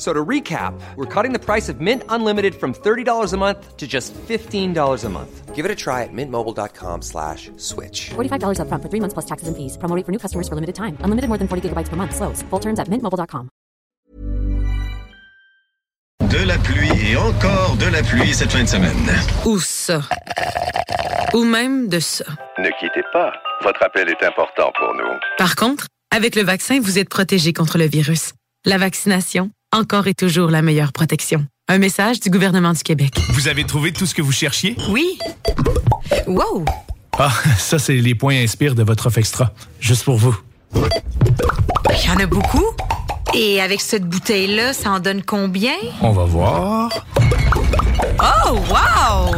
So to recap, we're cutting the price of Mint Unlimited from $30 a month to just $15 a month. Give it a try at mintmobile.com slash switch. $45 upfront for three months plus taxes and fees. Promo rate for new customers for limited time. Unlimited more than 40 gigabytes per month. Slows. Full terms at mintmobile.com. De la pluie et encore de la pluie cette fin de semaine. Ou ça. Ou même de ça. Ne quittez pas. Votre appel est important pour nous. Par contre, avec le vaccin, vous êtes protégé contre le virus. La vaccination, encore et toujours la meilleure protection. Un message du gouvernement du Québec. Vous avez trouvé tout ce que vous cherchiez? Oui. Wow! Ah, ça, c'est les points inspire de votre offre extra. Juste pour vous. Il y en a beaucoup. Et avec cette bouteille-là, ça en donne combien? On va voir. Oh, wow!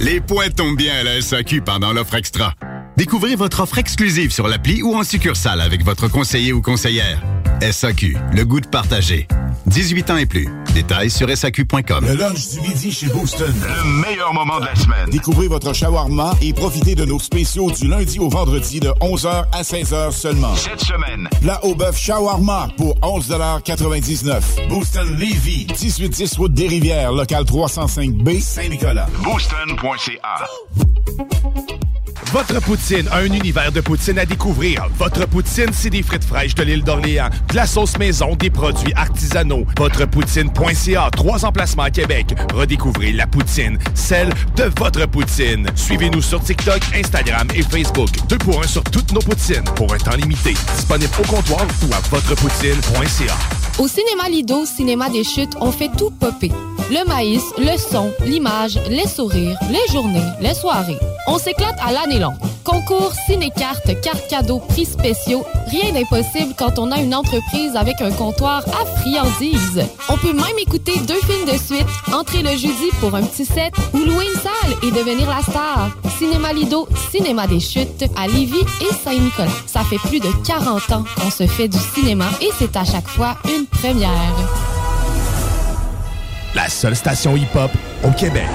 Les points tombent bien à la SAQ pendant l'offre extra. Découvrez votre offre exclusive sur l'appli ou en succursale avec votre conseiller ou conseillère. SAQ, le goût de partager. 18 ans et plus. Détails sur SAQ.com. Le lunch du midi chez Booston. Le meilleur moment de la semaine. Découvrez votre shawarma et profitez de nos spéciaux du lundi au vendredi de 11h à 16h seulement. Cette semaine, Plat au bœuf shawarma pour 11,99 Booston Levy, 1810 route des Rivières, local 305B, Saint-Nicolas. booston.ca. Votre poutine, un univers de poutine à découvrir. Votre poutine, c'est des frites fraîches de l'île d'Orléans, de la sauce maison, des produits artisanaux. Votrepoutine.ca, trois emplacements à Québec. Redécouvrez la poutine, celle de votre poutine. Suivez-nous sur TikTok, Instagram et Facebook. Deux pour un sur toutes nos poutines, pour un temps limité. Disponible au comptoir ou à votrepoutine.ca. Au cinéma Lido, cinéma des chutes, on fait tout popper. Le maïs, le son, l'image, les sourires, les journées, les soirées. On s'éclate à Concours, ciné-cartes, cartes cadeaux, prix spéciaux, rien d'impossible quand on a une entreprise avec un comptoir à friandises. On peut même écouter deux films de suite, entrer le jeudi pour un petit set ou louer une salle et devenir la star. Cinéma Lido, cinéma des chutes à Lévis et Saint-Nicolas. Ça fait plus de 40 ans qu'on se fait du cinéma et c'est à chaque fois une première. La seule station hip-hop au Québec.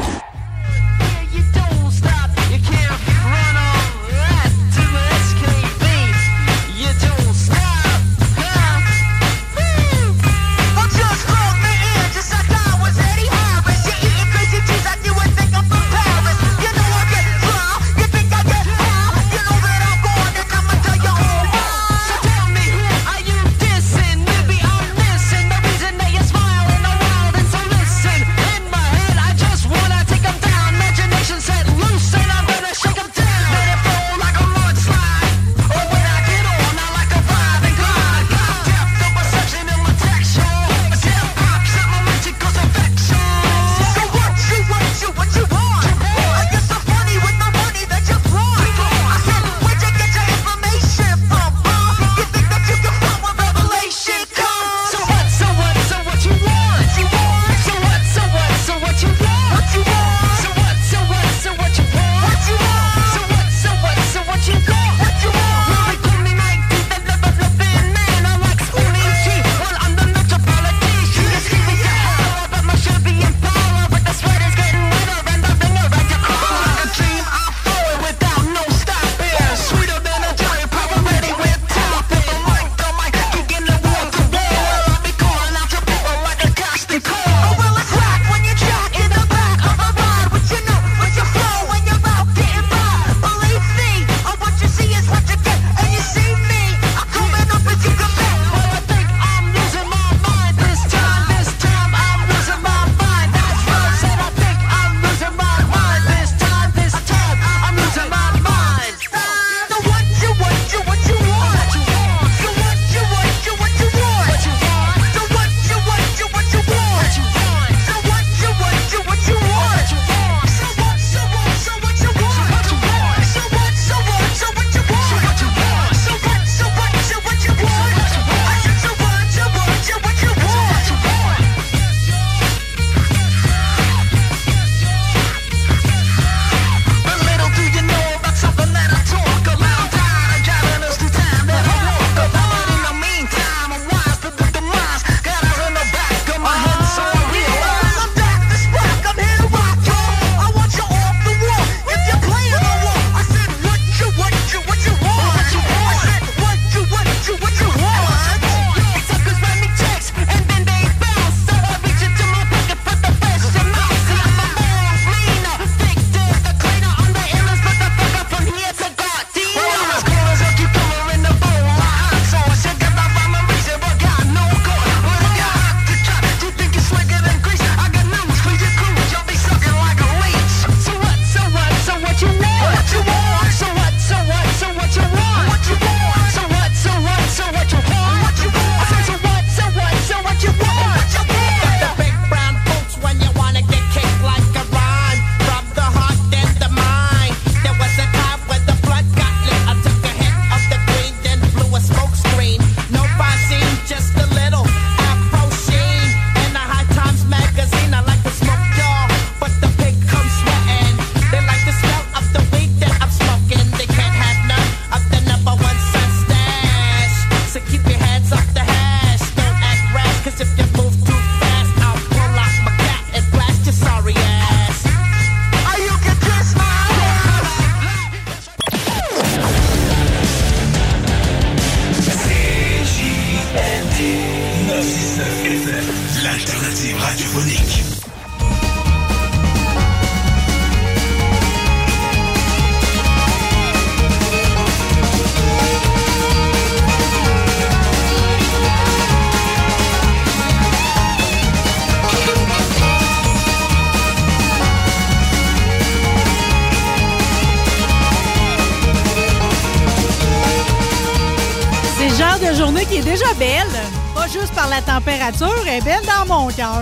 Température, est belle dans mon cœur.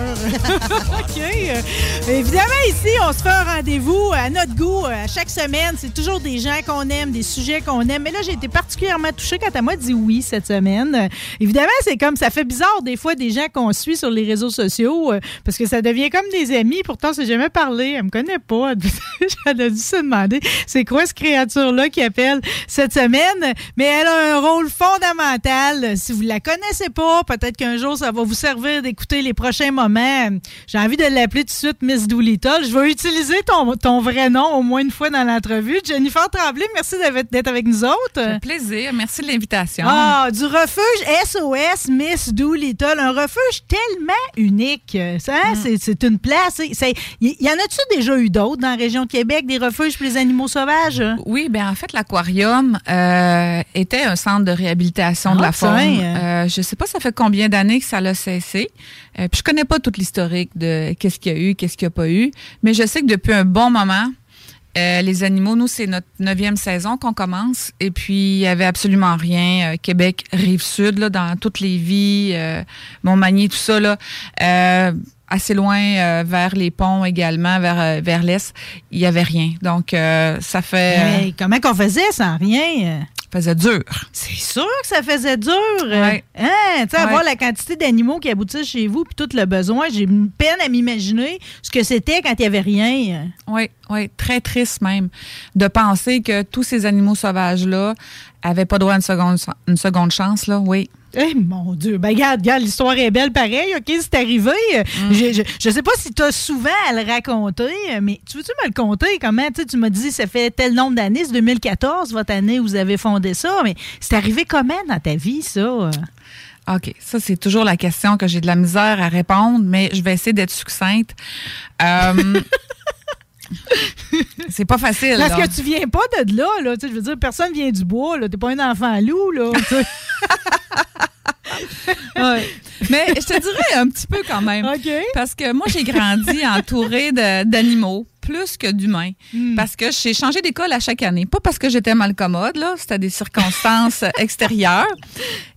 OK. Euh, évidemment, ici, on se fait rendez-vous à notre goût euh, à chaque semaine. C'est toujours des gens qu'on aime, des sujets qu'on aime. Mais là, j'ai été particulièrement touchée quand elle m'a dit oui cette semaine. Euh, évidemment, c'est comme ça fait bizarre des fois des gens qu'on suit sur les réseaux sociaux euh, parce que ça devient comme des amis. Pourtant, c'est jamais parlé. Elle me connaît pas. A dû se demander c'est quoi cette créature-là qui appelle cette semaine? Mais elle a un rôle fondamental. Si vous la connaissez pas, peut-être qu'un jour, ça va vous servir d'écouter les prochains moments. J'ai envie de l'appeler tout de suite Miss Doolittle. Je vais utiliser ton, ton vrai nom au moins une fois dans l'entrevue. Jennifer Tremblay, merci d'être avec nous autres. Un plaisir. Merci de l'invitation. Ah, du refuge SOS Miss Doolittle. Un refuge tellement unique. Ça, Mm. c'est- une place. Y, y en a-tu déjà eu d'autres dans la région de Québec, des refuges pour les animaux sauvages? Oui, bien en fait, l'aquarium euh, était un centre de réhabilitation de Ah, la faune. tiens. Euh, je sais pas ça fait combien d'années que ça l'a cessé. Euh, puis je connais pas tout l'historique de qu'est-ce qu'il y a eu, qu'est-ce qu'il n'y a pas eu. Mais je sais que depuis un bon moment, euh, les animaux, nous, c'est notre neuvième saison qu'on commence. Et puis, il y avait absolument rien. Euh, Québec, Rive-Sud, là, dans toutes les vies, euh, Montmagny, tout ça, là. Euh, assez loin euh, vers les ponts également, vers, euh, vers l'est, il y avait rien. Donc, ça fait... Hey, comment qu'on faisait sans rien? Faisait dur. C'est sûr que ça faisait dur. Ouais. Hein? Tu sais, Ouais. avoir la quantité d'animaux qui aboutissent chez vous puis tout le besoin, j'ai une peine à m'imaginer ce que c'était quand il n'y avait rien. Oui, oui, très triste même de penser que tous ces animaux sauvages-là avaient pas droit à une seconde, une seconde chance, là, oui. Eh mon Dieu, ben regarde, regarde, l'histoire est belle pareil, OK, c'est arrivé. Mm. Je, je, je sais pas si tu as souvent à le raconter, mais tu veux-tu me le compter comment? Tu sais, tu m'as dit ça fait tel nombre d'années, c'est 2014, votre année où vous avez fondé ça, mais c'est arrivé comment dans ta vie, ça? OK, ça, c'est toujours la question que j'ai de la misère à répondre, mais je vais essayer d'être succincte. Euh, c'est pas facile. Parce là. que tu viens pas de là, là. Tu sais, je veux dire, personne vient du bois, là. T'es pas un enfant loup, là. tu sais. Ouais. Mais je te dirais un petit peu quand même. Parce que moi, j'ai grandi entourée d'animaux plus que d'humains. Parce que j'ai changé d'école à chaque année. Pas parce que j'étais mal commode, là. C'était des circonstances extérieures.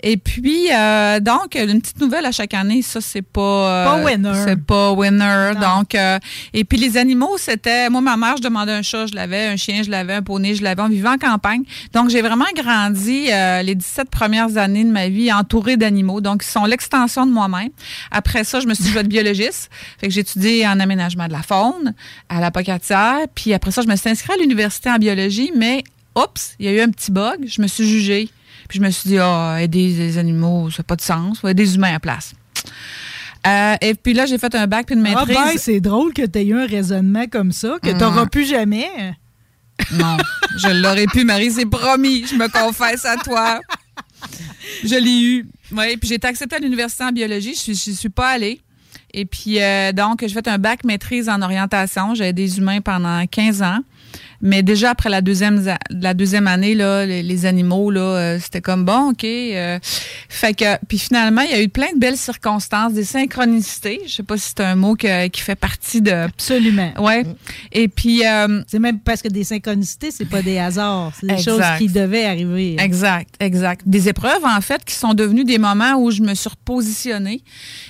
Et puis, euh, donc, une petite nouvelle à chaque année, ça, c'est pas... euh, Pas winner. C'est pas winner. Donc, euh, et puis les animaux, c'était... Moi, ma mère, je demandais un chat, je l'avais, un chien, je l'avais, un poney, je l'avais. On vivait en campagne. Donc, j'ai vraiment grandi euh, les 17 premières années de ma vie entourée d'animaux. Donc, ils sont l'extension de moi-même. Après ça, je me suis dit, je vais être biologiste. Fait que j'ai étudié en aménagement de la faune à la Pocatière. Puis après ça, je me suis inscrite à l'université en biologie, mais oups, il y a eu un petit bug. Je me suis jugée. Puis je me suis dit, ah, aider les animaux, ça n'a pas de sens. Faut aider les humains à la place. Euh, et puis là, j'ai fait un bac puis une Ah maîtrise. ben, c'est drôle que tu aies eu un raisonnement comme ça, que tu n'auras plus jamais. Non, je l'aurais pu, Marie, c'est promis. Je me confesse à toi. Je l'ai eu. Oui, puis j'ai été acceptée à l'université en biologie. Je ne suis pas allée. Et puis, euh, donc, j'ai fait un bac maîtrise en orientation. J'ai les humains pendant 15 ans. Mais déjà après la deuxième, la deuxième année, là, les, les animaux, là, euh, c'était comme bon, OK. euh, fait que, puis finalement, il y a eu plein de belles circonstances, des synchronicités. Je sais pas si c'est un mot que- qui fait partie de. Absolument. Ouais. Et puis. euh, c'est même parce que des synchronicités, c'est pas des hasards. C'est des Exact. choses qui devaient arriver. Exact, exact. Des épreuves, en fait, qui sont devenues des moments où je me suis repositionnée.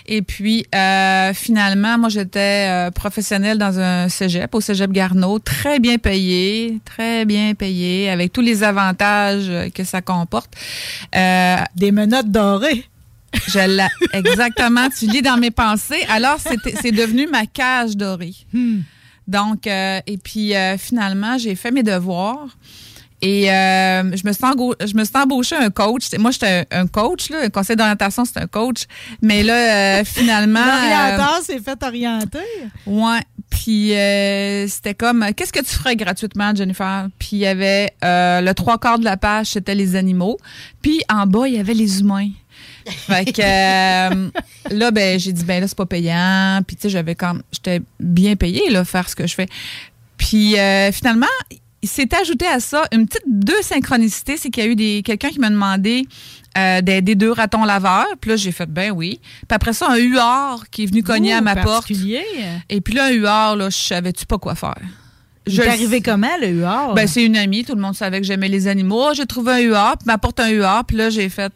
Et puis, euh, finalement, moi, j'étais professionnelle dans un cégep, au cégep Garneau, très bien payé, très bien payé, avec tous les avantages que ça comporte. Euh, des menottes dorées. Je l'ai, exactement. tu lis dans mes pensées. Alors, c'est devenu ma cage dorée. Donc, euh, et puis euh, finalement, j'ai fait mes devoirs. Et euh, je me suis je me suis embauché un coach. Moi, j'étais un, un coach, là, un conseil d'orientation, c'est un coach. Mais là, euh, finalement. L'orienteur euh, s'est fait orienter. Ouais. Puis euh, c'était comme, euh, qu'est-ce que tu ferais gratuitement, Jennifer? Puis il y avait euh, le trois quarts de la page, c'était les animaux. Puis en bas, il y avait les humains. Fait que là, ben, j'ai dit, ben là, c'est pas payant. Puis, tu sais, j'avais quand j'étais bien payée, là, faire ce que je fais. Puis, finalement, il s'est ajouté à ça une petite deux synchronicités. C'est qu'il y a eu des, quelqu'un qui m'a demandé euh, d'aider deux ratons laveurs. Puis là, j'ai fait, ben oui. Puis après ça, un huard qui est venu cogner Ouh, à ma porte. Et puis là, un huard, là, je savais-tu pas quoi faire? Il t'est arrivé comment, le huard? Ben, c'est une amie. Tout le monde savait que j'aimais les animaux. J'ai trouvé un huard, puis m'apporte un huard. Puis là, j'ai fait.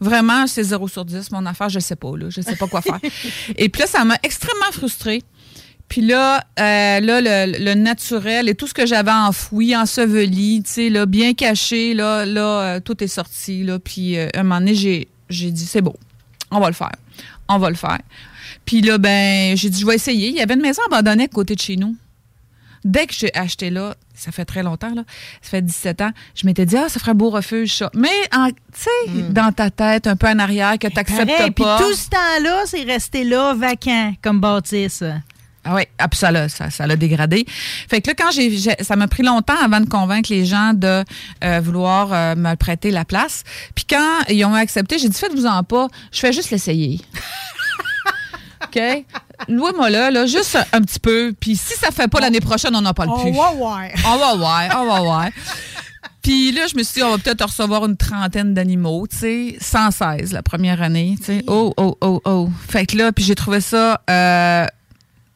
Vraiment, c'est 0 sur 10, mon affaire, je sais pas, là. Je sais pas quoi faire. et puis là, ça m'a extrêmement frustrée. Puis là, euh, là le, le naturel et tout ce que j'avais enfoui, enseveli, tu sais, là, bien caché, là, là euh, tout est sorti. Là, puis euh, un moment donné, j'ai, j'ai dit, c'est beau, on va le faire. On va le faire. Puis là, ben, j'ai dit, je vais essayer. Il y avait une maison abandonnée à côté de chez nous. Dès que j'ai acheté là, ça fait très longtemps, là, ça fait 17 ans, je m'étais dit, ah, ça ferait un beau refuge, ça. Mais, tu sais, dans ta tête, un peu en arrière, que tu n'acceptes Puis pas. tout ce temps-là, c'est resté là, vacant, comme bâtisse. Ah oui, ça l'a ça, ça l'a dégradé. Fait que là, quand j'ai, ça m'a pris longtemps avant de convaincre les gens de euh, vouloir euh, me prêter la place. Puis quand ils ont accepté, j'ai dit faites-vous-en pas, je fais juste l'essayer. OK? Louez-moi là, là, juste un, un petit peu. Puis si ça fait pas l'année prochaine, on n'en parle On plus. va voir. On va voir, on va voir. Puis là, je me suis dit, on va peut-être recevoir une trentaine d'animaux, tu sais, 116 la première année, tu sais. Oh, oh, oh, oh. Fait que là, puis j'ai trouvé ça, euh,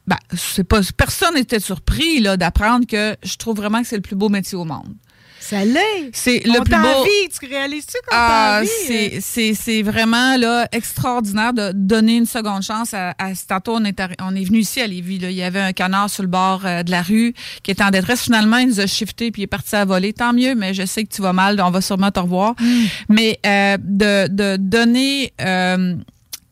ben, c'est pas, personne n'était surpris, là, d'apprendre que je trouve vraiment que c'est le plus beau métier au monde. Ça l'est. C'est le plus beau. t'envie. Tu réalises-tu qu'on Ah, c'est, c'est, c'est vraiment là, extraordinaire de donner une seconde chance à, à tantôt on est, on est venu ici à Lévis là, il y avait un canard sur le bord euh, de la rue qui était en détresse finalement il nous a shifté puis il est parti à voler tant mieux mais je sais que tu vas mal on va sûrement te revoir mais euh, de, de donner euh,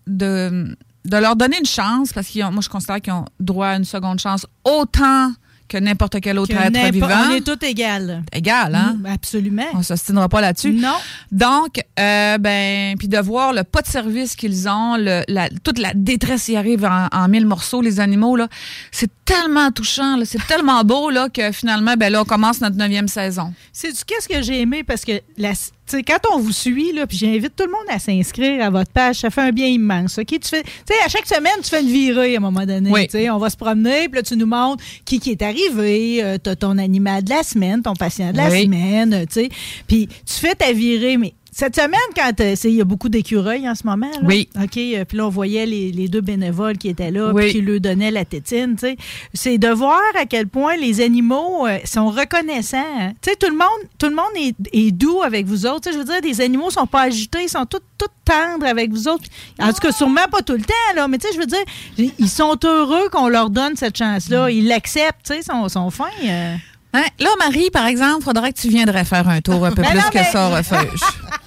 de de leur donner une chance parce ont, moi je considère qu'ils ont droit à une seconde chance autant que n'importe quel autre Que être vivant On est tous égales. égal hein? Mm, Absolument. on s'ostinera pas là-dessus. Non. Donc, euh, ben, puis de voir le pas de service qu'ils ont, le, la, toute la détresse y arrive en, en mille morceaux, les animaux, là, c'est tellement touchant, c'est tellement beau là, que finalement, ben là, on commence notre neuvième saison. Sais-tu qu'est-ce que j'ai aimé? Parce que la, quand on vous suit, là, puis j'invite tout le monde à s'inscrire à votre page, ça fait un bien immense. OK? Tu fais, à chaque semaine, tu fais une virée à un moment donné. Oui. On va se promener, puis là, tu nous montres qui, qui est arrivé, euh, t'as ton animal de la semaine, ton patient de la Oui. semaine. Puis tu fais ta virée, mais cette semaine, quand euh, il y a beaucoup d'écureuils en ce moment, là. Oui. OK, euh, puis là, on voyait les, les deux bénévoles qui étaient là, Oui. puis qui lui donnaient la tétine, tu sais. C'est de voir à quel point les animaux euh, sont reconnaissants. hein. Tu sais, tout le monde, tout le monde est, est doux avec vous autres. Je veux dire, les animaux sont pas agités, ils sont tous tout tendres avec vous autres. En tout cas, sûrement pas tout le temps, là, mais tu sais, je veux dire, ils sont heureux qu'on leur donne cette chance-là. Ils l'acceptent, tu sais, ils sont, sont fins. euh. Hein? Là, Marie, par exemple, faudrait que tu viendrais faire un tour un peu Ben plus non, que mais- ça au refuge.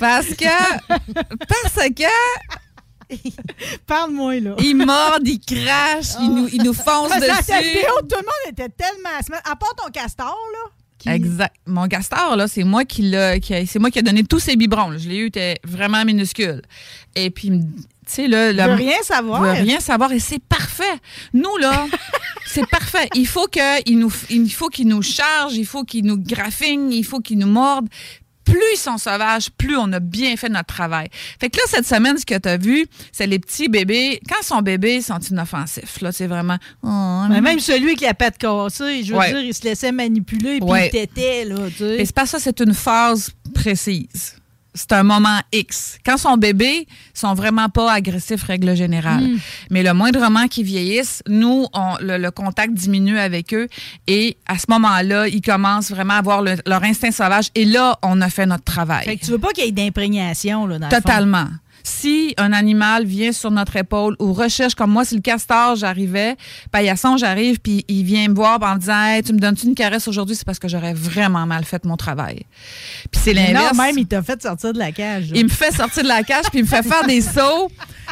Parce que, parce que, Parle-moi, là. ils mordent, ils crachent, ils nous, ils nous foncent Parce que dans dessus. vidéo, tout le monde était tellement... À part ton castor, là. qui- Exact. Mon castor, là, c'est moi qui l'a, c'est moi qui a donné tous ces biberons. là. Je l'ai eu, était vraiment minuscule. Et puis, tu sais, là, veut rien savoir. veut rien savoir et c'est parfait. Nous, là, c'est parfait. Il faut qu'il nous, il faut qu'il nous charge, il faut qu'il nous graffine, il faut qu'il nous morde. Plus ils sont sauvages, plus on a bien fait notre travail. Fait que là, cette semaine, ce que tu as vu, c'est les petits bébés. Quand ils sont bébés, ils sont inoffensifs. Là, c'est vraiment. Oh, Mais même celui avec la patte cassée, je veux Ouais. dire, il se laissait manipuler puis Ouais. il tétait, là, tu sais. Mais c'est pas ça, c'est une phase précise. C'est un moment X. Quand son bébé, ils sont vraiment pas agressifs, règle générale. Mm. Mais le moindrement qu'ils vieillissent, nous, on- le, le contact diminue avec eux. Et à ce moment-là, ils commencent vraiment à avoir le- leur instinct sauvage. Et là, on a fait notre travail. Fait que tu veux pas qu'il y ait d'imprégnation, là, dans le fond. Si un animal vient sur notre épaule ou recherche, comme moi, si le castor, j'arrivais, paillasson, j'arrive, puis il vient me voir en me disant Hey, Tu me donnes-tu une caresse aujourd'hui? C'est parce que j'aurais vraiment mal fait mon travail. Puis c'est l'inverse. Non, même, il t'a fait sortir de la cage. là. Il me fait sortir de la cage, puis il me fait faire des sauts.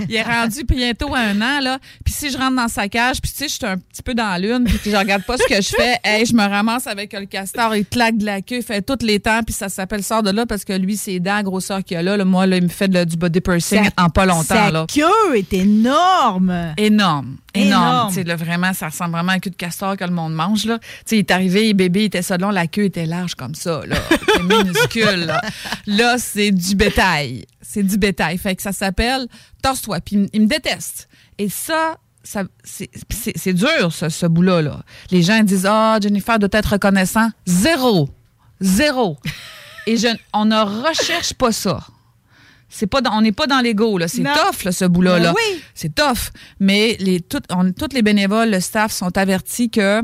Il est rendu bientôt un an, là. Puis si je rentre dans sa cage, puis tu sais, je suis un petit peu dans la lune, puis que je regarde pas ce que je fais, hey, je me ramasse avec le castor, il claque de la queue, il fait tous les temps, puis ça s'appelle sort de là parce que lui, ses dents, grosseur qu'il a là, là, moi, là, il me fait de- du body Sa- en pas longtemps, Sa là. queue est énorme. Énorme. Énorme. Là, vraiment, ça ressemble vraiment à un cul de castor que le monde mange. Là. Il est arrivé, bébé il était ça long, la queue était large comme ça. Là. Minuscule. Là, Là, c'est du bétail. C'est du bétail. Fait que ça s'appelle Torse-toi. Puis il me déteste. Et ça, ça c'est- dur, ce, ce bout-là. Là. Les gens disent Ah, Jennifer doit être reconnaissant. Zéro. Zéro. Et je, on ne recherche pas ça. C'est pas dans- on n'est pas dans l'ego, là. C'est tough, là, ce bout-là. Ben là. oui. C'est tough. Mais les, tout- on- tous les bénévoles, le staff sont avertis que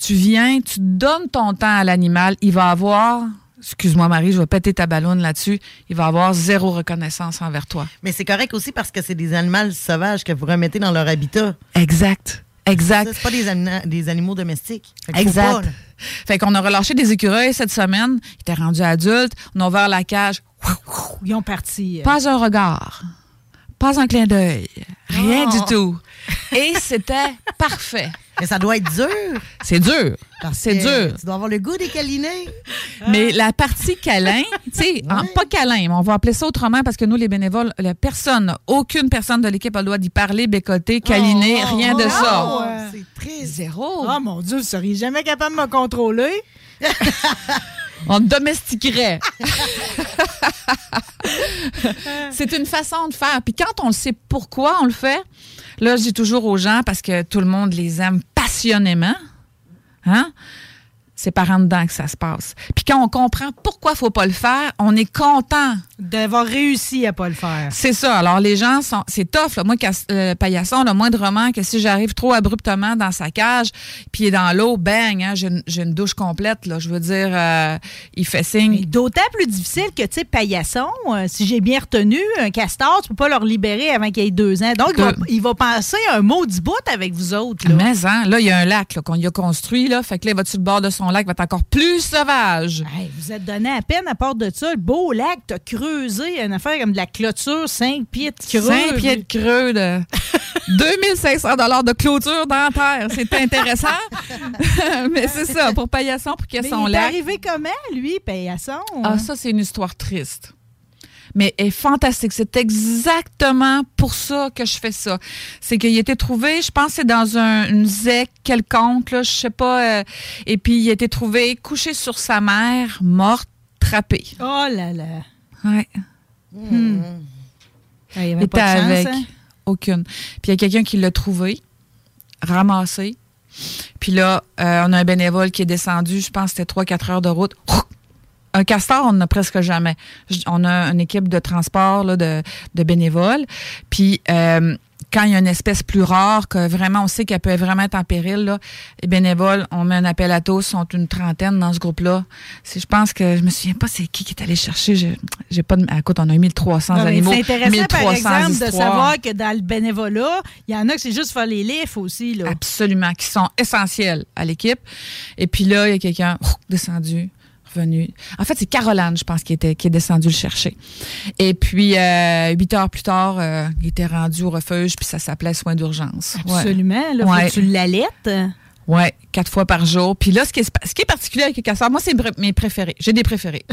tu viens, tu donnes ton temps à l'animal, il va avoir, excuse-moi Marie, je vais péter ta ballonne là-dessus, il va avoir zéro reconnaissance envers toi. Mais c'est correct aussi parce que c'est des animaux sauvages que vous remettez dans leur habitat. Exact. Exact. C'est pas des, ani- des animaux domestiques. Exact. pas. Fait qu'on a relâché des écureuils cette semaine. Ils étaient rendus adultes. On a ouvert la cage. Ils ont parti. euh, Pas un regard. Pas un clin d'œil. Rien Oh. du tout. Et c'était parfait. Mais ça doit être dur. C'est dur. C'est dur. Tu dois avoir le goût des câlinés. Mais la partie câlin, tu sais, en- pas câlin, mais on va appeler ça autrement parce que nous, les bénévoles, la personne, aucune personne de l'équipe a le droit d'y parler, bécoter, câliner, Oh, rien de oh, ça. ouais. C'est triste. Zéro. Oh mon Dieu, vous seriez jamais capable de me contrôler. On te domestiquerait. c'est une façon de faire. Puis quand on le sait pourquoi on le fait, là, je dis toujours aux gens, parce que tout le monde les aime passionnément, hein? C'est par en dedans que ça se passe. Puis quand on comprend pourquoi il faut pas le faire, on est content. D'avoir réussi à pas le faire. C'est ça. Alors, les gens sont. C'est tough, là. Moi, euh, paillasson, le moindrement que si j'arrive trop abruptement dans sa cage, puis il est dans l'eau, bang, hein, j'ai une, douche complète, là. Je veux dire, euh, il fait signe. D'autant plus difficile que, tu sais, paillasson, euh, si j'ai bien retenu, un castor, tu peux pas le libérer avant qu'il ait deux ans. Donc, il va, il va un mot du bout avec vous autres. Là. Mais, hein, là, il y a un lac qu'on y a construit, là. Fait que là, il va sur le bord de son lac, il va être encore plus sauvage. Hey, vous êtes donné à peine à part de ça. Le beau lac, t'as une affaire comme de la clôture, 5 pieds de creux. 5 pieds de creux de 2500 dollars de clôture terre. C'est intéressant. Mais c'est ça, pour paillasson, pour qu'il y ait Mais son il est arrivé comment, lui, paillasson? Ah, ça, c'est une histoire triste. Mais est fantastique. C'est exactement pour ça que je fais ça. C'est qu'il a été trouvé, je pense que c'est dans un, une zec quelconque, là, je sais pas. euh, et puis, il a été trouvé couché sur sa mère, morte, trappée. Oh là là. Ouais. Hmm. Ah, Il y avait pas de chance, avec. hein? Aucune. Puis il y a quelqu'un qui l'a trouvé, ramassé. Puis là, euh, on a un bénévole qui est descendu, je pense que c'était 3-4 heures de route. Un castor, on n'en a presque jamais. On a une équipe de transport là, de, de bénévoles. Puis euh, quand il y a une espèce plus rare, que vraiment on sait qu'elle peut vraiment être en péril, là, les bénévoles, on met un appel à tous, sont une trentaine dans ce groupe-là. Je pense que je me souviens pas c'est qui qui est allé chercher. J'ai pas de, écoute, on a 1300 Non, animaux. C'est intéressant, par 1300 exemple, de histoires. savoir que dans le bénévolat, il y en a que c'est juste faire les lifts aussi. Là. Absolument, qui sont essentiels à l'équipe. Et puis là, il y a quelqu'un descendu, En fait, c'est Caroline, je pense, qui, était, qui est descendue le chercher. Et puis, euh, huit heures plus tard, euh, il était rendu au refuge, puis ça s'appelait soins d'urgence. Ouais. Absolument. Là, Ouais. faut que tu l'allaites. Ouais, quatre fois par jour. Puis là, ce qui est, ce qui est particulier avec les casseurs, moi, c'est mes préférés. J'ai des préférés.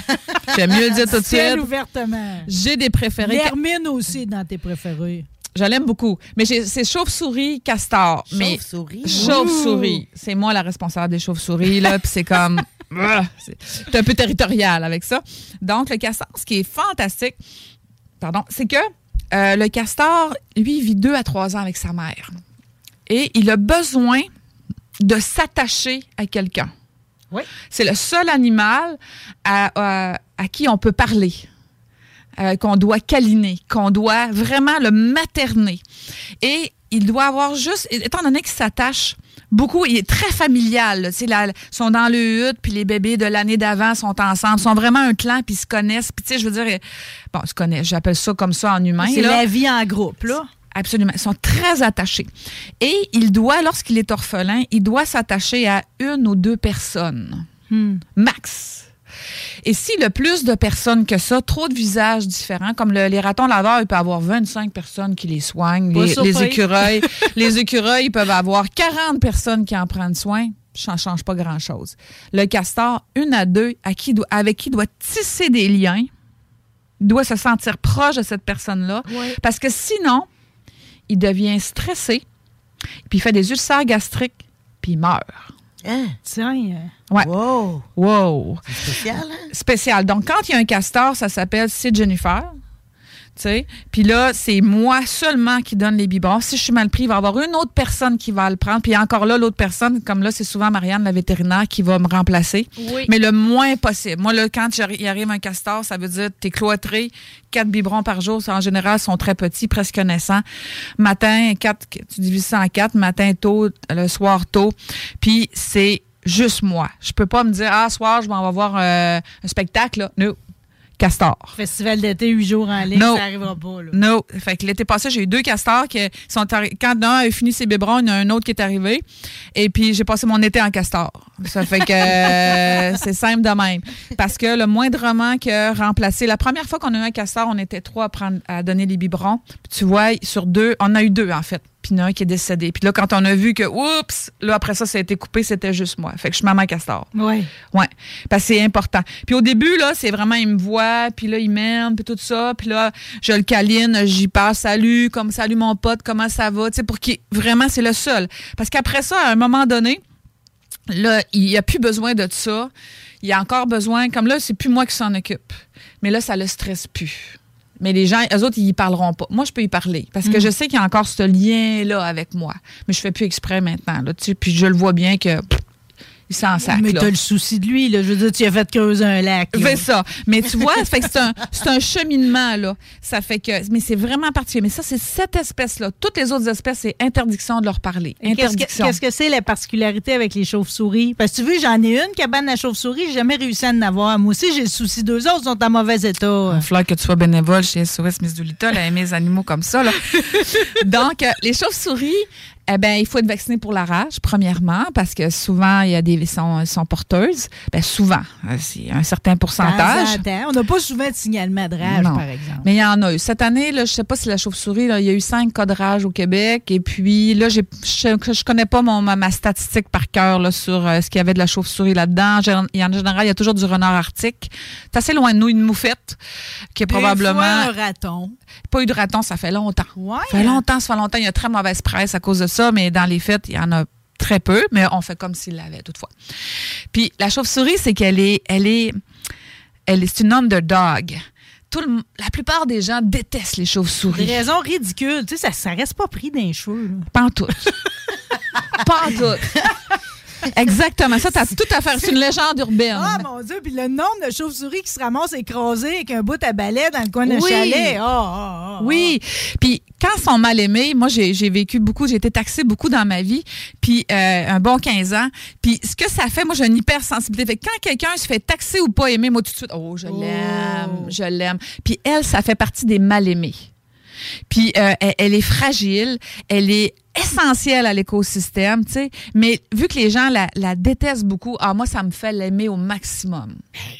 J'aime mieux le dire tout de suite. ouvertement. J'ai des préférés. L'hermine aussi dans tes préférés. Je l'aime beaucoup. Mais c'est chauve-souris, castor. Chauve-souris? Chauve-souris. C'est moi la responsable des chauves-souris, là. Puis c'est comme. Ah, c'est c'est un peu territorial avec ça. Donc, le castor, ce qui est fantastique, pardon, c'est que euh, le castor, lui, il vit deux à trois ans avec sa mère. Et il a besoin de s'attacher à quelqu'un. Oui. C'est le seul animal à, à- à qui on peut parler, euh, qu'on doit câliner, qu'on doit vraiment le materner. Et il doit avoir juste, étant donné qu'il s'attache beaucoup, il est très familial. Ils sont dans le hutte, puis les bébés de l'année d'avant sont ensemble, sont vraiment un clan, puis ils se connaissent. Puis tu sais, je veux dire, bon, ils se connaissent, j'appelle ça comme ça en humain. C'est la vie en groupe, là. Absolument. Ils sont très attachés. Et il doit, lorsqu'il est orphelin, il doit s'attacher à une ou deux personnes. Hmm. Max. Et s'il a plus de personnes que ça, trop de visages différents, comme le- les ratons laveurs, il peut avoir 25 personnes qui les soignent. Les, écureuils, les écureuils ils peuvent avoir 40 personnes qui en prennent soin. Ça ne change pas grand-chose. Le castor, une à deux, à qui doit- avec qui il doit tisser des liens, il doit se sentir proche de cette personne-là. Ouais. Parce que sinon, il devient stressé, puis il fait des ulcères gastriques, puis il meurt. Hein? Tiens. Ouais. Wow. Wow. Spécial, hein? Spécial. Donc, quand il y a un castor, ça s'appelle Sid Jennifer. Sais. Puis là, c'est moi seulement qui donne les biberons. Si je suis mal pris, il va y avoir une autre personne qui va le prendre. Puis encore là, l'autre personne, comme là, c'est souvent Marianne, la vétérinaire, qui va me remplacer. Oui. Mais le moins possible. Moi, là, quand il arrive un castor, ça veut dire que tu es cloîtré. Quatre biberons par jour, ça, en général, sont très petits, presque naissants. Matin, quatre, tu divises ça en quatre. Matin tôt, le soir tôt. Puis c'est juste moi. Je peux pas me dire, ah, soir, je vais voir euh, un spectacle. Là. No. Festival d'été, huit jours en ligne, No. ça n'arrivera pas. Là. Non. Fait que l'été passé, j'ai eu deux castors qui sont Quand un a fini ses biberons, il y en a un autre qui est arrivé. Et puis, j'ai passé mon été en castor. Ça fait que euh, c'est simple de même. Parce que le moindrement que remplacer. La première fois qu'on a eu un castor, on était trois à, prendre, à donner les biberons. Puis tu vois, sur deux, on a eu deux, en fait. Puis il y en a un qui est décédé. Puis là, quand on a vu que, oups, là, après ça, ça a été coupé, c'était juste moi. Fait que je suis maman castor. Oui. Ouais, parce que c'est important. Puis au début là, c'est vraiment il me voit, puis là il m'aime, puis tout ça, puis là je le câline, j'y passe salut, comme salut mon pote, comment ça va, tu sais pour qu'il vraiment c'est le seul. Parce qu'après ça à un moment donné, là il n'y a plus besoin de ça. Il y a encore besoin comme là c'est plus moi qui s'en occupe. Mais là ça le stresse plus. Mais les gens, eux autres, ils y parleront pas. Moi, je peux y parler parce que Mm. je sais qu'il y a encore ce lien-là avec moi. Mais je fais plus exprès maintenant. Là, tu sais, puis je le vois bien que pff, il s'en sac. Mais t'as le souci de lui, là. Je veux dire, tu as fait creuser un lac. Fais ça. Mais tu vois, ça fait que c'est un, c'est un cheminement, là. Ça fait que. Mais c'est vraiment particulier. Mais ça, c'est cette espèce-là. Toutes les autres espèces, c'est interdiction de leur parler. Qu'est-ce que- Interdiction. Qu'est-ce que c'est la particularité avec les chauves-souris? Parce que tu veux, j'en ai une cabane à chauves-souris, j'ai jamais réussi à en avoir. Moi aussi, j'ai le souci d'eux autres, ils sont en mauvais état. Il falloir que tu sois bénévole chez SOS Miss Doolittle à aimer les animaux comme ça. Là. Donc, euh, les chauves-souris, eh ben, il faut être vacciné pour la rage, premièrement, parce que souvent, il y a des sont, sont porteuses. Ben, souvent, euh, c'est un certain pourcentage. On n'a pas souvent de signalement de rage, Non. par exemple. Mais il y en a eu. Cette année, là, je sais pas si la chauve-souris, il y a eu cinq cas de rage au Québec. Et puis là, je, je connais pas mon, ma, ma statistique par cœur là, sur euh, ce qu'il y avait de la chauve-souris là-dedans. En général, il y a toujours du renard arctique. C'est assez loin de nous, une moufette, qui est Des probablement. fois, un raton. Pas eu de raton, ça fait longtemps. Ouais. Ça fait longtemps, ça fait longtemps. Il y a très mauvaise presse à cause de ça, mais dans les faits, il y en a très peu, mais on fait comme s'il l'avait toutefois. Puis la chauve-souris, c'est qu'elle est, elle est, elle est, c'est une underdog. Tout le- la plupart des gens détestent les Des chauves-souris. raisons ridicules. Tu sais, ça, ça reste pas pris d'un cheveu. là. Pas en tout. Pas en tout. Exactement. Ça, t'as tout à faire. C'est une légende urbaine. Ah, mon Dieu, puis le nombre de chauves-souris qui se ramassent écrasées avec un bout à balai dans le coin d'un Oui. chalet. Ah, ah, ah, Oui. Puis quand ils sont mal aimés, moi j'ai j'ai vécu beaucoup, j'ai été taxée beaucoup dans ma vie, puis euh, un bon 15 ans. Puis ce que ça fait, moi j'ai une hypersensibilité. Fait que quand quelqu'un se fait taxer ou pas aimer, moi tout de suite, oh je l'aime, je l'aime. Puis elle, ça fait partie des mal aimés. Puis euh, elle est fragile, elle est essentielle à l'écosystème, tu sais. Mais vu que les gens la, la détestent beaucoup, ah moi ça me fait l'aimer au maximum.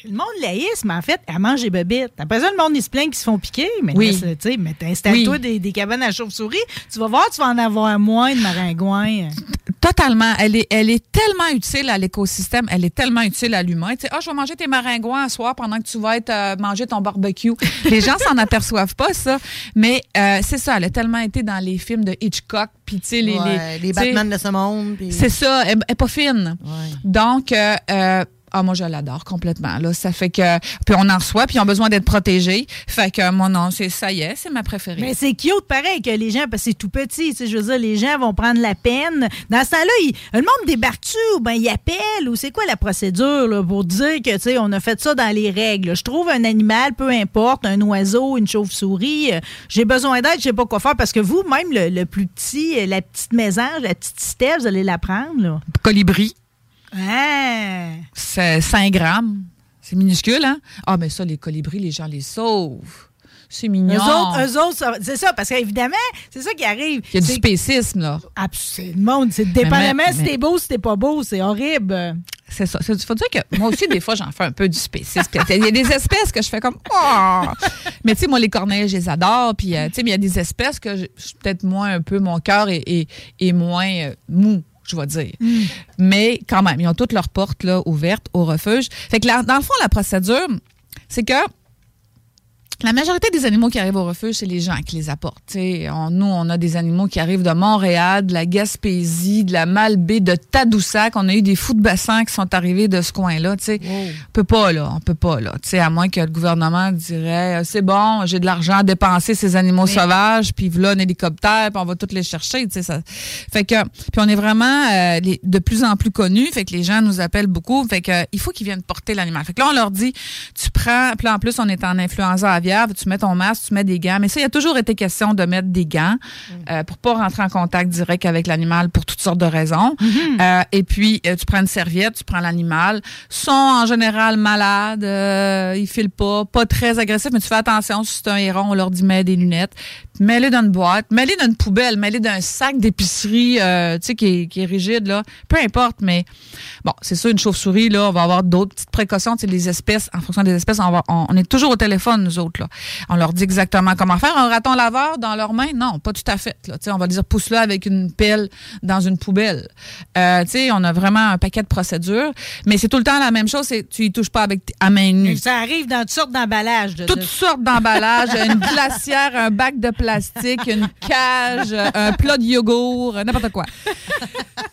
Le monde laïsme, en fait, elle mange des bobites. Après ça, le monde, ils se plaignent qu'ils se font piquer. Mais Oui. tu sais, mais installe-toi Oui. des, des cabanes à chauves-souris. Tu vas voir, tu vas en avoir moins de maringouins. Totalement. Elle est, elle est tellement utile à l'écosystème, elle est tellement utile à l'humain. Tu sais, ah, je vais manger tes maringouins ce soir pendant que tu vas être euh, manger ton barbecue. Les gens s'en aperçoivent pas, ça. Mais euh, c'est ça, elle a tellement été dans les films de Hitchcock, puis tu sais, les, Ouais, les Batman de ce monde. puis- C'est ça, elle, elle est pas fine. Ouais. Donc, euh, euh, ah, moi, je l'adore complètement. Là, ça fait que. Puis on en reçoit, puis ils ont besoin d'être protégés. Fait que moi, non, c'est ça y est, c'est ma préférée. Mais c'est cute pareil que les gens, parce que c'est tout petit, tu sais, je veux dire, les gens vont prendre la peine. Dans ce temps-là, ils- le monde débarque-tu ou ben il appelle ou c'est quoi la procédure là, pour dire que, tu sais, on a fait ça dans les règles? Je trouve un animal, peu importe, un oiseau, une chauve-souris, euh, j'ai besoin d'aide, je sais pas quoi faire parce que vous, même le, le plus petit, euh, la petite mésange, la petite citelle, vous allez la prendre, là. Colibri, Ah! c'est 5 grammes. C'est minuscule, hein? Ah, mais ça, les colibris, les gens les sauvent. C'est mignon. Eux autres, eux autres, c'est ça, parce qu'évidemment, c'est ça qui arrive. Il y a du spécisme, là. Absolument. C'est dépendamment mais- si t'es beau, si t'es pas beau, c'est horrible. C'est ça. Il faut dire que moi aussi, des fois, j'en fais un peu du spécisme. Il y a des espèces que je fais comme. Oh! Mais tu sais, moi, les corneilles, je les adore. Puis, euh, tu sais, mais il y a des espèces que je peut-être moins un peu, mon cœur est, est- est moins euh, mou, je vais dire. Mais quand même, ils ont toutes leurs portes là, ouvertes au refuge. Fait que dans le fond, la procédure, c'est que La majorité des animaux qui arrivent au refuge, c'est les gens qui les apportent. T'sais, on- nous, on a des animaux qui arrivent de Montréal, de la Gaspésie, de la Malbaie, de Tadoussac. On a eu des fous de bassin qui sont arrivés de ce coin-là. t'sais. On peut pas, là. On peut pas, là. T'sais, à moins que le gouvernement dirait euh, c'est bon, j'ai de l'argent à dépenser ces animaux sauvages, puis voilà un hélicoptère, puis on va tous les chercher. Ça. Fait que, puis on est vraiment euh, les- de plus en plus connus. Fait que les gens nous appellent beaucoup. Fait que, euh, il faut qu'ils viennent porter l'animal. Fait que là, on leur dit tu prends. Puis là, en plus, on est en influenza aviaire. Tu mets ton masque, tu mets des gants? Mais ça, il y a toujours été question de mettre des gants euh, pour pas rentrer en contact direct avec l'animal pour toutes sortes de raisons. Euh, et puis, euh, tu prends une serviette, tu prends l'animal. sont en général malades, euh, ils filent pas, pas très agressifs, mais tu fais attention. Si c'est un héron, on leur dit mets des lunettes. Mets-les dans une boîte, mets-les dans une poubelle, mets-les dans un sac d'épicerie, euh, tu sais, qui est, qui est rigide, là. Peu importe, mais bon, c'est ça, une chauve-souris, là, on va avoir d'autres petites précautions. Tu sais, les espèces, en fonction des espèces, on, va, on, on est toujours au téléphone, nous autres, là. On leur dit exactement comment faire. Un raton laveur dans leurs mains? Non, pas tout à fait, là. On va dire pousse-le avec une pelle dans une poubelle. Euh, on a vraiment un paquet de procédures, mais c'est tout le temps la même chose, c'est tu y touches pas avec à main nue. Ça arrive dans toutes sortes d'emballages. de- Toutes de- sortes d'emballages, une glacière, un bac de plastique, une cage, un plat de yogourt, n'importe quoi.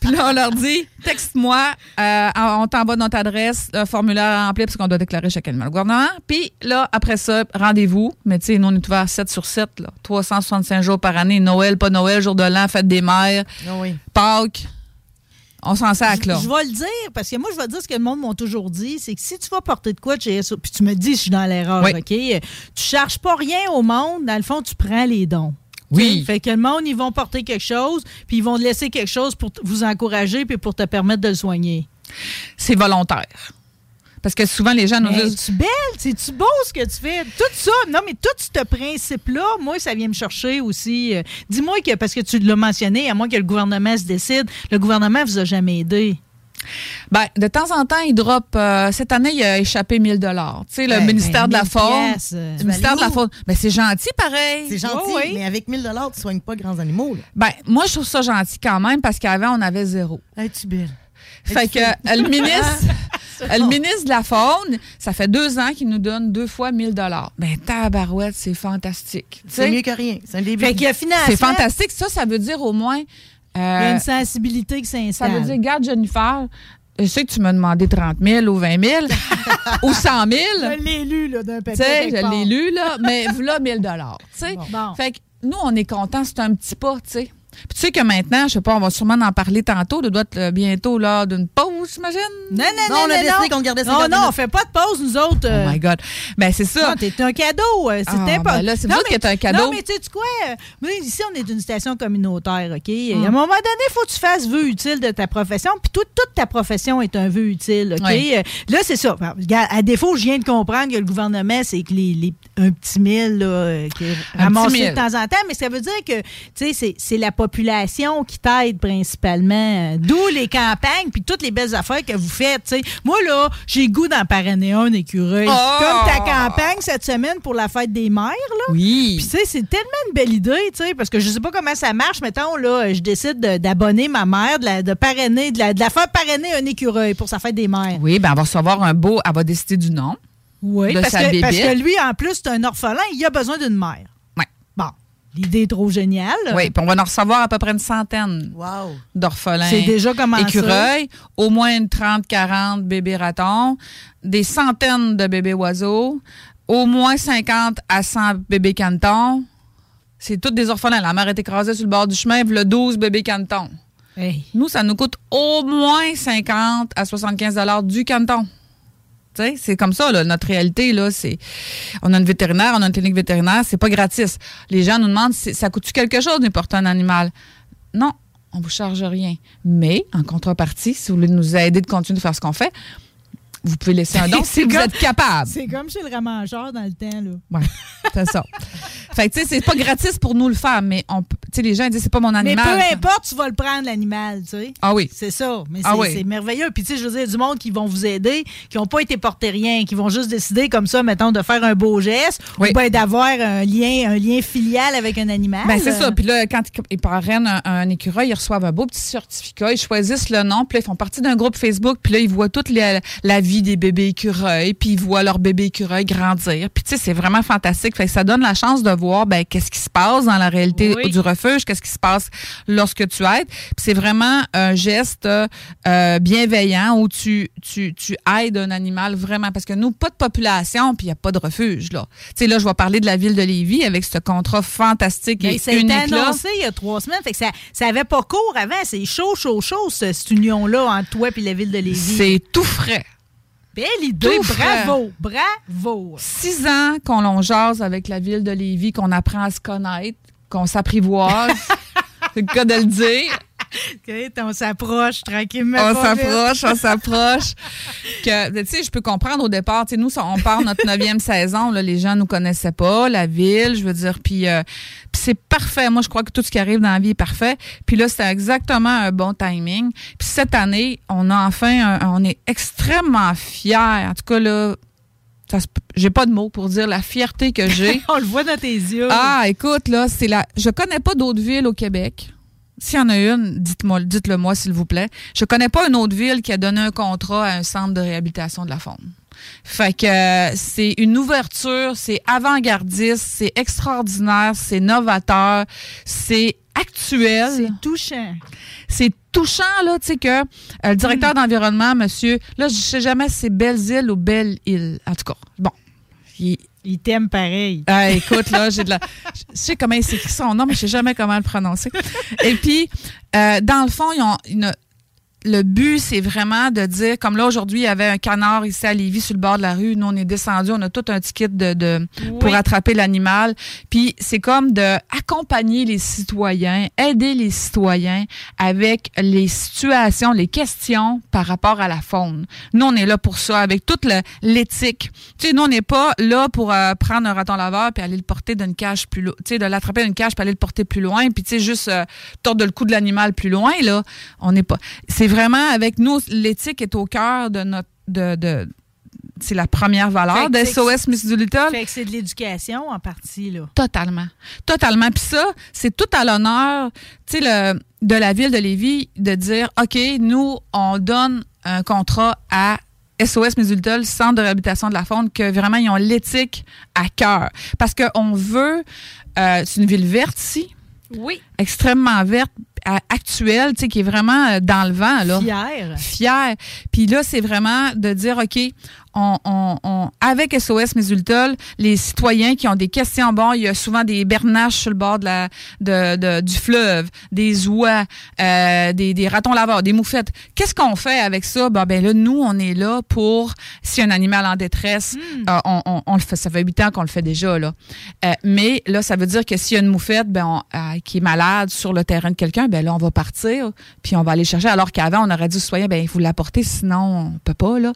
Puis là, on leur dit, texte-moi, euh, on t'envoie notre adresse, le formulaire à remplir parce qu'on doit déclarer chaque animal au gouvernement. Puis là, après ça, rendez-vous. Mais tu sais, nous, on est ouvert 7 sur 7, là, 365 jours par année. Noël, pas Noël, jour de l'an, fête des mères, Ah oui. Pâques. On s'en sac, là. Je vais le dire, parce que moi, je vais dire ce que le monde m'a toujours dit, c'est que si tu vas porter de quoi de chez puis tu me dis si je suis dans l'erreur, Oui. OK? Tu charges pas rien au monde, dans le fond, tu prends les dons. Oui. Fait que le monde, ils vont porter quelque chose, puis ils vont te laisser quelque chose pour vous encourager, puis pour te permettre de le soigner. C'est volontaire. Parce que souvent, les gens nous disent... tu belle, c'est-tu beau ce que tu fais? Tout ça, non, mais tout ce principe-là, moi, ça vient me chercher aussi. Euh, Dis-moi que, parce que tu l'as mentionné, à moins que le gouvernement se décide, le gouvernement vous a jamais aidé. Ben, de temps en temps, il drop. euh, cette année, il a échappé 1000 dollars. Tu sais, le Ben, ministère ben, de la 1000 Faune. piastres, euh, Le ministère de la. Faune. Ben, c'est gentil, pareil. C'est gentil, Oui, oui. mais avec 1000 tu ne soignes pas grands animaux. Là. Ben, moi, je trouve ça gentil quand même parce qu'avant, on avait zéro. Es-tu belle? Fait que euh, le ministre, le ministre de la Faune, ça fait deux ans qu'il nous donne deux fois 1000 dollars. Ben, tabarouette, c'est fantastique. C'est mieux que rien. C'est un début. Fait qu'il y a financement. C'est fantastique. Ça, ça veut dire au moins. Il y a euh, une sensibilité qui Ça s'installe. veut dire, regarde, Jennifer, je sais que tu m'as demandé 30 000 ou 20 000 ou 100 000. Je l'ai lu là, d'un Tu papier. sais, je l'ai lu, là, mais voilà 1000 Tu sais, Bon. fait que nous, on est contents, c'est un petit pas, tu sais. Puis tu sais que maintenant, je sais pas, on va sûrement en parler tantôt, ça doit être euh, bientôt lors d'une pause, j'imagine. Non, non, Non, non, on a non, décidé non. qu'on gardait ça Non, non, on fait pas de pause, nous autres. euh. Oh my God. Ben, c'est ça. Non, t'es un cadeau. euh, Ah, C'était pas. ben là, c'est vous autres qui êtes un cadeau. Non, mais tu sais quoi? ici, on est une station communautaire, OK? Hum. À un moment donné, il faut que tu fasses vœu utile de ta profession. Puis toute, toute ta profession est un vœu utile, OK? Oui. Là, c'est ça. À défaut, je viens de comprendre que le gouvernement, c'est que les, les- un petit mille, là, qui est ramassé de temps en temps, mais ça veut dire que, tu sais, c'est- c'est la population qui t'aide principalement. D'où les campagnes, puis toutes les belles affaires que vous faites. Moi, là, j'ai le goût d'en parrainer un écureuil. Oh! Comme ta campagne cette semaine pour la fête des mères, là. Oui. Puis, tu sais, c'est tellement une belle idée, tu sais, parce que je sais pas comment ça marche. Mettons, là, je décide de- d'abonner ma mère, de, la, de parrainer, de la, de la faire parrainer un écureuil pour sa fête des mères. Oui, ben, elle va recevoir un beau, elle va décider du nom. Oui, parce que, parce que lui, en plus, c'est un orphelin, il a besoin d'une mère. L'idée est trop géniale. Oui, puis on va en recevoir à peu près une centaine Wow. d'orphelins. C'est déjà commencé. Écureuils, au moins une 30-40 bébés ratons, des centaines de bébés oiseaux, au moins 50 à 100 bébés cantons. C'est tous des orphelins. La mère est écrasée sur le bord du chemin, le 12 bébés cantons. Hey. Nous, ça nous coûte au moins 50 à 75 dollars du canton. C'est comme ça, notre réalité. Là, c'est, on a une vétérinaire, on a une clinique vétérinaire, c'est pas gratis. Les gens nous demandent c'est- ça coûte-tu quelque chose d'importer un animal? Non, on vous charge rien. Mais, en contrepartie, si vous voulez nous aider de continuer de faire ce qu'on fait, vous pouvez laisser un don si vous êtes capable. C'est comme chez le ramangeur dans le temps, là. Ouais, c'est ça. fait que, tu sais, c'est pas gratis pour nous le faire, mais on, les gens disent c'est pas mon Mais animal. peu importe, tu vas le prendre, l'animal, tu sais. Ah oui. C'est ça. Mais Ah c'est oui. c'est merveilleux. Puis, tu sais, je veux dire, il y a du monde qui vont vous aider, qui n'ont pas été portés rien, qui vont juste décider comme ça, mettons, de faire un beau geste Oui. ou bien d'avoir un lien, un lien filial avec un animal. Ben, c'est ça. Puis là, quand ils- parrainent un, un écureuil, ils reçoivent un beau petit certificat. Ils choisissent le nom. Puis là, ils font partie d'un groupe Facebook. Puis là, ils voient toute la vie des bébés écureuils. Puis ils voient leur bébé écureuil grandir. Puis tu sais, c'est vraiment fantastique. Fait que ça donne la chance de voir ben, qu'est-ce qui se passe dans la réalité Oui. du refuge, qu'est-ce qui se passe lorsque tu aides. Puis c'est vraiment un geste euh, bienveillant où tu, tu, tu aides un animal vraiment. Parce que nous, pas de population, puis il n'y a pas de refuge. Là. Tu sais, là, je vais parler de la ville de Lévis avec ce contrat fantastique et unique là. annoncé il y a trois semaines. Fait que ça, ça avait pas cours avant. C'est chaud, chaud, chaud, ce- cette union-là entre toi et la ville de Lévis. C'est tout frais. Belle idée. tout. Bravo. Bravo. Six ans qu'on l'on jase avec la ville de Lévis, qu'on apprend à se connaître, qu'on s'apprivoise. C'est le cas de le dire. On s'approche tranquillement. On s'approche, on s'approche. Que, tu sais, je peux comprendre au départ, tu sais, nous, on part notre neuvième saison, là, les gens nous connaissaient pas, la ville, je veux dire, puis euh, puis c'est parfait. Moi, je crois que tout ce qui arrive dans la vie est parfait. Puis là, c'était exactement un bon timing. Puis cette année, on a enfin, un- on est extrêmement fiers. En tout cas, là, j'ai pas de mots pour dire la fierté que j'ai. on le voit dans tes yeux. Ah, écoute, là, c'est la. Je connais pas d'autres villes au Québec. S'il y en a une, dites-moi, dites-le moi, s'il vous plaît. Je connais pas une autre ville qui a donné un contrat à un centre de réhabilitation de la faune. Fait que euh, c'est une ouverture, c'est avant-gardiste, c'est extraordinaire, c'est novateur, c'est actuel. C'est touchant. C'est touchant, là, tu sais, que euh, le directeur d'environnement, monsieur, là, je sais jamais si c'est Belle-Île ou Belle-Île. En tout cas, bon. Il, Il t'aime pareil. ah, écoute, là, j'ai de la. Je sais comment il s'écrit son nom, mais je sais jamais comment le prononcer. Et puis, euh, dans le fond, ils ont une- le but, c'est vraiment de dire, comme là, aujourd'hui, il y avait un canard ici à Lévis sur le bord de la rue. Nous, on est descendu, on a tout un ticket de, de- pour attraper l'animal. Puis, c'est comme de accompagner les citoyens, aider les citoyens avec les situations, les questions par rapport à la faune. Nous, on est là pour ça, avec toute l'éthique. Tu sais, nous, on n'est pas là pour euh, prendre un raton laveur puis aller le porter d'une cage plus loin. Tu sais, de l'attraper d'une cage puis aller le porter plus loin. Puis, tu sais, juste euh, tordre le cou de l'animal plus loin, là. On n'est pas. C'est vraiment avec nous, l'éthique est au cœur de notre. De, de- c'est la première valeur de SOS Miss Doolittle. Fait que c'est de l'éducation en partie, là. Totalement. Totalement. Puis ça, c'est tout à l'honneur, tu sais, de la ville de Lévis de dire, OK, nous, on donne un contrat à SOS Mésultol, Centre de réhabilitation de la faune, que vraiment, ils ont l'éthique à cœur. Parce qu'on veut, euh, c'est une ville verte ici, Oui. extrêmement verte, actuelle, tu sais, qui est vraiment euh, dans le vent, là Fier. fier. Puis là, c'est vraiment de dire, OK, on, on- on- avec SOS Mésultol, les citoyens qui ont des questions, bon, il y a souvent des bernaches sur le bord de la, de, de- du fleuve, des oies, euh, des, des ratons laveurs, des moufettes. Qu'est-ce qu'on fait avec ça? Ben, ben là, nous, on est là pour, si un animal en détresse, euh, on, on- on le fait, ça fait huit ans qu'on le fait déjà, là. Euh, mais là, ça veut dire que s'il y a une moufette ben, on- euh, qui est malade sur le terrain de quelqu'un, ben là, on va partir, puis on va aller chercher. Alors qu'avant, on aurait dit au citoyen, ben, il faut l'apporter, sinon, on peut pas, là.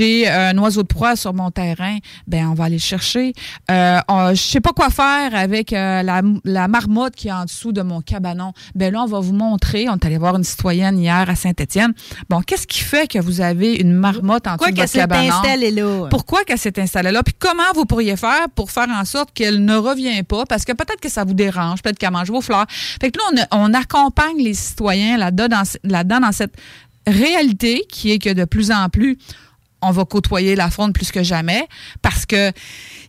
Euh, J'ai un oiseau de proie sur mon terrain, ben, on va aller le chercher. Euh, on- je sais pas quoi faire avec euh, la, la marmotte qui est en dessous de mon cabanon. Ben là, on va vous montrer. On est allé voir une citoyenne hier à Saint-Étienne. Bon, qu'est-ce qui fait que vous avez une marmotte en Pourquoi dessous de qu'elle votre s'est cabanon? installée là? Pourquoi qu'elle s'est installée là? Puis comment vous pourriez faire pour faire en sorte qu'elle ne revient pas? Parce que peut-être que ça vous dérange, peut-être qu'elle mange vos fleurs. Fait que là, on, on accompagne les citoyens là-dedans dans, ce- là-dedans dans cette réalité qui est que de plus en plus, on va côtoyer la faune plus que jamais parce que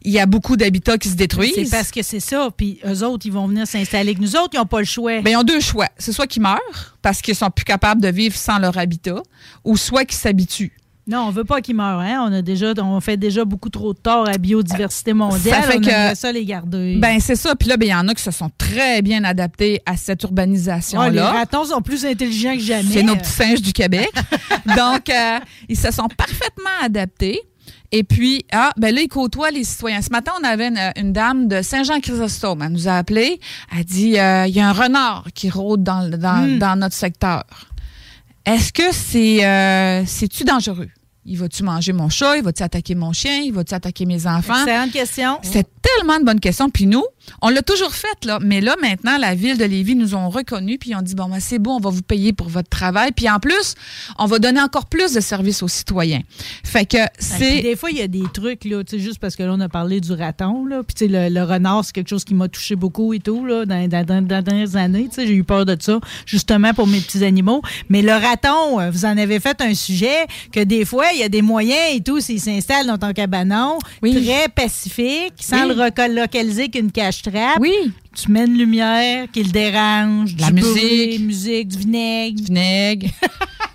il y a beaucoup d'habitats qui se détruisent. C'est parce que c'est ça. Puis eux autres, ils vont venir s'installer avec nous autres. Ils n'ont pas le choix. Ben, ils ont deux choix. C'est soit qu'ils meurent parce qu'ils sont plus capables de vivre sans leur habitat, ou soit qu'ils s'habituent. Non, on veut pas qu'ils meurent. Hein? On a déjà, on fait déjà beaucoup trop de tort à la biodiversité mondiale. Ça fait on que- ça les garder. Ben c'est ça. Puis là, ben il y en a qui se sont très bien adaptés à cette urbanisation Ah, les là. ratons sont plus intelligents que jamais. C'est nos petits singes du Québec. Donc, euh, ils se sont parfaitement adaptés. Et puis, ah, ben là, ils côtoient les citoyens. Ce matin, on avait une, une dame de Saint-Jean-Chrysostome. Elle nous a appelé. Elle dit euh, il y a un renard qui rôde dans, dans, Hmm. dans notre secteur. Est-ce que c'est euh, c'est-tu dangereux? Il va-tu manger mon chat? Il va-tu attaquer mon chien? Il va-tu attaquer mes enfants? Excellente question. C'est tellement de bonnes questions. Puis nous, on l'a toujours fait, là. Mais là, maintenant, la ville de Lévis nous ont reconnus, puis ils ont dit, bon, ben, c'est bon, on va vous payer pour votre travail. Puis en plus, on va donner encore plus de services aux citoyens. Fait que Ben, c'est... des fois, il y a des trucs, là, tu sais, juste parce que là, on a parlé du raton, là. Puis, tu sais, le, le renard, c'est quelque chose qui m'a touché beaucoup et tout, là, dans, dans- dans- dans les dernières années. Tu sais, j'ai eu peur de ça, justement, pour mes petits animaux. Mais le raton, euh, vous en avez fait un sujet que des fois, il y a des moyens et tout, s'il s'installe dans ton cabanon, très pacifique, sans Oui. le relocaliser qu'une Oui. Tu mets une lumière qui le dérange, La du musique. bruit, musique, du vinaigre. Vinaigre.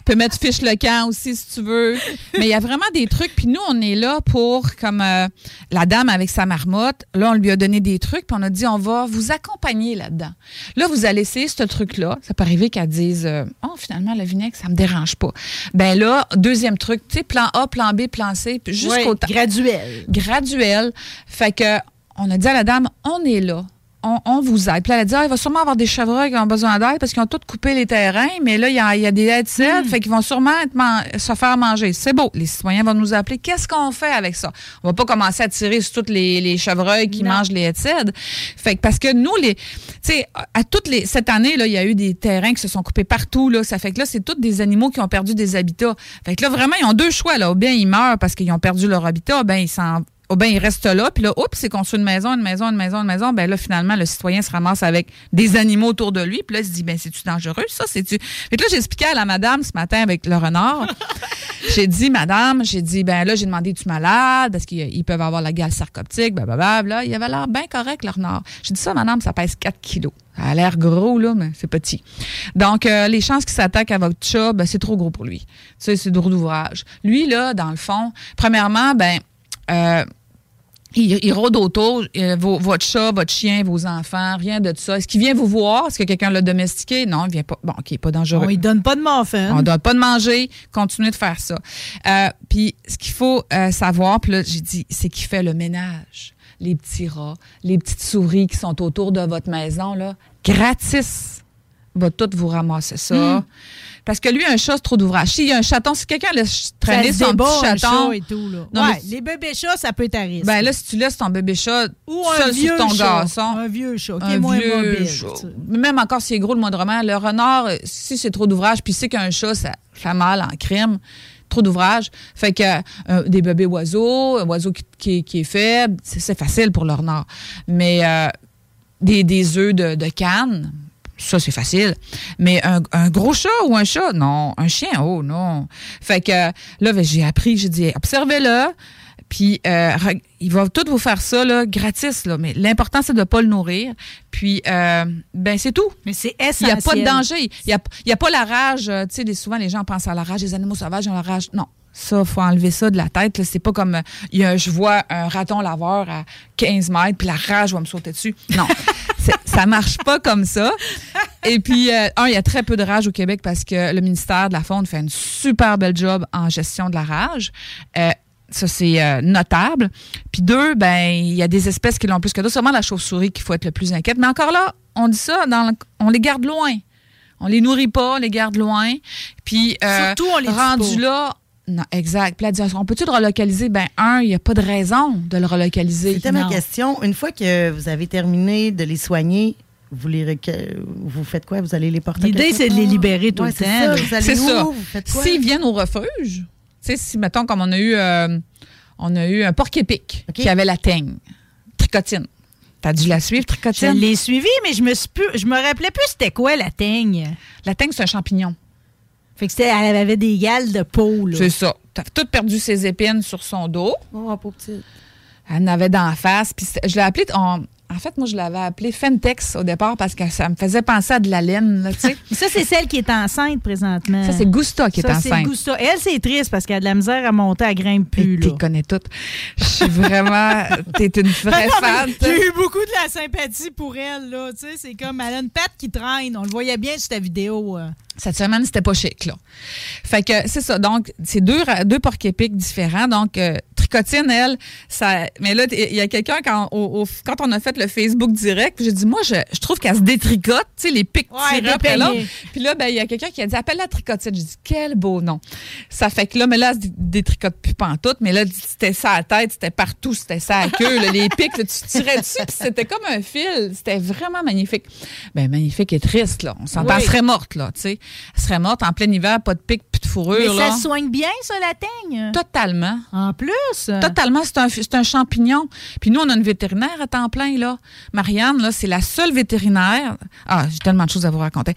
Tu peux mettre fiche le camp aussi si tu veux. Mais il y a vraiment des trucs. Puis nous, on est là pour, comme euh, la dame avec sa marmotte, là, on lui a donné des trucs, puis on a dit, on va vous accompagner là-dedans. Là, vous allez essayer ce truc-là. Ça peut arriver qu'elle dise, euh, oh, finalement, le vinaigre, ça me dérange pas. Ben là, deuxième truc, tu sais, plan A, plan B, plan C, puis jusqu'au temps. graduel. Graduel. Fait que, on a dit à la dame, on est là. On, on vous aide. Puis là, elle a dit, Ah, il va sûrement avoir des chevreuils qui ont besoin d'aide parce qu'ils ont tous coupé les terrains, mais là, il y a, il y a des aides Hmm. fait qu'ils vont sûrement être se faire manger. C'est beau. Les citoyens vont nous appeler. Qu'est-ce qu'on fait avec ça? On va pas commencer à tirer sur tous les, les chevreuils qui Non. mangent les aides Fait que parce que nous, les, tu sais, à toutes les, cette année, là, il y a eu des terrains qui se sont coupés partout, là. Ça fait que là, c'est tous des animaux qui ont perdu des habitats. Fait que là, vraiment, ils ont deux choix, là. Ou bien ils meurent parce qu'ils ont perdu leur habitat, ben ils s'en ou bien ils restent là, puis là, oups, c'est construit une maison, une maison, une maison, une maison. Ben là, finalement, le citoyen se ramasse avec des animaux autour de lui, puis là, il se dit, ben c'est-tu dangereux, ça? C'est-tu? Fait que là, j'ai expliqué à la madame ce matin avec le renard. j'ai dit, madame, j'ai dit, ben là, j'ai demandé, tu malade? Parce qu'ils ils peuvent avoir la gale sarcoptique, blablabla. Là, il avait l'air bien correct, le renard. J'ai dit, ça, madame, ça pèse 4 kilos. Ça a l'air gros, là, mais c'est petit. Donc, euh, les chances qu'il s'attaque à votre chat, ben, c'est trop gros pour lui. Tu sais, c'est dur d'ouvrage. Lui, là, dans le fond, premièrement, ben, euh, il, il rôde autour, euh, vos- votre chat, votre chien, vos enfants, rien de ça. Est-ce qu'il vient vous voir? Est-ce que quelqu'un l'a domestiqué? Non, il vient pas. Bon, OK, pas dangereux. On lui donne pas de morphine. On ne donne pas de manger, continuez de faire ça. Euh, puis ce qu'il faut euh, savoir, puis là, j'ai dit, c'est qu'il fait le ménage. Les petits rats, les petites souris qui sont autour de votre maison, là, gratis, va tout vous ramasser ça. Hmm. Parce que lui, un chat, c'est trop d'ouvrage. S'il y a un chaton, si quelqu'un laisse traîner son petit un chaton. chat et tout, là. Non, ouais, mais- les bébés chats, ça peut être à risque. ben là, si tu laisses ton bébé chat Ou un seul vieux sur ton chat. garçon. Un vieux chat qui un est moins vieux mobile. chat. Même encore s'il est gros le moindrement, le renard, si c'est trop d'ouvrage, puis c'est qu'un chat, ça fait mal en crime, trop d'ouvrage. Fait que euh, des bébés oiseaux, un oiseau qui, qui est- qui est faible, c'est c'est facile pour le renard. Mais euh, des, des œufs de, de canne, ça, c'est facile. Mais un, un gros chat ou un chat, non. Un chien, oh non. Fait que là, ben, j'ai appris, j'ai dit, observez-le. Puis, euh, re- il va tout vous faire ça, là, gratis, là. Mais l'important, c'est de ne pas le nourrir. Puis, euh, ben, c'est tout. Mais c'est Il n'y a pas de essentiel. danger. Il n'y a, a pas la rage. euh, Tu sais, des- souvent, les gens pensent à la rage. Les animaux sauvages ont la rage. Non. Ça, faut enlever ça de la tête. C'est pas comme, il y a, je vois un raton laveur à 15 mètres, puis la rage va me sauter dessus. Non. Ça marche pas comme ça. Et puis, euh, un, il y a très peu de rage au Québec parce que le ministère de la Faune fait une super belle job en gestion de la rage. Euh, ça, c'est euh, notable. Puis deux, ben, il y a des espèces qui l'ont plus que d'autres. Seulement la chauve-souris qu'il faut être le plus inquiète. Mais encore là, on dit ça, dans le- on les garde loin. On les nourrit pas, on les garde loin. Puis, euh, Surtout, on les rendu là, non, exact. Puis là, elle dit, on peut-tu le relocaliser? Ben, un, il n'y a pas de raison de le relocaliser. C'était ma question. Une fois que vous avez terminé de les soigner, vous les vous faites quoi? Vous allez les porter L'idée, c'est de les libérer tout Ouais, le c'est temps, ça. Vous allez C'est où? ça. Vous faites quoi? S'ils viennent au refuge, tu sais, si, mettons, comme on a eu, euh, on a eu un porc-épic qui avait la teigne, tricotine. T'as dû la suivre, Je tricotine? l'ai suivi, mais je me, suis plus- je me rappelais plus c'était quoi la teigne. La teigne, c'est un champignon. Fait que c'était, elle avait des gales de peau, là. C'est ça. T'as tout perdu ses épines sur son dos. Oh, pauvre petite. Elle en avait d'en face. Puis je l'ai appelée. on- en fait, moi, je l'avais appelée Fentex au départ parce que ça me faisait penser à de la laine, là, tu sais. Ça, c'est celle qui est enceinte présentement. Ça, c'est Gusta qui est Ça, c'est enceinte. Gusta. Elle, c'est triste parce qu'elle a de la misère à monter, elle grimpe plus. Tu connais toutes. Je suis vraiment. T'es une vraie Non, fan. J'ai eu beaucoup de la sympathie pour elle. là. Tu sais, C'est comme elle a une patte qui traîne. On le voyait bien sur ta vidéo. euh. Cette semaine, c'était pas chic, là. Fait que c'est ça. Donc, c'est deux, deux porcs épics différents. Donc, euh, Tricotine, elle, ça. Mais là, il y a quelqu'un, quand, au- au- quand on a fait le Facebook direct, j'ai dit, moi, je, je trouve qu'elle se détricote, tu sais, les pics Ouais, tirés après l'autre. Puis là, ben, il y a quelqu'un qui a dit, appelle-la Tricotine. J'ai dit, quel beau nom. Ça fait que là, mais là, elle se dé- détricote plus pantoute, mais là, c'était ça à la tête, c'était partout, c'était ça à la queue, là, les pics, là, tu tirais dessus, puis c'était comme un fil. C'était vraiment magnifique. Ben, magnifique et triste, là. On s'entend, Oui. elle serait morte, là, tu sais. Elle serait morte en plein hiver, pas de pic, plus de fourrure, Mais là. ça soigne bien, ça, la teigne? Totalement. En plus? Totalement, c'est un, c'est un champignon. Puis nous, on a une vétérinaire à temps plein, là. Marianne, là, c'est la seule vétérinaire. Ah, j'ai tellement de choses à vous raconter.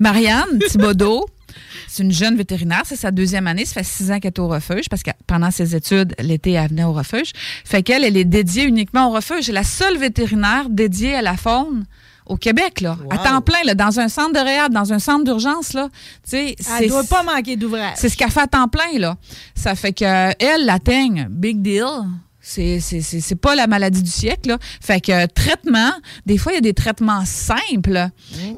Marianne Thibodeau, c'est une jeune vétérinaire, c'est sa deuxième année, ça fait six ans qu'elle est au refuge, parce que pendant ses études, l'été, elle venait au refuge. Fait qu'elle, elle est dédiée uniquement au refuge. C'est la seule vétérinaire dédiée à la faune au Québec, là. À temps plein, là, dans un centre de réhab, dans un centre d'urgence, là. Tu sais, Elle c'est- doit pas manquer d'ouvrage. c'est ce qu'elle fait à temps plein, là. Ça fait que euh, elle, la teigne, big deal. C'est, c'est, c'est, c'est pas la maladie du siècle, là. Fait que euh, traitement, des fois, il y a des traitements simples.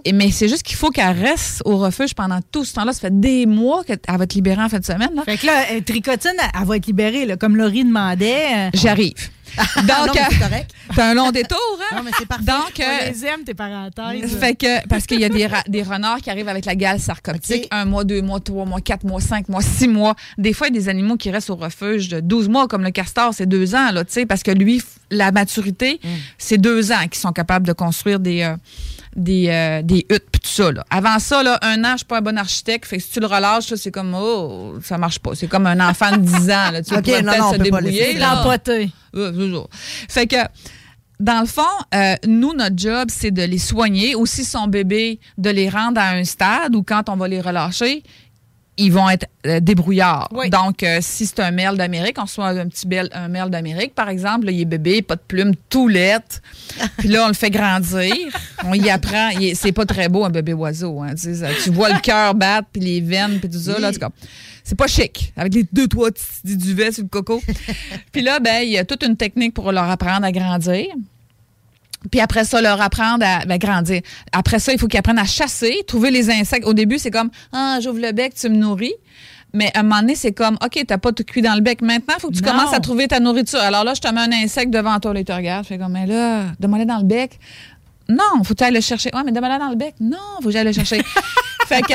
Et, mais c'est juste qu'il faut qu'elle reste au refuge pendant tout ce temps-là. Ça fait des mois qu'elle va être libérée en fin de semaine, là. Fait que là, euh, Tricotine, elle, elle va être libérée, là, comme Laurie demandait. euh. J'arrive. Donc, c'est euh, correct. t'as un long détour, hein? Non, mais c'est parfait. Donc, On euh, les aime, tes fait que, parce qu'il y a des, renards qui arrivent avec la gale sarcoptique, un mois, deux mois, trois mois, quatre mois, cinq mois, six mois. Des fois, il y a des animaux qui restent au refuge de 12 mois, comme le castor, c'est deux ans, là, tu sais, parce que lui, la maturité, c'est deux ans qu'ils sont capables de construire des, euh, des, euh, des huttes, puis tout ça, là. Avant ça, là, un an, je suis pas un bon architecte, fait que si tu le relâches, là, c'est comme, oh, ça marche pas. C'est comme un enfant de 10 ans, là, tu Ok, pourrais non, peut-être non, on se peut débrouiller. Fait que, dans le fond, euh, nous, notre job, c'est de les soigner. Aussi, son bébé, de les rendre à un stade où, quand on va les relâcher, ils vont être euh, débrouillards. Donc, euh, si c'est un merle d'Amérique, on soit un petit bel, un merle d'Amérique, par exemple, là, il est bébé, pas de plumes, tout lettre. Puis là, on le fait grandir. On y apprend. C'est pas très beau, un bébé oiseau. hein, tu, sais, ça- tu vois le cœur battre, puis les veines, puis tout ça. Là, c'est pas chic, avec les deux, trois petits duvets sur le coco. puis là, ben, il y a toute une technique pour leur apprendre à grandir. Puis après ça, leur apprendre à ben, grandir. Après ça, il faut qu'ils apprennent à chasser, trouver les insectes. Au début, c'est comme Ah, j'ouvre le bec, tu me nourris. Mais à un moment donné, c'est comme OK, t'as pas tout cuit dans le bec. Maintenant, il faut que tu Non. commences à trouver ta nourriture. Alors là, je te mets un insecte devant toi, là, il te regarde. Je fais comme Mais là, demande dans le bec. Non, faut que tu ailles le chercher? Ouais, mais demande dans le bec. Non, faut que j'aille le chercher. Fait que,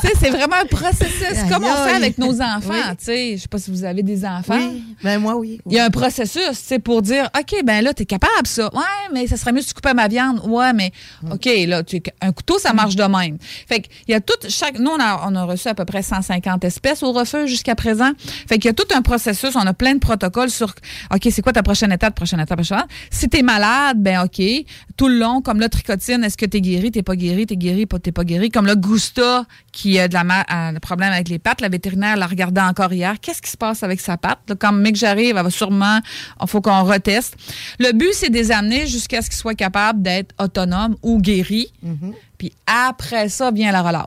tu sais, c'est vraiment un processus, comme on fait avec nos enfants. Oui. Tu sais, je sais pas si vous avez des enfants. Oui, ben moi, oui. Il y a un processus, tu sais, pour dire, OK, ben là, t'es capable, ça. Ouais, mais ça serait mieux si tu coupais ma viande. Ouais, mais OK, là, tu, un couteau, ça marche de même. Fait qu'il y a tout, chaque, nous, on a, on a reçu à peu près 150 espèces au refuge jusqu'à présent. Fait qu'il y a tout un processus, on a plein de protocoles sur, OK, c'est quoi ta prochaine étape, prochaine étape, prochaine étape? Si t'es malade, ben OK, tout le long, comme là, tricotine, est-ce que t'es guéri, t'es pas guéri, t'es guéri, pas, t'es pas guéri? Comme Qui a de la a problème avec les pattes, la vétérinaire l'a regardé encore hier. Qu'est-ce qui se passe avec sa patte? Quand mec j'arrive, elle va sûrement, il faut qu'on reteste. Le but, c'est de les amener jusqu'à ce qu'ils soient capables d'être autonomes ou guéris. Puis après ça vient la relâche.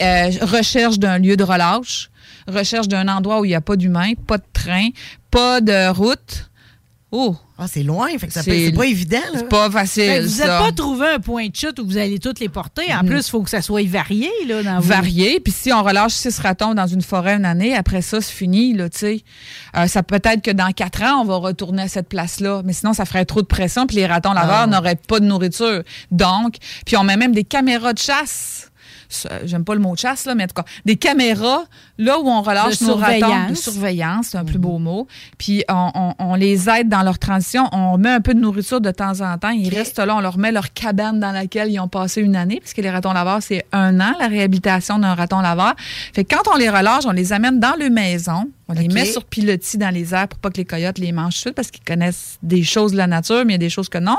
Euh, recherche d'un lieu de relâche, recherche d'un endroit où il n'y a pas d'humain, pas de train, pas de route. Oh! Ah, c'est loin, fait que ça peut- C'est- c'est pas évident. là. C'est pas facile. Fait que vous n'êtes pas trouvé un point de chute où vous allez toutes les porter. En Mhm. plus, il faut que ça soit varié là, dans vos- varié. Puis si on relâche six ratons dans une forêt une année, après ça, c'est fini, là, tu sais. Euh, ça peut être que dans quatre ans, on va retourner à cette place-là. Mais sinon, ça ferait trop de pression, puis les ratons laveurs Ah. n'auraient pas de nourriture. Donc, puis on met même des caméras de chasse. J'aime pas le mot chasse, là, mais en tout cas, des caméras, là où on relâche De nos ratons. De surveillance. c'est un plus beau mot. Puis on, on- on les aide dans leur transition. On met un peu de nourriture de temps en temps. Ils restent là, on leur met leur cabane dans laquelle ils ont passé une année, puisque les ratons laveurs, c'est un an, la réhabilitation d'un raton laveur. Fait que quand on les relâche, on les amène dans leur maison. On les met sur pilotis dans les airs pour pas que les coyotes les mangent parce qu'ils connaissent des choses de la nature, mais il y a des choses que non.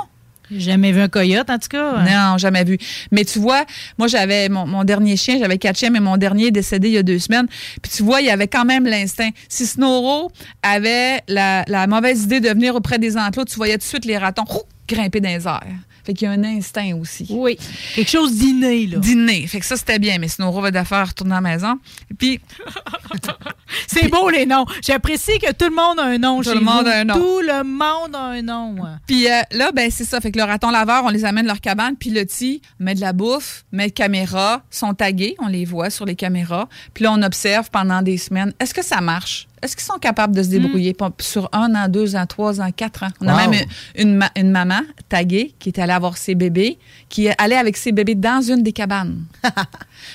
Jamais vu un coyote, en tout cas. Non, jamais vu. Mais tu vois, moi, j'avais mon, mon dernier chien, j'avais quatre chiens, mais mon dernier est décédé il y a deux semaines. Puis tu vois, il y avait quand même l'instinct. Si Snoro avait la, la mauvaise idée de venir auprès des enclos, tu voyais tout de suite les ratons grimper dans les airs. Fait qu'il y a un instinct aussi. Oui. Quelque chose d'inné, là. D'inné. Fait que ça, c'était bien. Mais Snoro va d'affaires retourner à la maison. Puis, C'est beau les noms. J'apprécie que tout le monde a un nom Tout chez le monde vous. a un nom. Tout le monde a un nom. Puis euh, là, ben c'est ça. Fait que le raton laveur, on les amène leur cabane, puis le petit met de la bouffe, met de caméra, sont tagués, on les voit sur les caméras. Puis là, on observe pendant des semaines. Est-ce que ça marche? Est-ce qu'ils sont capables de se débrouiller Pas- sur un an, deux ans, trois ans, quatre ans? On a même une, ma- une maman taguée qui est allée avoir ses bébés, qui est allée avec ses bébés dans une des cabanes.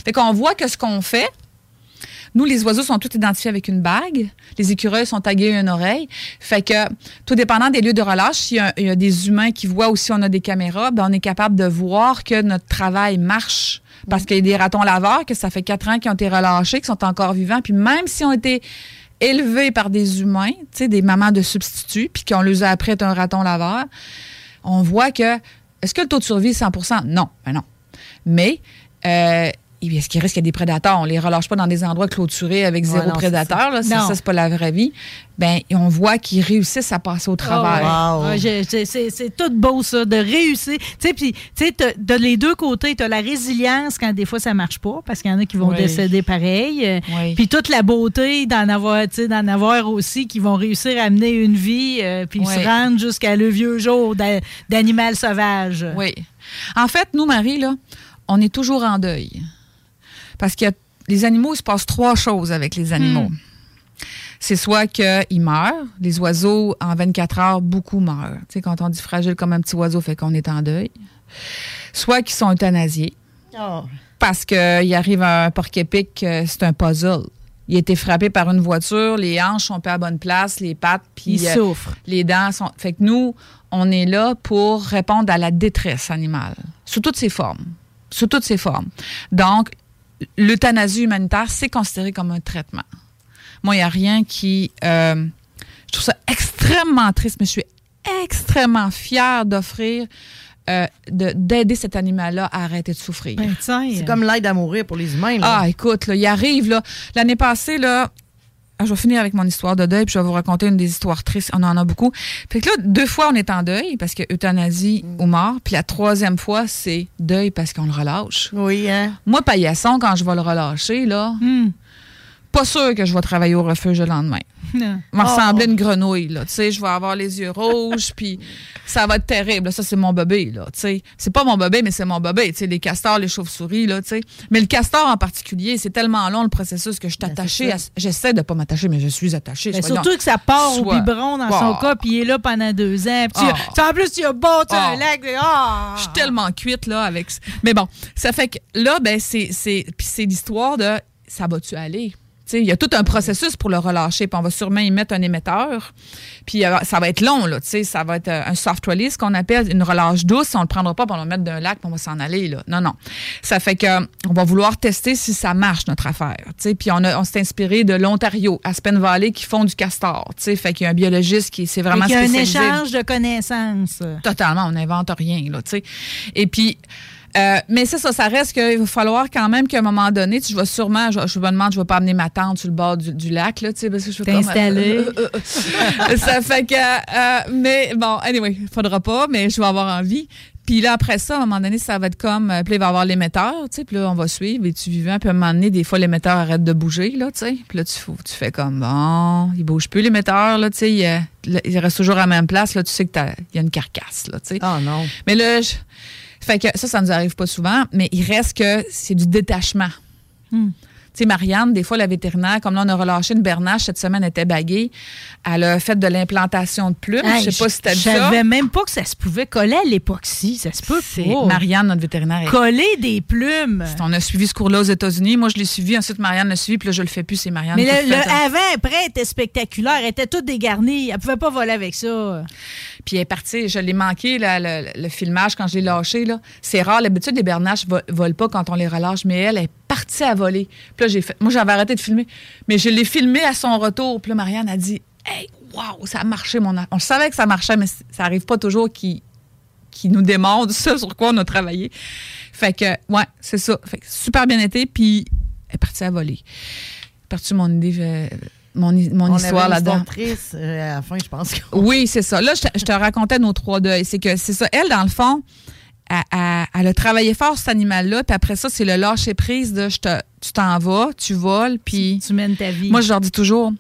fait qu'on voit que ce qu'on fait, nous, les oiseaux sont tous identifiés avec une bague. Les écureuils sont tagués à une oreille. Fait que, tout dépendant des lieux de relâche, s'il y a, il y a des humains qui voient aussi on a des caméras, ben on est capable de voir que notre travail marche. Parce qu'il y a des ratons laveurs que ça fait quatre ans qu'ils ont été relâchés, qui sont encore vivants. Puis même s'ils ont été élevés par des humains, des mamans de substituts, puis qu'on les a appris à un raton laveur, on voit que, est-ce que le taux de survie est 100% Non, ben non. Mais, euh, est-ce qu'il risque qu'il y a des prédateurs? On les relâche pas dans des endroits clôturés avec zéro non, c'est prédateur. ça. Là. Ça, c'est pas la vraie vie. Ben, on voit qu'ils réussissent à passer au ouais. Ouais, je- c'est- tout beau, ça, de réussir. Tu sais, puis, tu sais, de les deux côtés, tu as la résilience quand des fois ça marche pas, parce qu'il y en a qui vont Oui. décéder pareil. Euh, Oui. Puis toute la beauté d'en avoir, tu sais, d'en avoir aussi qui vont réussir à mener une vie, euh, puis Oui. se rendre jusqu'à le vieux jour d'a- d'animal sauvage. Oui. En fait, nous, Marie, là, on est toujours en deuil. Parce que les animaux, il se passe trois choses avec les animaux. Hmm. C'est soit qu'ils meurent, les oiseaux, en 24 heures, beaucoup meurent. Tu sais, quand on dit fragile comme un petit oiseau, fait qu'on est en deuil. Soit qu'ils sont euthanasiés, Oh. parce qu'il arrive un porc-épic, euh, c'est un puzzle. Il a été frappé par une voiture, les hanches sont pas à bonne place, les pattes, puis Il euh, souffre. les dents sont. Fait que nous, on est là pour répondre à la détresse animale, sous toutes ses formes. Sous toutes ses formes. Donc, l'euthanasie humanitaire, c'est considéré comme un traitement. Moi, il n'y a rien qui. euh, je trouve ça extrêmement triste, mais je suis extrêmement fière d'offrir, euh, de- d'aider cet animal-là à arrêter de souffrir. Ben. C'est comme l'aide à mourir pour les humains. là. Ah, écoute, là, il arrive, là. L'année passée, là, je vais finir avec mon histoire de deuil, puis je vais vous raconter une des histoires tristes. On en a beaucoup. Fait que là, deux fois, on est en deuil parce que euthanasie ou mort. Puis la troisième fois, c'est deuil parce qu'on le relâche. Oui, hein? Moi, paillasson, quand je vais le relâcher, là, Hmm. pas sûr que je vais travailler au refuge le lendemain. Non. Je vais Oh. une grenouille, là. Tu sais, je vais avoir les yeux rouges, puis ça va être terrible. Ça, c'est mon bébé, là. Tu sais, c'est pas mon bébé, mais c'est mon bébé. Tu sais, les castors, les chauves-souris, là, tu sais. Mais le castor en particulier, c'est tellement long, le processus, que je suis attachée. à- J'essaie de pas m'attacher, mais je suis attachée. Ben, surtout que ça part au biberon dans son Ah. cas, puis il est là pendant deux ans. Puis tu- Ah. tu- en plus, tu as bâti un Ah. lac. de- Ah! Je suis tellement cuite, là, avec. Mais bon, ça fait que là, ben, c'est. c'est- Puis c'est l'histoire de ça va-tu aller? Il y a tout un processus pour le relâcher, puis on va sûrement y mettre un émetteur. Puis euh, ça va être long, là, tu sais, ça va être euh, un soft release qu'on appelle une relâche douce. On le prendra pas, puis on va le mettre d'un lac, puis on va s'en aller, là. Non, non. Ça fait que euh, on va vouloir tester si ça marche, notre affaire. tu sais. Puis on, a- on s'est inspiré de l'Ontario, Aspen Valley, qui font du castor. tu sais. Fait qu'il y a un biologiste qui s'est vraiment qu'il y a un échange de connaissances. Totalement, on n'invente rien, là, tu sais. Et puis, euh, mais c'est ça, ça reste qu'il va falloir quand même qu'à un moment donné, tu, je vais sûrement, je, je me demande, je vais pas amener ma tante sur le bord du, du lac, là, tu sais, parce que je veux comme- T'installer. Euh, euh, ça fait que, euh, mais bon, anyway, faudra pas, mais je vais avoir envie. Puis là, après ça, à un moment donné, ça va être comme, puis là, il va y avoir l'émetteur, tu sais, puis là, on va suivre, et tu vivant, puis à un moment donné, des fois, l'émetteur arrête de bouger, là, tu sais, puis là, tu, tu fais comme, bon, il bouge plus, l'émetteur, là, tu sais, il, il reste toujours à la même place, là, tu sais que t'as- il y a une carcasse, là, tu sais. Oh non. Mais là, je- fait que ça, ça nous arrive pas souvent, mais il reste que c'est du détachement. Hmm. Tu sais, Marianne, des fois, la vétérinaire, comme là, on a relâché une bernache cette semaine, elle était baguée. Elle a fait de l'implantation de plumes. Hey, je sais pas si t'as vu ça. savais même pas que ça se pouvait coller à l'époxy. Ça se peut C'est pas. Marianne, notre vétérinaire. Coller des plumes. On a suivi ce cours-là aux États-Unis. Moi, je l'ai suivi. Ensuite, Marianne l'a suivi. Puis là, je le fais plus. C'est Marianne Mais le, fait. avant-après était spectaculaire. Elle était toute dégarnie. Elle pouvait pas voler avec ça. Puis elle est partie. Je l'ai manqué, le, le filmage, quand je l'ai lâché. C'est rare. L'habitude, les bernaches vo- volent pas quand on les relâche. Mais elle est partie à voler. Puis là, j'ai fait. Moi, j'avais arrêté de filmer. Mais je l'ai filmé à son retour. Puis là, Marianne a dit Hey, waouh, ça a marché, mon. On savait que ça marchait, mais ça arrive pas toujours qui qui nous démontre ce sur quoi on a travaillé. Fait que, ouais, c'est ça. Fait que super bien été, puis elle est partie à voler. Partie mon idée, euh, mon, hi- mon On histoire là-dedans. euh, à la fin, je pense. que- Oui, c'est ça. Là, je te, je te racontais nos trois deuils. C'est que c'est ça. Elle, dans le fond, elle, elle- elle a travaillé fort, cet animal-là, puis après ça, c'est le lâcher-prise de je te- tu t'en vas, tu voles, puis... Tu mènes ta vie. Moi, je leur dis toujours,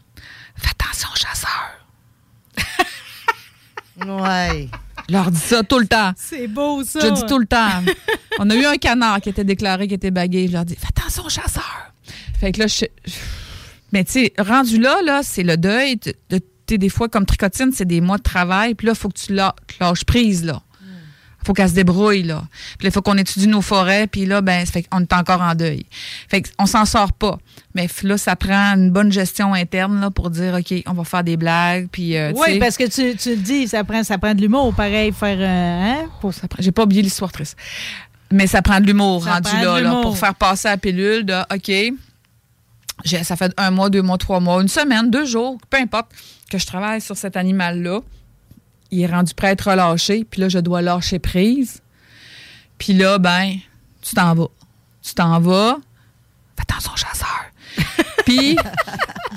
fais attention aux chasseurs. Ouais. Je leur dis ça tout le temps. C'est beau, ça. Je dis tout le temps. On a eu un canard qui était déclaré, qui était bagué. Je leur dis, fais attention aux chasseurs. Fait que là, je... Mais tu sais, rendu là, là, c'est le deuil. Tu des fois, comme tricotine, c'est des mois de travail. Puis là, il faut que tu la- lâches prise, là. faut qu'elle se débrouille, là. Puis là, il faut qu'on étudie nos forêts. Puis là, ben, ça fait qu'on est encore en deuil. Fait qu'on s'en sort pas. Mais là, ça prend une bonne gestion interne, là, pour dire, OK, on va faire des blagues. Puis, euh, Oui, parce que tu, tu le dis, ça prend, ça prend de l'humour, pareil, faire. euh, hein? pour ça. J'ai pas oublié l'histoire triste. Mais ça prend de l'humour rendu là, là, pour faire passer la pilule de OK. Ça fait un mois, deux mois, trois mois, une semaine, deux jours, peu importe, que je travaille sur cet animal-là. Il est rendu prêt à être relâché, puis là, je dois lâcher prise. Puis là, ben, tu t'en vas. Tu t'en vas. Fais attention, chasseur. Puis,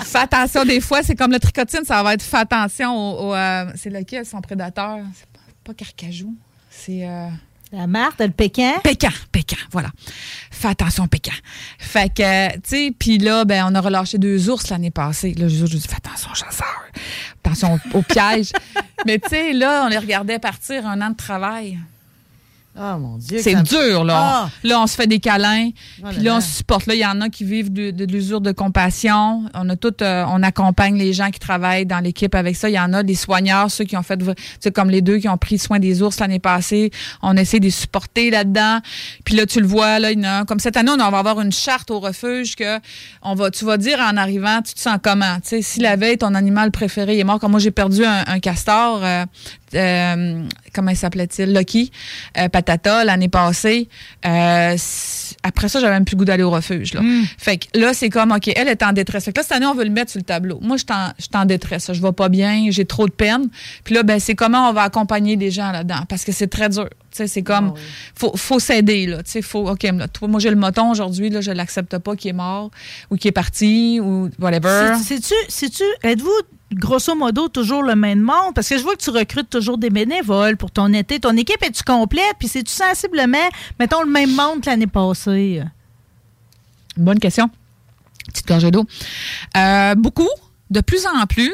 fais attention, des fois, c'est comme le tricotine, ça va être fais attention au. au, euh, c'est lequel son prédateur? C'est pas, pas carcajou. C'est. euh, La Marthe, le Pékin? Pécan, Pécan, voilà. Fais attention, Pécan. Fait que, tu sais, puis là, ben, on a relâché deux ours l'année passée. Là, je, je dis, fais attention, chasseur. Attention au, au piège. Mais, tu sais, là, on les regardait partir un an de travail. Oh mon Dieu. C'est ça- dur, là. Ah! Là, on se fait des câlins. Oh Puis là, on se supporte. Là, il y en a qui vivent de, de l'usure de compassion. On a tout, euh, on accompagne les gens qui travaillent dans l'équipe avec ça. Il y en a des soigneurs, ceux qui ont fait, v- tu sais, comme les deux qui ont pris soin des ours l'année passée. On essaie de les supporter là-dedans. Puis là, tu le vois, là, il y en a comme cette année, on va avoir une charte au refuge que on va, tu vas dire en arrivant, tu te sens comment? Tu sais, si la veille, ton animal préféré est mort, comme moi, j'ai perdu un, un castor, euh, euh, comment il s'appelait-il? Lucky, euh, Patata, l'année passée. Euh, après ça, j'avais même plus le goût d'aller au refuge. Là. Fait que là, c'est comme, OK, elle est en détresse. Fait que là, cette année, on veut le mettre sur le tableau. Moi, je suis en, en détresse. Je vais pas bien, j'ai trop de peine. Puis là, ben, c'est comment on va accompagner des gens là-dedans? Parce que c'est très dur. Tu sais, c'est comme, faut, faut s'aider, là. Tu sais, faut, OK, là, toi, moi, j'ai le moton aujourd'hui, là, je l'accepte pas qu'il est mort ou qu'il est parti ou whatever. C'est- C'est-tu, c'est-tu, êtes-vous grosso modo toujours le même monde? Parce que je vois que tu recrutes toujours des bénévoles pour ton été. Ton équipe est-tu complète? Puis c'est-tu sensiblement, mettons, le même monde que l'année passée? Bonne question. Petite gorgée d'eau. Euh, beaucoup, de plus en plus.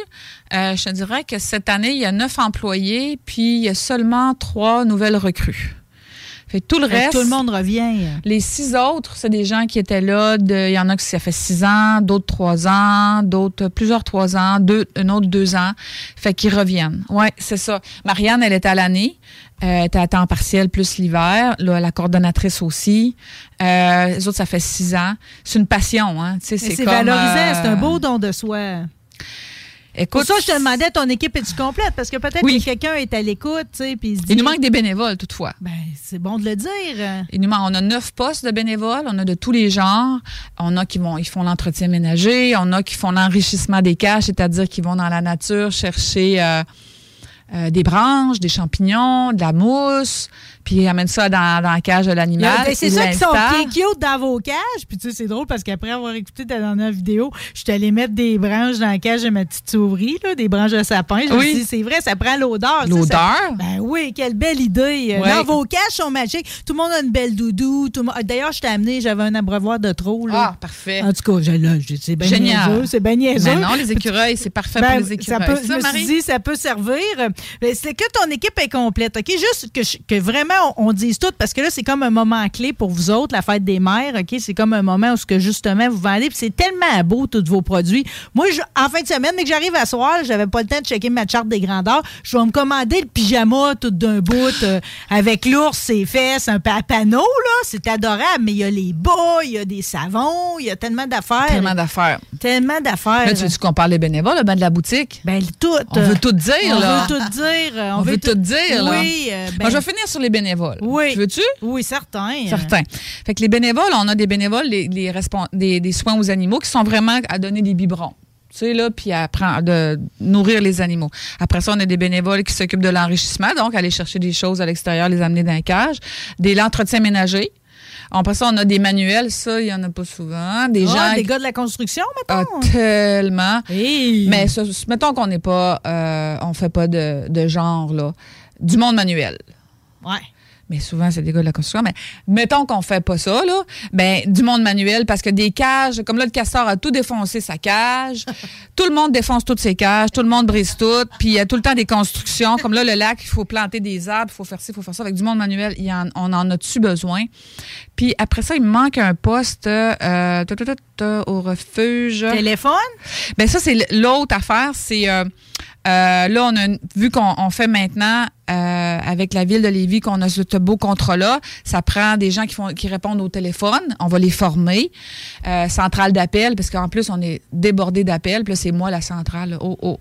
Euh, je te dirais que cette année, il y a neuf employés, puis il y a seulement trois nouvelles recrues. Fait tout le reste. tout le monde revient. Les six autres, c'est des gens qui étaient là. Il y en a qui ça fait six ans, d'autres trois ans, d'autres plusieurs trois ans, deux, un autre deux ans. Fait qu'ils reviennent. Oui, c'est ça. Marianne, elle était à l'année. Euh, elle était à temps partiel plus l'hiver. Là, la coordonnatrice aussi. Euh, les autres, ça fait six ans. C'est une passion, hein. C'est valorisant, euh, c'est un beau don de soi. Écoute, Pour ça, je te demandais, ton équipe est-tu complète? Parce que peut-être Oui. que quelqu'un est à l'écoute, tu sais, puis il se dit... il nous manque des bénévoles, toutefois. Ben, c'est bon de le dire. Il nous manque- on a neuf postes de bénévoles, on a de tous les genres. On a qui vont, ils font l'entretien ménager, on a qui font l'enrichissement des caches, c'est-à-dire qu'ils vont dans la nature chercher euh, euh, des branches, des champignons, de la mousse, puis ils amènent ça dans, dans la cage de l'animal. Ben, c'est ça qui sont qui est cute dans vos cages. Puis tu sais, c'est drôle parce qu'après avoir écouté ta dernière vidéo, je suis allée mettre des branches dans la cage de ma petite souris, là, des branches de sapin. Je me Oui. suis dit, c'est vrai, ça prend l'odeur. L'odeur? Ben oui, quelle belle idée. Euh, Ouais. Non, vos cages sont magiques. Tout le monde a une belle doudou. tout D'ailleurs, je t'ai amené, j'avais un abreuvoir de trop. Là. Ah, parfait. En tout cas, c'est bien Génial. niaiseux. C'est bien niaiseux. Ben non, les écureuils, c'est parfait Ben, pour les écureuils. Ça peut, Ça, je me suis dit, ça peut servir. Mais C'est que ton équipe est complète, OK? Juste que, je- que vraiment, on, on dise tout, parce que là, c'est comme un moment clé pour vous autres, la fête des mères, OK? C'est comme un moment où, ce que justement, vous vendez, puis c'est tellement beau, tous vos produits. Moi, je- en fin de semaine, dès que j'arrive à soir, j'avais pas le temps de checker ma charte des grandeurs, je vais me commander le pyjama tout d'un bout, euh, avec l'ours, ses fesses, un pa- panneau, là. C'est adorable, mais il y a les bas, il y a des savons, il y a tellement d'affaires. Tellement d'affaires. Tellement d'affaires. Là, tu veux qu'on parle des bénévoles, ben de la boutique? Ben, tout. On veut tout dire, on là. veut tout dire. euh, On, veut tout dire, là. Oui. euh, ben, Moi, je vais finir sur les bénévoles. Oui. Tu Veux-tu? Oui, certain. Certain. Fait que les bénévoles, on a des bénévoles, les, les respon- des, des soins aux animaux qui sont vraiment à donner des biberons. Tu sais, là, puis à prendre- de nourrir les animaux. Après ça, on a des bénévoles qui s'occupent de l'enrichissement, donc aller chercher des choses à l'extérieur, les amener dans un cage. Des l'entretien ménager. Après ça, on a des manuels, ça, il n'y en a pas souvent. Des Ah, gens. des gars de la construction, Ah, mettons? tellement. Hey. Mais ça, mettons qu'on n'est pas, euh, on fait pas de, de genre, là. Du monde manuel. Ouais. Mais souvent c'est des gars de la construction, mais mettons qu'on fait pas ça, là, ben, du monde manuel, parce que des cages, comme là, le castor a tout défoncé sa cage, tout le monde défonce toutes ses cages, tout le monde brise tout, puis il y a tout le temps des constructions, comme là, le lac, il faut planter des arbres, il faut faire ci, il faut faire ça, avec du monde manuel, il en- on en a-tu besoin? Puis après ça, il me manque un poste euh, au refuge. Téléphone? Ben ça, c'est l'autre affaire, c'est... euh, euh, là, on a vu qu'on on fait maintenant euh, avec la ville de Lévis qu'on a ce beau contrat-là, ça prend des gens qui font qui répondent au téléphone. On va les former. Euh, centrale d'appel, parce qu'en plus, on est débordé d'appels. Puis là, c'est moi la centrale. Oh, oh.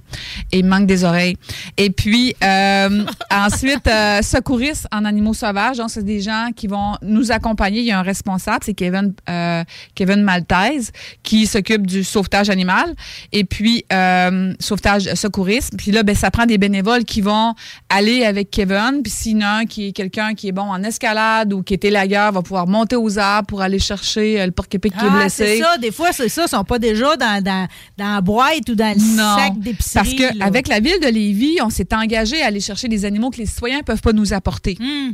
Et il manque des oreilles. Et puis, euh, ensuite, euh, secouristes en animaux sauvages. Donc, c'est des gens qui vont nous accompagner. Il y a un responsable, c'est Kevin, euh, Kevin Maltese, qui s'occupe du sauvetage animal. Et puis, sauvetage Puis là, ben, ça prend des bénévoles qui vont aller avec Kevin. Puis s'il y en a un qui est quelqu'un qui est bon en escalade ou qui est élagueur, va pouvoir monter aux arbres pour aller chercher euh, le porc-épic qui est Ah, blessé. c'est ça. Des fois, c'est ça. Ils sont pas déjà dans, dans, dans la boîte ou dans le Non, sac d'épicerie. parce que là. avec la ville de Lévis, on s'est engagé à aller chercher des animaux que les citoyens peuvent pas nous apporter. Hmm.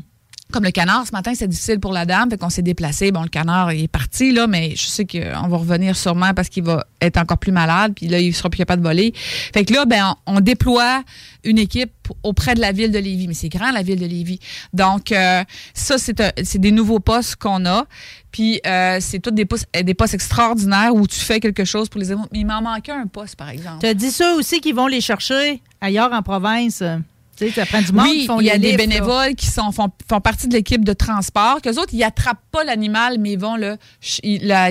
Comme le canard, ce matin, c'est difficile pour la dame, fait qu'on s'est déplacé. Bon, le canard, il est parti, là, mais je sais qu'on va revenir sûrement parce qu'il va être encore plus malade, puis là, il sera plus capable de voler. Fait que là, ben, on, déploie une équipe auprès de la ville de Lévis. Mais c'est grand, la ville de Lévis. Donc, euh, ça, c'est des nouveaux postes qu'on a. Puis, euh, c'est des postes, des postes extraordinaires où tu fais quelque chose pour les. Mais il m'en manquait un poste, par exemple. Tu as dit ça aussi qu'ils vont les chercher ailleurs en province? Tu sais, ça prend du monde oui, qui font il y a des livres, là. bénévoles qui sont, font, font partie de l'équipe de transport. Qu'eux autres, ils attrapent pas l'animal, mais ils vont le.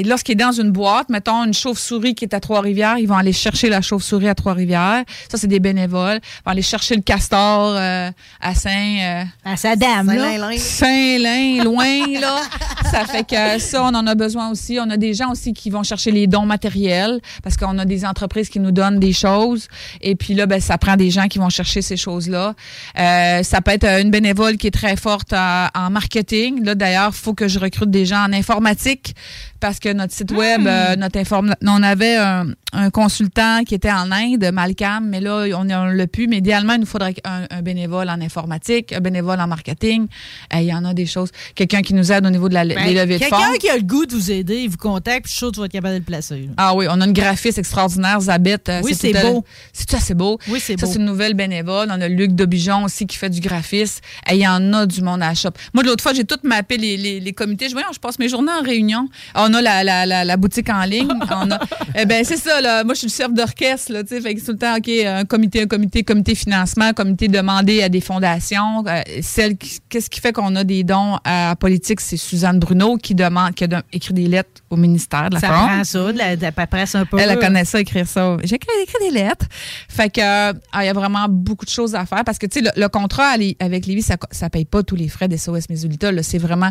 Lorsqu'il est dans une boîte, mettons une chauve-souris qui est à Trois-Rivières, ils vont aller chercher la chauve-souris à Trois-Rivières. Ça, c'est des bénévoles. Ils vont aller chercher le castor euh, à Saint. euh, à sa dame. Saint-Lin, loin, là. Ça fait que ça, on en a besoin aussi. On a des gens aussi qui vont chercher les dons matériels parce qu'on a des entreprises qui nous donnent des choses. Et puis là, ben, ça prend des gens qui vont chercher ces choses-là. Euh, ça peut être euh, une bénévole qui est très forte en, en marketing. Là, d'ailleurs, il faut que je recrute des gens en informatique parce que notre site web, euh, notre inform... on avait un, un consultant qui était en Inde, Malcam, mais là, on ne l'a plus. Mais idéalement, il nous faudrait un, un bénévole en informatique, un bénévole en marketing. Euh, Il y en a des choses. Quelqu'un qui nous aide au niveau de la, Ben, des levées de fonds. Quelqu'un qui a le goût de vous aider, il vous contacte, puis je suis sûr que tu vas être capable de le placer. là. Ah oui, on a une graphiste extraordinaire, Zabeth. euh, Oui, c'est beau. C'est ça, c'est beau. Oui, c'est Ça, beau. c'est une nouvelle bénévole. On a Luc Dobijon aussi qui fait du graphisme. Il y en a du monde à la shop. Moi, l'autre fois, j'ai tout mappé les, les, les comités. Je voyons, je passe mes journées en réunion. On a la, la, la, la boutique en ligne. On a, eh ben, c'est ça, là. Moi, je suis le chef d'orchestre, là, tu sais. Fait que tout le temps, OK, un comité, un comité, comité financement, comité demandé à des fondations. Euh, celle qui- qu'est-ce qui fait qu'on a des dons à politique? C'est Suzanne Bruno qui demande, qui a de- écrit des lettres au ministère de la Ça Forme. prend ça, de la, de la paperasse un peu. Elle, elle connaît ça, écrire ça. J'ai écrit, écrit des lettres. Fait que, euh, ah, il y a vraiment beaucoup de choses à faire parce que, tu sais, le, le contrat avec Lévis, ça, ça paye pas tous les frais des SOS Mésolita. là. C'est vraiment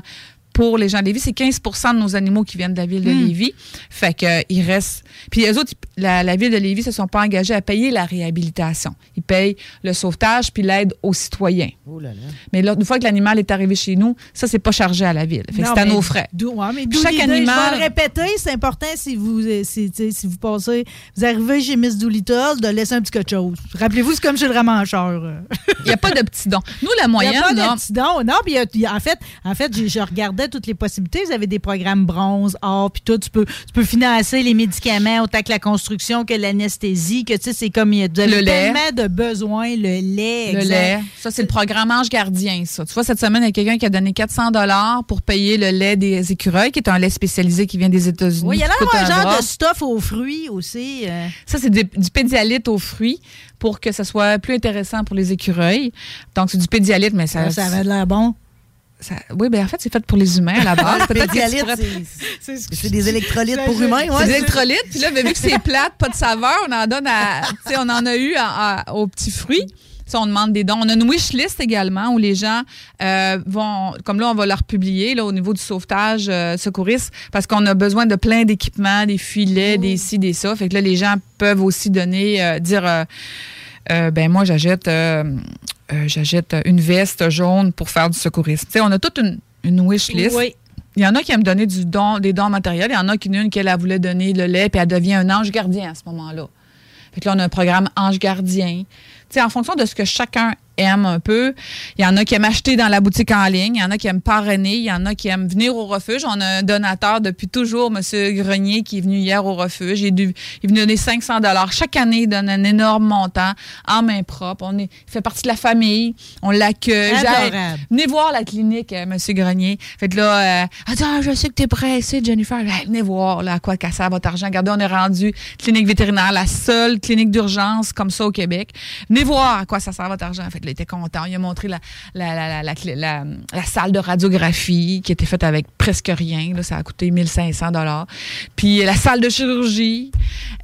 pour les gens de Lévis. C'est 15% de nos animaux qui viennent de la ville de Hmm. Lévis. Fait que, euh, il reste. Puis, les autres, la, la ville de Lévis se sont pas engagés à payer la réhabilitation. Ils payent le sauvetage puis l'aide aux citoyens. Oh là là. Mais là, une fois que l'animal est arrivé chez nous, ça, c'est pas chargé à la ville. Fait que c'est à nos frais. ouais, mais chaque Je vais le répéter, c'est important si vous, euh, si, vous passez, vous arrivez chez Miss Doolittle, de laisser un petit quelque chose. Rappelez-vous, c'est comme chez le ramancheur. euh. Il n'y a pas de petits dons. Nous, la Il n'y moyenne, a pas là, de petits dons. Non, puis en fait, en fait je regardais toutes les possibilités. Vous avez des programmes bronze, or, puis tout. Tu peux, tu peux financer les médicaments, autant que la construction que l'anesthésie, que tu sais, c'est comme il y a lait. tellement de besoins. Le lait, Le exact. lait. Ça, c'est le programme Ange Gardien, ça. Tu vois, cette semaine, il y a quelqu'un qui a donné 400 dollars pour payer le lait des écureuils, qui est un lait spécialisé qui vient des États-Unis. Oui, il y a un genre bras. de stuff aux fruits aussi. euh. Ça, c'est du, du pédialyte aux fruits pour que ça soit plus intéressant pour les écureuils. Donc, c'est du pédialyte, mais ça... Ça, ça avait de l'air bon. Ça- oui, bien, en fait, c'est fait pour les humains à la base. Le Peut-être c'est- des électrolytes pour humains. C'est ouais, des électrolytes. Puis là, mais vu que c'est plate, pas de saveur, on en donne à. Tu sais, on en a eu à- à- aux petits fruits. Ça, on demande des dons. On a une wish list également où les gens euh, vont, comme là, on va leur publier là, au niveau du sauvetage euh, secouriste parce qu'on a besoin de plein d'équipements, des filets, des ci, des ça. Fait que là, les gens peuvent aussi donner, euh, dire, euh, euh, ben moi, j'achète, euh, euh, j'achète une veste jaune pour faire du secourisme. On a toute une, une wish list. Oui. Il y en a qui aiment donner du don, des dons matériels. Il y en a qui, une qu'elle elle voulait donner le lait, puis elle devient un ange gardien à ce moment-là. Fait que là, on a un programme ange gardien. Tu sais, en fonction de ce que chacun aiment un peu. Il y en a qui aiment acheter dans la boutique en ligne. Il y en a qui aiment parrainer. Il y en a qui aiment venir au refuge. On a un donateur depuis toujours, M. Grenier, qui est venu hier au refuge. Il est, dû- il est venu donner 500 Chaque année, il donne un énorme montant en main propre. On est, il fait partie de la famille. On l'accueille. Venez voir la clinique, euh, M. Grenier. Fait que là, euh, attends, je sais que t'es pressé, Jennifer. Hey, venez voir là, à quoi qu'elle sert votre argent. Regardez, on est rendu clinique vétérinaire, la seule clinique d'urgence comme ça au Québec. Venez voir à quoi ça sert votre argent. Fait que là, il était content. Il a montré la, salle de radiographie qui était faite avec presque rien. Là, ça a coûté 1500 Puis la salle de chirurgie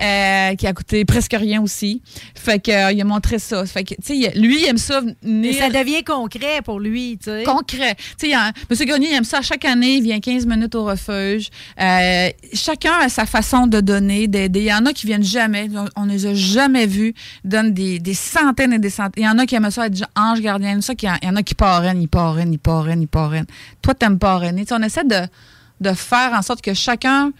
euh, qui a coûté presque rien aussi. Fait que euh, il a montré ça. Fait que, tu sais, lui, il aime ça Mais ça devient concret pour lui, tu sais. concret. Tu sais, il y a- M. Grenier il aime ça. Chaque année, il vient 15 minutes au refuge. Euh, chacun a sa façon de donner, d'aider. Il y en a qui viennent jamais. On ne les a jamais vus. Donnent des, des centaines et des centaines. Il y en a qui aiment ça ange gardien. Il y en a ça il y en a qui parrainent, ils parrainent, ils parrainent, ils parrainent. Toi, t'aimes parrainer. Tu sais, on essaie de, de faire en sorte que chacun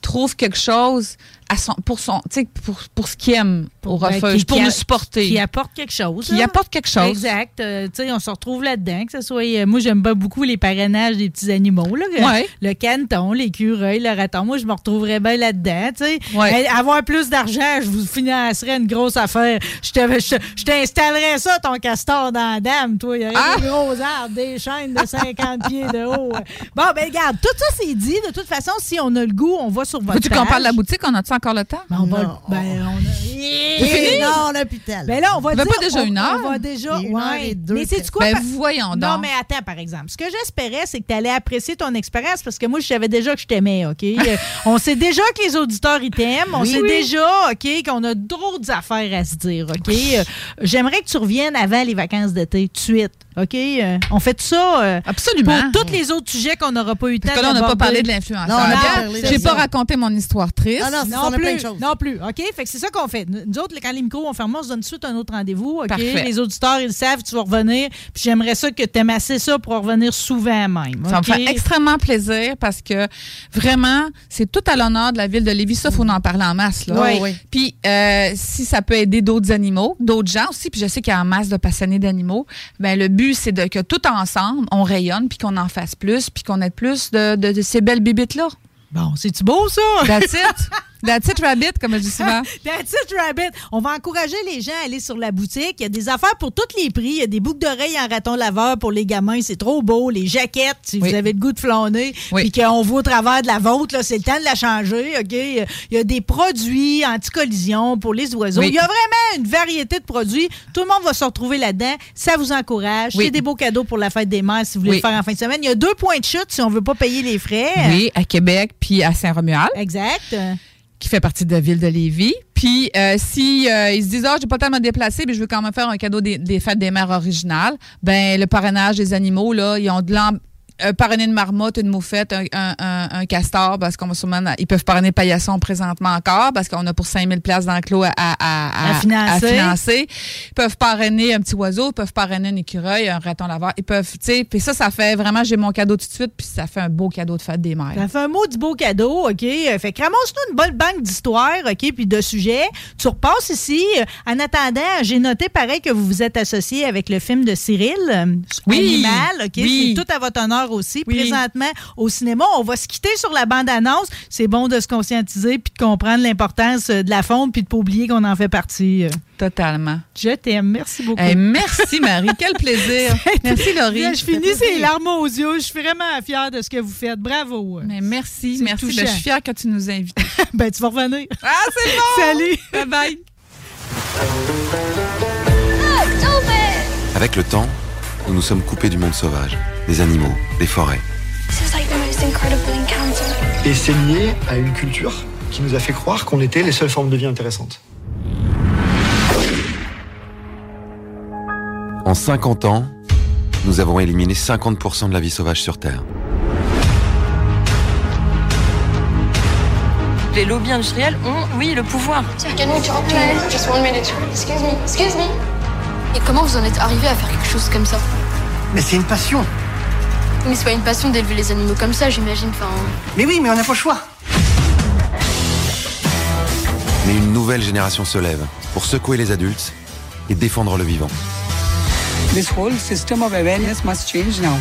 trouve quelque chose à son, pour, son, pour, pour ce qu'il aime au Ben, refuge, qui- pour qui nous a- supporter. Qui apporte quelque chose. Qui là. apporte quelque chose. Exact. Euh, on se retrouve là-dedans. Que ce soit, euh, moi, j'aime pas beaucoup les parrainages des petits animaux. Là, Le- Ouais. Le caneton, l'écureuil, le raton. Moi, je me retrouverais bien là-dedans. Ouais. Avoir plus d'argent, je vous financerais une grosse affaire. Je te- je je t'installerais ça, ton castor dans la dame, toi. Il y aurait Ah! des gros arbres, des chaînes de 50 pieds de haut. Bon, ben regarde, tout ça, c'est dit. De toute façon, si on a le goût, on va sur votre Veux-tu qu'on parle de la boutique? On a-tu encore le temps? Ben, on va- Non. ben, on a- fini? non, on a plus de temps. Ben là, on va dire. pas déjà on- une heure? On va déjà. Heure et deux, mais c'est quoi? Ben, par- voyons donc. Non, mais attends, par exemple. Ce que j'espérais, c'est que tu allais apprécier ton expérience parce que moi, je savais déjà que je t'aimais, OK? Euh, on sait déjà que les auditeurs, ils t'aiment. On Oui, sait oui. déjà, OK, qu'on a d'autres affaires à se dire, OK? Euh, J'aimerais que tu reviennes avant les vacances d'été, tout de suite, OK? Euh, on fait tout ça euh, Absolument. pour tous les autres sujets qu'on n'aura pas eu temps Parce que là, on n'a pas parlé de l'influenceur. Non, on a pas Regarde, parlé de J'ai pas raconté mon histoire triste. Ah non, Non on a plein de plus, choses. non plus. OK? Fait que c'est ça qu'on fait. Nous autres, quand les micros vont fermer, on se donne tout de suite un autre rendez-vous. OK? Parfait. Les auditeurs, ils le savent, tu vas revenir. Puis j'aimerais ça que tu aimes assez ça pour revenir souvent même. Ça me fait extrêmement plaisir parce que vraiment, c'est tout à l'honneur de la ville de Lévis. Ça, il faut en parler en masse. Là. Oui. Oui. Puis, euh, si ça peut aider d'autres animaux, d'autres gens aussi, puis je sais qu'il y a en masse de passionnés d'animaux, ben le but, c'est de, que tout ensemble, on rayonne, puis qu'on en fasse plus, puis qu'on ait plus de, de- de ces belles bibites-là. Bon, c'est-tu beau, ça? That's it. That's it, rabbit, comme je dis souvent. That's it, Rabbit. On va encourager les gens à aller sur la boutique. Il y a des affaires pour tous les prix. Il y a des boucles d'oreilles en raton laveur pour les gamins. C'est trop beau. Les jaquettes, si Oui. vous avez le goût de flâner. Oui. Puis qu'on voit au travers de la vôtre, c'est le temps de la changer. OK? Il y a des produits anti-collision pour les oiseaux. Oui. Il y a vraiment une variété de produits. Tout le monde va se retrouver là-dedans. Ça vous encourage. C'est des beaux cadeaux pour la fête des mères si vous voulez le faire en fin de semaine. Il y a deux points de chute si on veut pas payer les frais. Oui, à Québec, puis à Saint-Romuald. Exact. Qui fait partie de la ville de Lévis. Puis, euh, si euh, ils se disent, ah, j'ai pas le temps de me déplacer, mais je veux quand même faire un cadeau des, des fêtes des mères originales, ben le parrainage des animaux, là, ils ont de l'am- un parrainé de marmotte, une moufette, un, un, un- un castor, parce qu'on va sûrement, ils peuvent parrainer paillasson présentement encore, parce qu'on a pour 5000 places dans le clos à, à, à, À financer. financer. Ils peuvent parrainer un petit oiseau, ils peuvent parrainer un écureuil, un raton laveur. Ils peuvent, tu sais, puis ça, ça fait vraiment, j'ai mon cadeau tout de suite, puis ça fait un beau cadeau de fête des mères. Ça fait un mot du beau cadeau, OK? Euh, Fait que ramasse-nous une bonne banque d'histoires, OK? Puis de sujets. Tu repasses ici. Euh, En attendant, j'ai noté pareil que vous vous êtes associé avec le film de Cyril, euh, Oui. Animal, OK? Oui. C'est tout à votre honneur aussi. Oui. Présentement, au cinéma, on va se quitter sur la bande-annonce. C'est bon de se conscientiser puis de comprendre l'importance euh, de la faune puis de pas oublier qu'on en fait partie. euh. Totalement. Je t'aime. Merci beaucoup. Hey, merci, Marie. Quel plaisir. Merci, Laurie. Je finis ces larmes aux yeux. Je suis vraiment fière de ce que vous faites. Bravo. Mais merci, merci. Ben, je suis fière que tu nous invites. ben, tu vas revenir. Ah, c'est bon! Salut. Bye bye. Avec le temps, nous nous sommes coupés du monde sauvage, des animaux, des forêts. Et c'est lié à une culture qui nous a fait croire qu'on était les seules formes de vie intéressantes. En 50 ans, nous avons éliminé 50% de la vie sauvage sur Terre. Les lobbies industriels ont, oui, le pouvoir. Et comment vous en êtes arrivé à faire quelque chose comme ça Mais c'est une passion. Mais c'est pas une passion d'élever les animaux comme ça, j'imagine. Enfin, Mais oui, mais on n'a pas le choix. Mais une nouvelle génération se lève pour secouer les adultes et défendre le vivant. This whole system of awareness must change now.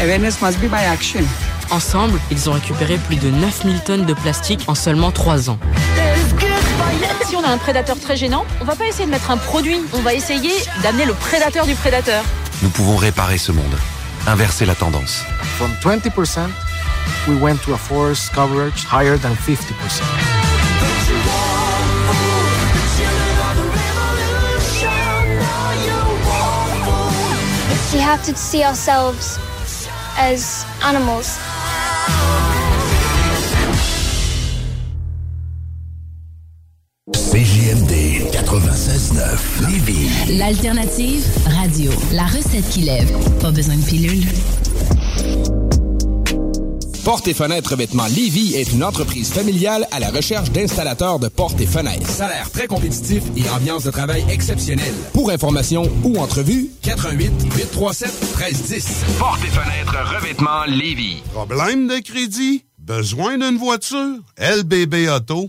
Awareness must be by action. Ensemble, ils ont récupéré plus de 9000 tonnes de plastique en seulement 3 ans. Si on a un prédateur très gênant, on va pas essayer de mettre un produit, on va essayer d'amener le prédateur du prédateur. Nous pouvons réparer ce monde. Inverser la tendance. From 20%, we went to a forest coverage higher than 50%. We have to see ourselves as animals. 96.9 Lévis. L'alternative radio. La recette qui lève. Pas besoin de pilule. Portes et fenêtres revêtement Lévis est une entreprise familiale à la recherche d'installateurs de portes et fenêtres. Salaire très compétitif et ambiance de travail exceptionnelle. Pour information ou entrevue, 88 837 1310. Portes et fenêtres revêtement Lévis. Problème de crédit? Besoin d'une voiture? LBB Auto.com.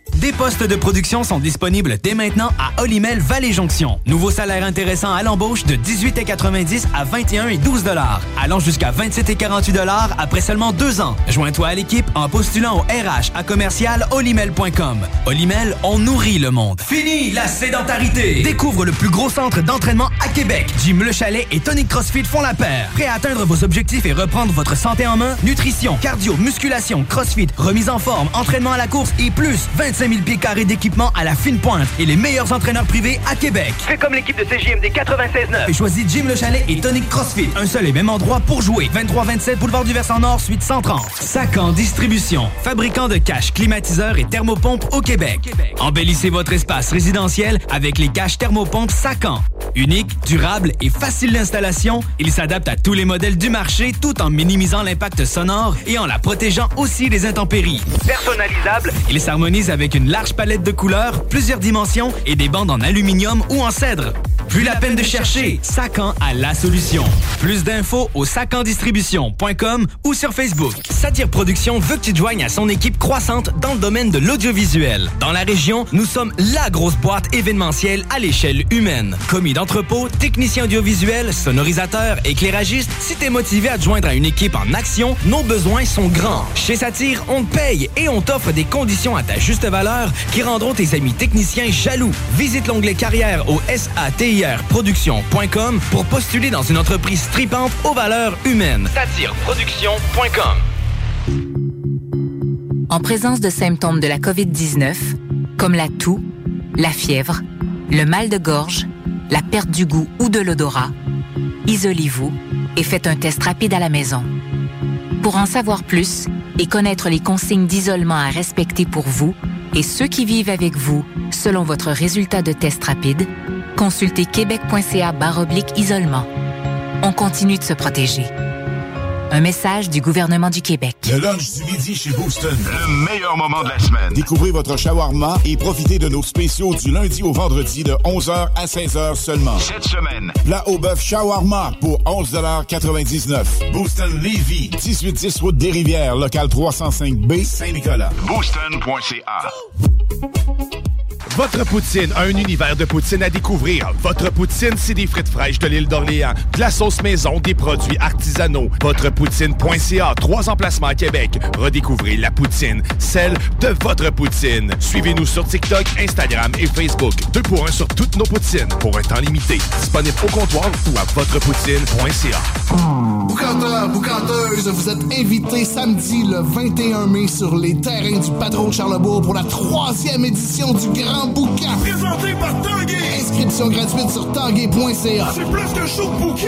Des postes de production sont disponibles dès maintenant à Olimel Valley Jonction. Nouveau salaire intéressant à l'embauche de 18,90 à 21 et 12 dollars, allant jusqu'à 27 et 48 dollars après seulement deux ans. Joins-toi à l'équipe en postulant au RH à commercial olimel.com. Olimel, on nourrit le monde. Fini la sédentarité. Découvre le plus gros centre d'entraînement à Québec. Jim Le Chalet et Tonic CrossFit font la paire. Prêt à atteindre vos objectifs et reprendre votre santé en main? Nutrition, cardio, musculation, CrossFit, remise en forme, entraînement à la course et plus 25 000 pieds carrés d'équipement à la fine pointe et les meilleurs entraîneurs privés à Québec. Fais comme l'équipe de CJMD 96.9. Et choisis Jim Le Chalet et Tonic CrossFit. Un seul et même endroit pour jouer. 23-27 Boulevard du Versant Nord, suite 130. Sacan Distribution. Fabricant de caches, climatiseurs et thermopompes au Québec. Embellissez votre espace résidentiel avec les caches thermopompes Sacan. Unique, durable et facile d'installation, il s'adapte à tous les modèles du marché tout en minimisant l'impact sonore et en la protégeant aussi des intempéries. Personnalisable, Il s'harmonise avec une large palette de couleurs, plusieurs dimensions et des bandes en aluminium ou en cèdre. Plus la peine de chercher, Sacan a la solution. Plus d'infos au sacandistribution.com ou sur Facebook. Satire Production veut que tu te joignes à son équipe croissante dans le domaine de l'audiovisuel. Dans la région, nous sommes la grosse boîte événementielle à l'échelle humaine. Commis d'entrepôt, technicien audiovisuel, sonorisateur, éclairagiste, si t'es motivé à te joindre à une équipe en action, nos besoins sont grands. Chez Satire, on te paye et on t'offre des conditions à ta juste valeur qui rendront tes amis techniciens jaloux. Visite l'onglet carrière au satirproduction.com pour postuler dans une entreprise tripante aux valeurs humaines. satireproduction.com. En présence de symptômes de la COVID-19, comme la toux, la fièvre, le mal de gorge, la perte du goût ou de l'odorat, isolez-vous et faites un test rapide à la maison. Pour en savoir plus et connaître les consignes d'isolement à respecter pour vous et ceux qui vivent avec vous selon votre résultat de test rapide, consultez québec.ca isolement. On continue de se protéger. Un message du gouvernement du Québec. Le lunch du midi chez Booston. Le meilleur moment de la semaine. Découvrez votre shawarma et profitez de nos spéciaux du lundi au vendredi de 11h à 16h seulement. Cette semaine. Plat au bœuf shawarma pour 11,99 Booston Levy, 1810 route des Rivières, local 305B, Saint-Nicolas. Booston.ca. Votre poutine, un univers de poutine à découvrir. Votre poutine, c'est des frites fraîches de l'île d'Orléans, de la sauce maison, des produits artisanaux. Votrepoutine.ca, trois emplacements à Québec. Redécouvrez la poutine, celle de votre poutine. Suivez-nous sur TikTok, Instagram et Facebook. Deux pour un sur toutes nos poutines, pour un temps limité. Disponible au comptoir ou à votrepoutine.ca. Boucanteurs, boucanteuses, vous êtes invités samedi le 21 mai sur les terrains du patron Charlebourg pour la troisième édition du Grand Présenté par Tanguay. Inscription gratuite sur tanguay.ca. C'est plus que chaud bouquet.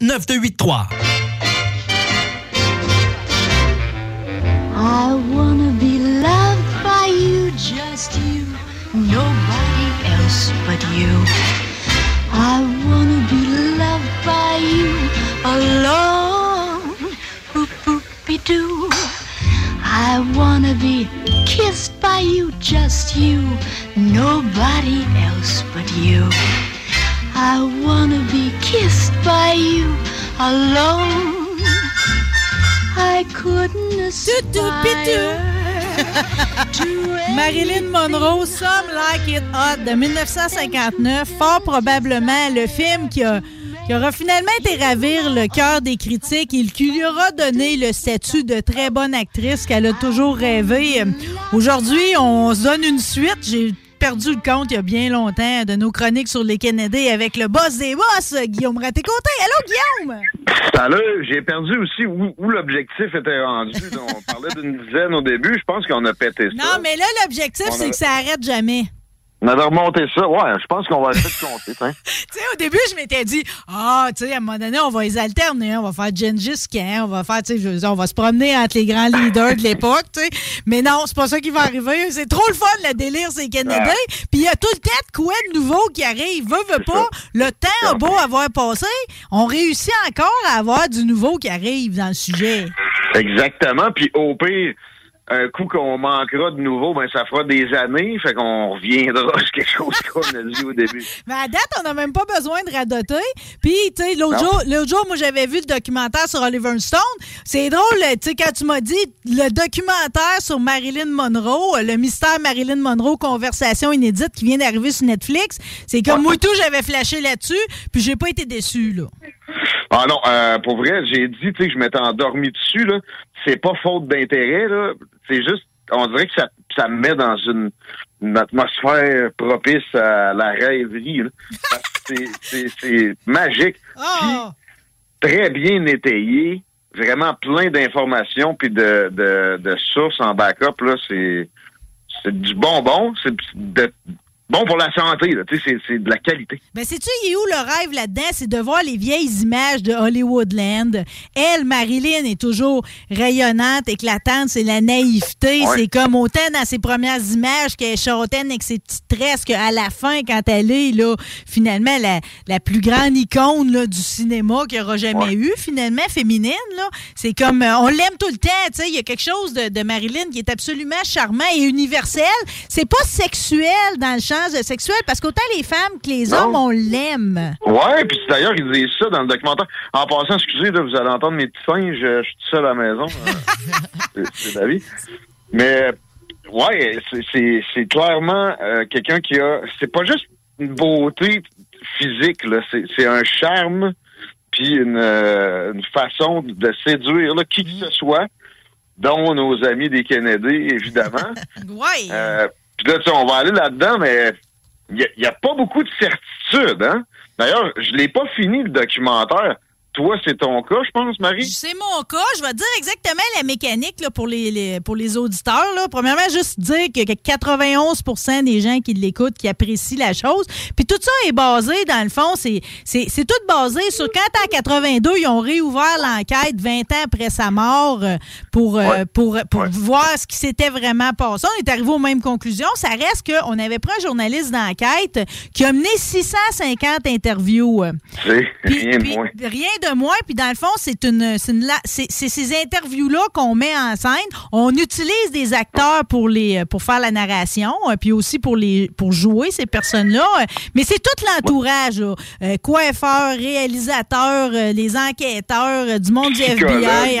9283. I wanna be loved by you, just you, nobody else but you. I wanna be loved by you alone. Boop boop be doo. I wanna be kissed by you, just you, nobody else but you. I wanna be kissed by you alone. I couldn't aspire Marilyn Monroe, Some Like It Hot de 1959, fort probablement le film qui a qui aura finalement été ravir le cœur des critiques et qui lui aura donné le statut de très bonne actrice qu'elle a toujours rêvé. Aujourd'hui, on se donne une suite. J'ai perdu le compte il y a bien longtemps de nos chroniques sur les Kennedy avec le boss des boss, Guillaume Raté-Côté. Allô, Guillaume? Salut, j'ai perdu aussi où, où l'objectif était rendu. on parlait d'une dizaine au début, je pense qu'on a pété ça. Non, mais là, l'objectif, c'est que ça arrête jamais. On avait remonté ça. Ouais, je pense qu'on va essayer de compter. Tu sais, au début, je m'étais dit, ah, tu sais, à un moment donné, on va les alterner. On va faire Gengis Khan, on va faire, tu sais, on va se promener entre les grands leaders de l'époque, tu sais. Mais non, c'est pas ça qui va arriver. C'est trop le fun, le délire, c'est. Ah. Puis il y a tout le temps de quoi de nouveau qui arrive. Veut, veut pas. Le temps a beau avoir passé, on réussit encore à avoir du nouveau qui arrive dans le sujet. Exactement. Puis au pire, un coup qu'on manquera de nouveau, ben ça fera des années. Fait qu'on reviendra sur quelque chose qu'on a dit au début. Mais à date, on n'a même pas besoin de radoter. Puis, tu sais, l'autre jour, l'autre jour, moi, j'avais vu le documentaire sur Oliver Stone. C'est drôle, tu sais, quand tu m'as dit le documentaire sur Marilyn Monroe, le mystère Marilyn Monroe, conversation inédite qui vient d'arriver sur Netflix, c'est comme moi, tout, j'avais flashé là-dessus, puis j'ai pas été déçu, là. Ah non, euh, pour vrai, j'ai dit, tu sais, que je m'étais endormi dessus, là. C'est pas faute d'intérêt, là. C'est juste, on dirait que ça, ça me met dans une, une atmosphère propice à la rêverie, c'est- magique. Ah! Très bien étayé. Vraiment plein d'informations puis de, de, de sources en backup, là. C'est, c'est du bonbon. C'est de- bon pour la santé, là. Tu sais, c'est- de la qualité. Ben, sais-tu, il est où le rêve là-dedans? C'est de voir les vieilles images de Hollywoodland. Elle, Marilyn, est toujours rayonnante, éclatante. C'est la naïveté. Ouais. C'est comme autant dans ses premières images qu'elle est châtaine avec ses petites tresses qu'à la fin, quand elle est, là, finalement, la, la plus grande icône là, du cinéma qu'il n'y aura jamais eu, finalement, féminine. C'est comme, euh, on l'aime tout le temps, tu sais. Il y a quelque chose de, de Marilyn qui est absolument charmant et universel. C'est pas sexuel dans le champ de sexuel parce qu'autant les femmes que les Non. hommes, on l'aime. Ouais, puis d'ailleurs, ils disent ça dans le documentaire. En passant, excusez, là, vous allez entendre mes petits singes, je, je suis tout seul à la maison. Euh, c'est- la vie. Mais, ouais, c'est- clairement euh, quelqu'un qui a... C'est pas juste une beauté physique, là. C'est c'est un charme, puis une, euh, une façon de séduire là, qui que ce soit, dont nos amis des Kennedy, évidemment. Ouais. Euh, Puis là, tu sais, on va aller là-dedans, mais il n'y a, pas beaucoup de certitude. Hein? D'ailleurs, je l'ai pas fini le documentaire. Toi, c'est ton cas, je pense, Marie? C'est mon cas. Je vais te dire exactement la mécanique là, pour, les, les- pour les auditeurs. Là. Premièrement, juste dire que que 91% des gens qui l'écoutent, qui apprécient la chose. Puis tout ça est basé, dans le fond, c'est c'est- c'est tout basé sur quand en 82, ils ont réouvert l'enquête 20 ans après sa mort euh, pour, euh, pour, pour voir ce qui s'était vraiment passé. On est arrivé aux mêmes conclusions. Ça reste qu'on avait pris un journaliste d'enquête qui a mené 650 interviews. euh, C'est rien de puis moins. Rien de moins. Puis dans le fond, c'est une, c'est une ces interviews-là qu'on met en scène. On utilise des acteurs pour les, pour faire la narration, euh, puis aussi pour les, pour jouer ces personnes-là. Euh, Mais c'est tout l'entourage. Euh, réalisateurs, euh, les enquêteurs, euh, du monde du FBI,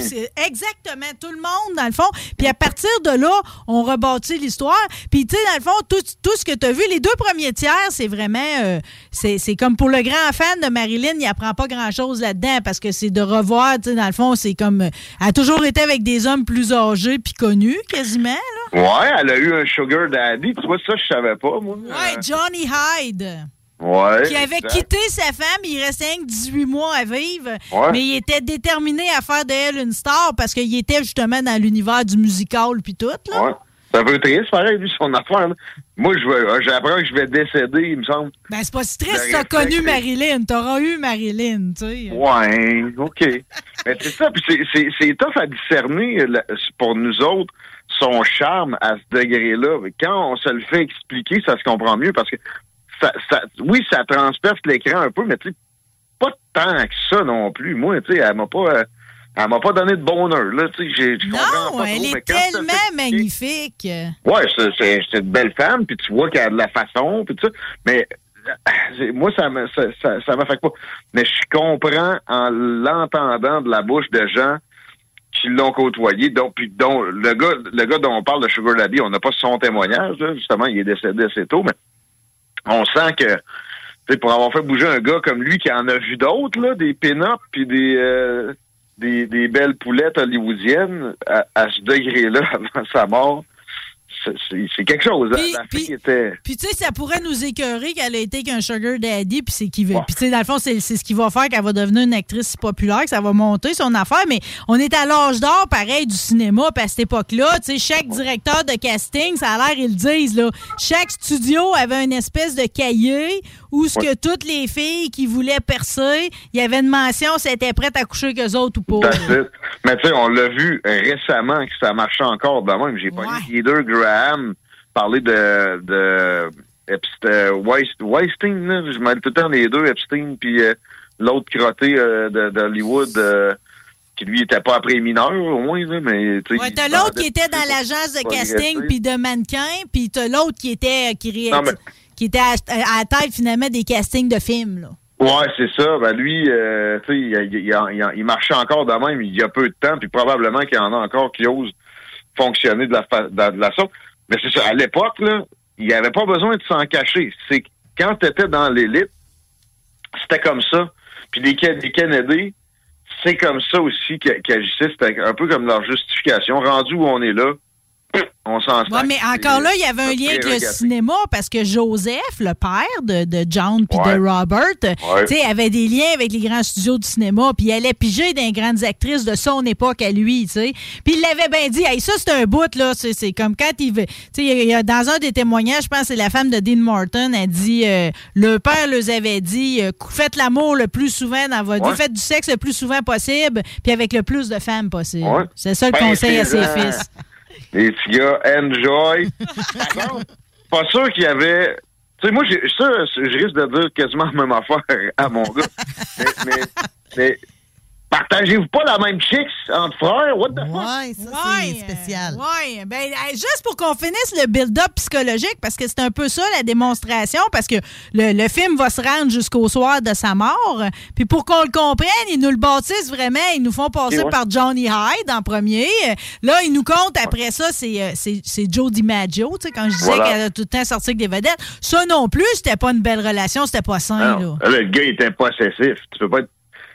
c'est exactement tout le monde dans le fond. Puis à partir de là, on rebâtit l'histoire. Puis tu sais, dans le fond, tout, tout ce que tu as vu, les deux premiers tiers, c'est vraiment, euh, c'est c'est comme pour le grand fan de Marilyn, il apprend pas grand-chose là-dedans parce que c'est de revoir, tu sais, dans le fond, c'est comme, euh, elle a toujours été avec des hommes plus âgés puis connus, quasiment, là. Ouais, elle a eu un sugar daddy. Tu vois, ça, je savais pas, moi. Ouais, Johnny Hyde. Ouais. Qui avait exact. quitté sa femme, il restait que 18 mois à vivre, Ouais. mais il était déterminé à faire d'elle une star parce qu'il était justement dans l'univers du musical puis tout. Là. Ouais. C'est un peu triste, pareil, lui, son affaire. Moi, j'apprends que je vais décéder, il me semble. Ben, c'est pas si triste, t'as connu Marilyn, t'auras eu Marilyn, tu sais. Ouais, OK. Mais c'est ça, puis c'est- c'est c'est tough à discerner là, pour nous autres son charme à ce degré-là. Quand on se le fait expliquer, ça se comprend mieux parce que ça, ça oui, ça transperce l'écran un peu, mais tu sais, pas tant que ça non plus. Moi, tu sais, elle m'a pas euh, elle m'a pas donné de bonheur, là, tu sais, Non, pas elle trop, est tellement magnifique. Ouais, c'est- une belle femme, puis tu vois qu'elle a de la façon, puis tout ça. Mais euh, moi, ça me ça, ça, ça m'affecte pas. Mais je comprends en l'entendant de la bouche de gens qui l'ont côtoyé, donc puis dont le gars le gars dont on parle de Sugar Daddy, on n'a pas son témoignage, là, justement, il est décédé assez tôt, mais on sent que pour avoir fait bouger un gars comme lui qui en a vu d'autres, là, des pin-up puis des, euh, des des belles poulettes hollywoodiennes à, à ce degré-là avant sa mort, c'est- quelque chose. hein. Puis- la fille était. Puis tu sais, ça pourrait nous écœurer qu'elle a été qu'un sugar daddy, puis c'est qui veut. Puis tu sais, dans le fond, c'est c'est ce qui va faire qu'elle va devenir une actrice si populaire, que ça va monter son affaire. Mais on est à l'âge d'or, pareil, du cinéma, puis à cette époque-là, tu sais, chaque directeur de casting, ça a l'air, ils le disent, là, chaque studio avait une espèce de cahier où ce que toutes les filles qui voulaient percer, il y avait une mention si elles étaient prêtes à coucher avec eux autres ou pas. Mais tu sais, on l'a vu récemment que ça marchait encore de même. J'ai pas vu Heather Graham parler de, de Epstein, Weist- Weinstein, là. je mêle tout le temps les deux, Epstein, puis euh, l'autre crotté euh, de- d'Hollywood, euh, qui lui était pas après mineur, au moins, là, mais tu. Ouais, t'as l'autre qui était dans l'agence de casting puis de mannequin, puis t'as l'autre qui était qui, ré- Non, mais- qui était à, la tête finalement des castings de films. Là. Ouais, c'est ça. Ben lui, euh, il, marchait encore de même il y a peu de temps, puis probablement qu'il y en a encore qui osent fonctionner de la, sorte. Mais c'est ça, à l'époque, là, il n'y avait pas besoin de s'en cacher. C'est quand tu étais dans l'élite, c'était comme ça. Puis les, les Kennedy, c'est comme ça aussi qu'a- qu'agissaient. C'était un peu comme leur justification. Rendu où on est là, on s'en Ouais, mais encore là, il y avait un lien avec le cinéma parce que Joseph, le père de, de John puis Ouais. de Robert, Ouais. avait des liens avec les grands studios du cinéma, puis il allait piger des grandes actrices de son époque à lui, tu sais. Puis il l'avait bien dit, hey, ça c'est un bout là, c'est comme quand il veut, tu sais, a- dans un des témoignages, je pense que c'est la femme de Dean Martin, elle dit, euh, le père leur avait dit, euh, faites l'amour le plus souvent dans votre vie, faites du sexe le plus souvent possible, puis avec le plus de femmes possible. C'est ça le Ben, conseil à ses fils. Les petits gars, enjoy. Par contre, pas sûr qu'il y avait. Tu sais, moi, ça, je risque de dire quasiment la même affaire à mon gars. mais, mais, mais partagez-vous pas la même chicks entre frères? What the fuck? Ouais, ça, Ouais, c'est spécial. Oui, ben, juste pour qu'on finisse le build-up psychologique, parce que c'est un peu ça la démonstration, parce que le, le film va se rendre jusqu'au soir de sa mort. Puis pour qu'on le comprenne, ils nous le bâtissent vraiment, ils nous font passer ouais. par Johnny Hyde en premier. Là, ils nous comptent après ça, c'est euh, c'est c'est Joe DiMaggio, tu sais, quand je disais Voilà. qu'elle a tout le temps sorti avec des vedettes. Ça non plus, c'était pas une belle relation, c'était pas sain, non. Là, le gars il était possessif. Tu peux pas être.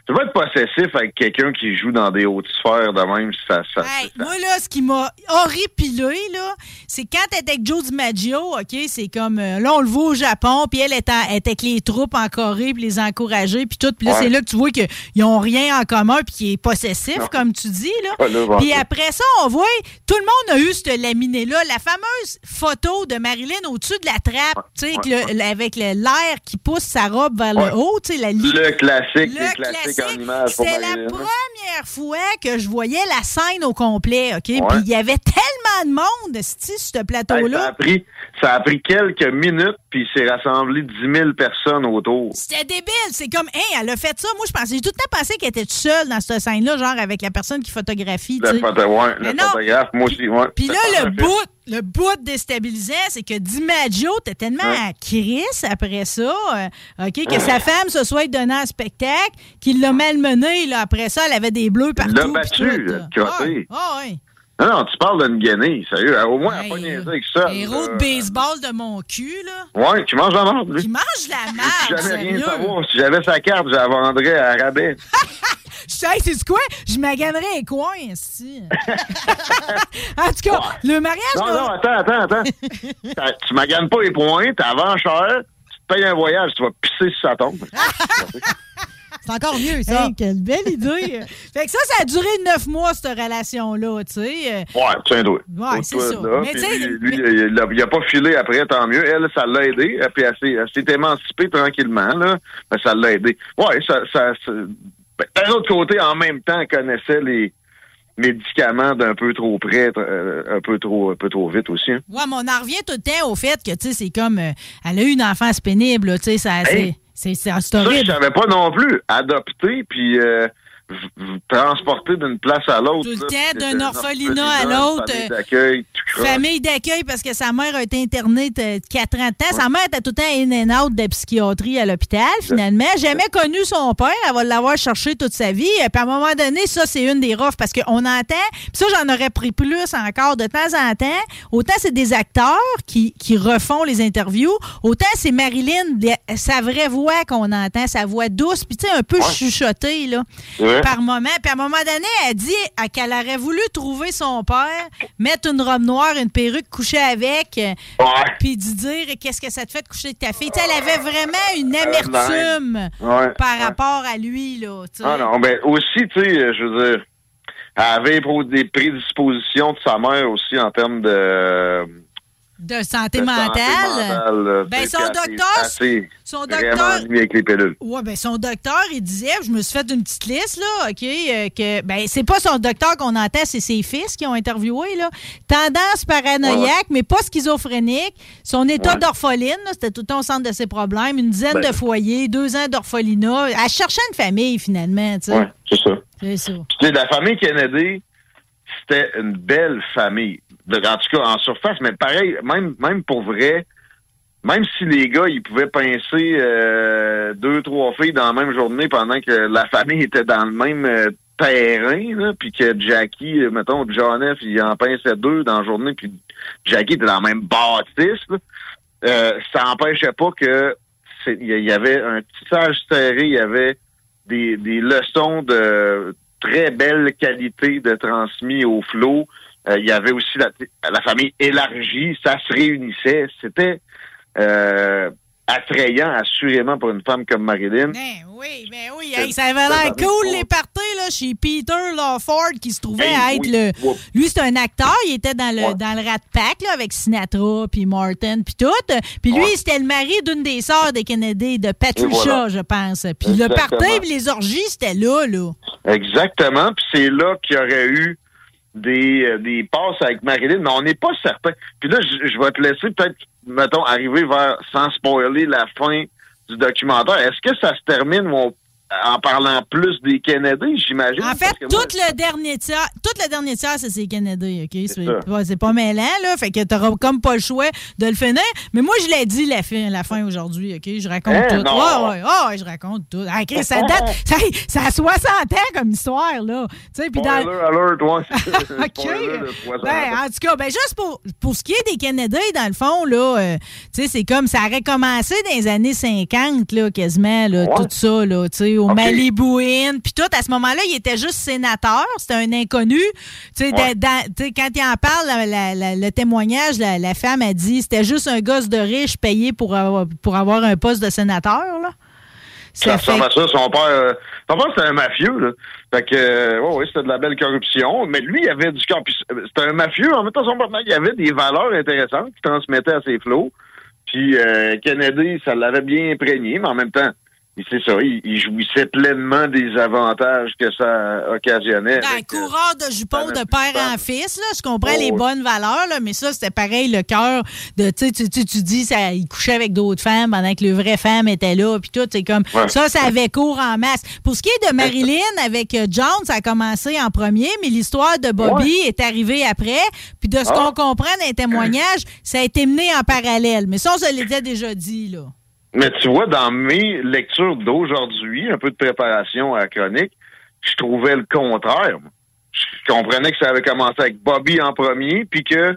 Tu peux pas être possessif avec quelqu'un qui joue dans des hautes sphères de même, ça, ça, Hey, moi, là, ce qui m'a horripilé, là, c'est quand était avec Joe DiMaggio, OK, c'est comme, euh, là, on le voit au Japon, puis elle est, en- elle est avec les troupes en Corée, puis les encourager, puis tout. Puis là, Ouais. c'est là que tu vois qu'ils n'ont rien en commun, puis qu'il est possessif, comme tu dis, là. Puis après ça, on voit, tout le monde a eu cette laminée-là. La fameuse photo de Marilyn au-dessus de la trappe, tu sais, avec l'air qui pousse sa robe vers Ouais. le haut, tu sais, la. Le classique, le classique, C'était la première fois que je voyais la scène au complet, OK? Puis Ouais. il y avait tellement de monde, sur ce Hey, ça, a plateau-là. ça a pris quelques minutes, puis il s'est rassemblé 10 000 personnes autour. C'était débile. C'est comme, hein, elle a fait ça. Moi, je pensais, j'ai tout le temps pensé qu'elle était toute seule dans cette scène-là, genre avec la personne qui photographie. Le, photo, ouais, le photographe, moi aussi, ouais. Puis là, le bout, le bout déstabilisant, c'est que DiMaggio était tellement à Chris après ça, euh, OK, que sa femme se soit donnée un spectacle, qu'il l'a malmené, là, après ça, elle avait des bleus partout. Il l'a battu, là. crotté. Ah, ouais. Non, non, tu parles d'une guenille, sérieux. Au moins, elle a pas niaisé avec ça. Héros de baseball de mon cul, là. Ouais, qui mange la merde, lui. Qui mange la marde, j'avais rien sérieux. savoir, si j'avais sa carte, je la vendrais à rabais. Je sais, c'est quoi? Je maganerais un coin, ici. en tout cas, le mariage... Non, non, attends, attends, attends. Tu maganes pas les points, t'as vends cher, tu te payes un voyage, tu vas pisser si ça tombe. C'est encore mieux, ça. Hey, quelle belle idée! fait que ça, ça a duré neuf mois, cette relation-là, tu sais. Ouais, tiens-toi. Ouais, c'est ça. Mais sais, lui, il, a, il a pas filé après, tant mieux. Elle, ça l'a aidé. Puis elle s'est, émancipée tranquillement, là. Ben, ça l'a aidé. Ouais, ça, ça, ça- ben, d'un autre côté, en même temps, elle connaissait les médicaments d'un peu trop près, euh, un peu trop, un peu trop vite aussi. hein. Ouais, mais on en revient tout le temps au fait que, tu sais, c'est comme. euh, elle a eu une enfance pénible, là, tu sais, ça. Hey! C'est- c'est Ça, je savais pas non plus. Adopter, puis euh, transporter d'une place à l'autre. Tout le temps, d'un orphelinat à l'autre, famille euh, d'accueil. Famille d'accueil parce que sa mère a été internée de 4 ans de temps. Sa mère était tout le temps in and out de psychiatrie à l'hôpital, finalement. Jamais connu son père. Elle va l'avoir cherché toute sa vie. Puis à un moment donné, ça, c'est une des roughs parce qu'on entend. Puis ça, j'en aurais pris plus encore de temps en temps. Autant c'est des acteurs qui, qui refont les interviews, autant c'est Marilyn, sa vraie voix qu'on entend, sa voix douce, puis tu sais, un peu chuchotée, là, Ouais. Par moment. Puis à un moment donné, elle dit euh, qu'elle aurait voulu trouver son père, mettre une robe noire, une perruque, coucher avec, euh, puis lui dire qu'est-ce que ça te fait de coucher avec ta fille? Tu sais, elle avait vraiment une amertume Ouais, par ouais. rapport à lui, là. Ah non, ben aussi, tu sais, je veux dire, elle avait des prédispositions de sa mère aussi en termes de... De santé de mentale. santé mentale, là. Ben, son docteur- son docteur- ennuyée avec les pilules. Ouais, ben son docteur, il disait, je me suis fait une petite liste, là, OK, euh, que, ben, c'est pas son docteur qu'on entend, c'est ses fils qui ont interviewé, là. Tendance paranoïaque, mais pas schizophrénique. Son état Ouais. d'orpheline, c'était tout le temps au centre de ses problèmes. Une dizaine Ben. de foyers, deux ans d'orphelinat. Elle cherchait une famille, finalement, tu sais. Ouais, c'est ça. C'est ça. Puis, tu sais, la famille Kennedy, c'était une belle famille. De- en tout cas, en surface, mais pareil, même, même pour vrai, même si les gars, ils pouvaient pincer euh, deux, trois filles dans la même journée pendant que la famille était dans le même euh, terrain, puis que Jackie, euh, mettons, John F., il en pinçait deux dans la journée, puis Jackie était dans la même bâtisse, là, euh, ça n'empêchait pas que il y y avait un tissage serré, il y avait des, des leçons de très belle qualité de transmis au flot. Euh, il y avait aussi la, la famille élargie, ça se réunissait. C'était euh, attrayant, assurément, pour une femme comme Marilyn. Ben oui, ben oui. Hey, ça avait l'air cool, les parties, là, chez Peter Lawford, qui se trouvait Hey, à être oui. le. Lui, c'est un acteur. Il était dans le, Ouais. dans le Rat Pack, là, avec Sinatra, puis Martin, puis tout. Puis lui, Ouais. c'était le mari d'une des sœurs des Kennedy, de Patricia, voilà. je pense. Puis le party, puis les orgies, c'était là, là. Exactement. Puis c'est là qu'il y aurait eu des, euh, des passes avec Marilyn, mais on n'est pas certain. Puis là, je, je vais te laisser peut-être, mettons, arriver vers, sans spoiler, la fin du documentaire. Est-ce que ça se termine où on- en parlant plus des Kennedy, j'imagine? En fait, tout moi- le dernier tiers, tout le dernier tiers, c'est ses Kennedy, OK? C'est pas mêlant, là. Fait que t'auras comme pas le choix de le finir. Mais moi, je l'ai dit la fin, la fin aujourd'hui, OK? Je raconte Hein, tout. non. Ouais, ah, je raconte tout. Ah, ça date, ça, ça a 60 ans comme histoire, là. Tu sais, puis dans. Spoiler alert, ouais. OK. Spoiler de 60 Ben, en tout cas, ben, juste pour, pour ce qui est des Kennedy, dans le fond, là, euh, tu sais, c'est comme ça aurait commencé dans les années 50, là, quasiment, là, tout ça, là, tu sais, au Ok. Malibu Inn, puis tout. À ce moment-là, il était juste sénateur, c'était un inconnu. Tu sais, Ouais. quand il en parle, la- la- la- le témoignage, la, femme a dit c'était juste un gosse de riche payé pour avoir, pour avoir un poste de sénateur. Là. Ça fait ressemble à ça. Son père, euh, son père c'était un mafieux, là. Fait que, euh, ouais, ouais, c'était de la belle corruption. Mais lui, il avait du camp. Puis C'était un mafieux. En même temps, son partenaire, il avait des valeurs intéressantes qu'il transmettait à ses flots. Puis euh, Kennedy, ça l'avait bien imprégné, mais en même temps, c'est ça, il, il jouissait pleinement des avantages que ça occasionnait. Un avec, euh, coureur de jupons de père en fils, là, je comprends Oh, les oui. bonnes valeurs, là, mais ça, c'était pareil, le cœur de, tu tu, tu, dis, ça, il couchait avec d'autres femmes pendant que le vrai femme était là, puis tout, c'est comme, Ouais. ça, ça avait cours en masse. Pour ce qui est de Marilyn avec euh, John, ça a commencé en premier, mais l'histoire de Bobby est arrivée après, puis de ce Ah. qu'on comprend les témoignages, ça a été mené en parallèle. Mais ça, on se l'était déjà dit, là. Mais tu vois, dans mes lectures d'aujourd'hui, un peu de préparation à la chronique, je trouvais le contraire. moi. Je comprenais que ça avait commencé avec Bobby en premier, puis que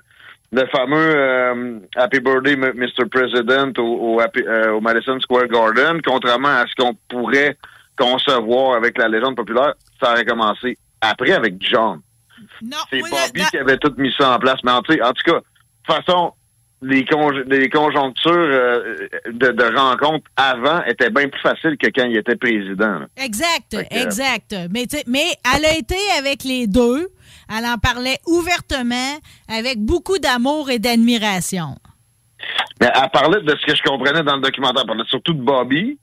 le fameux euh, Happy Birthday Mr. President au, au, Happy- euh, au Madison Square Garden, contrairement à ce qu'on pourrait concevoir avec la légende populaire, ça aurait commencé après avec John. C'est Bobby qui avait tout mis ça en place. Mais en, en tout cas, de toute façon, les, conj- les conjonctures euh, de, de rencontres avant étaient bien plus faciles que quand il était président. là. Exact, que- exact. Mais, mais elle a été avec les deux. Elle en parlait ouvertement, avec beaucoup d'amour et d'admiration. Mais elle parlait de ce que je comprenais dans le documentaire. Elle parlait surtout de Bobby.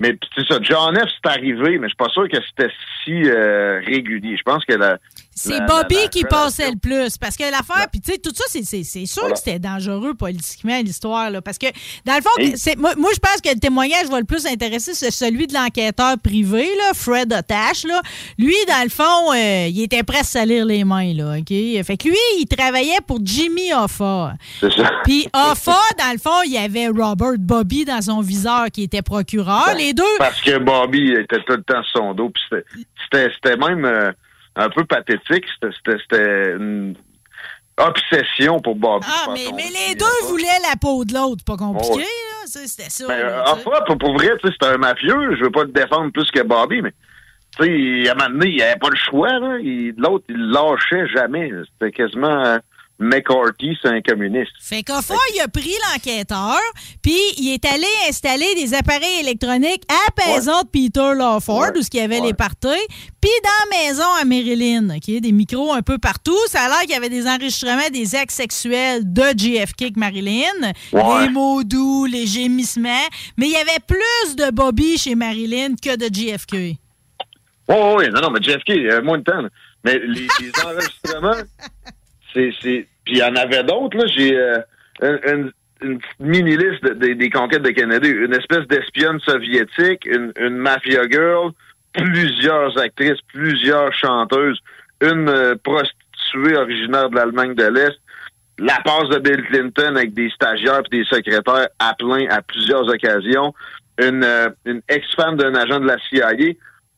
Mais c'est ça, John F. c'est arrivé, mais je suis pas sûr que c'était si euh, régulier. Je pense que la. C'est Bobby la- la qui passait le plus. Parce que l'affaire, puis tu sais, tout ça, c'est- sûr Voilà. que c'était dangereux politiquement, l'histoire. là. Parce que, dans le fond, Et- c'est- moi, moi, je pense que le témoignage va le plus intéresser, c'est celui de l'enquêteur privé, là, Fred Otash. Là. Lui, dans le fond, euh, il était prêt à salir les mains. Là, OK? Fait que lui, il travaillait pour Jimmy Hoffa. C'est ça. Puis Hoffa, dans le fond, il y avait Robert Bobby dans son viseur qui était procureur. Les deux. Parce que Bobby était tout le temps sur son dos. puis c'était même euh, un peu pathétique. C'était- C'était c'était une obsession pour Bobby. Ah, mais, les deux voulaient la peau de l'autre. Pas compliqué. Ça, C'était ça. Ben, là, euh, tu sais. enfin, pour, pour vrai, c'est un mafieux. Je veux pas le défendre plus que Bobby, mais tu sais, à un moment donné, il avait pas le choix. là. Il- L'autre, il lâchait jamais. C'était quasiment euh, McCarthy, c'est un communiste. Fait qu'Hoffa, il a pris l'enquêteur, puis il est allé installer des appareils électroniques à la maison de Peter Lawford, où ce qu'il y avait les parties, puis dans la maison à Maryland, OK? Des micros un peu partout. Ça a l'air qu'il y avait des enregistrements des actes sexuels de JFK avec Marilyn, Ouais. les mots doux, les gémissements, mais il y avait plus de Bobby chez Marilyn que de JFK. Oh, oui, non, non, mais JFK, il y avait moins de temps. Mais les, les enregistrements, c'est. Puis il y en avait d'autres, là. J'ai euh, une, une- petite mini-liste de- de- des conquêtes de Kennedy. Une espèce d'espionne soviétique, une, mafia girl, plusieurs actrices, plusieurs chanteuses, une euh, prostituée originaire de l'Allemagne de l'Est, la passe de Bill Clinton avec des stagiaires et des secrétaires à plein à plusieurs occasions, une, euh, ex-femme d'un agent de la CIA,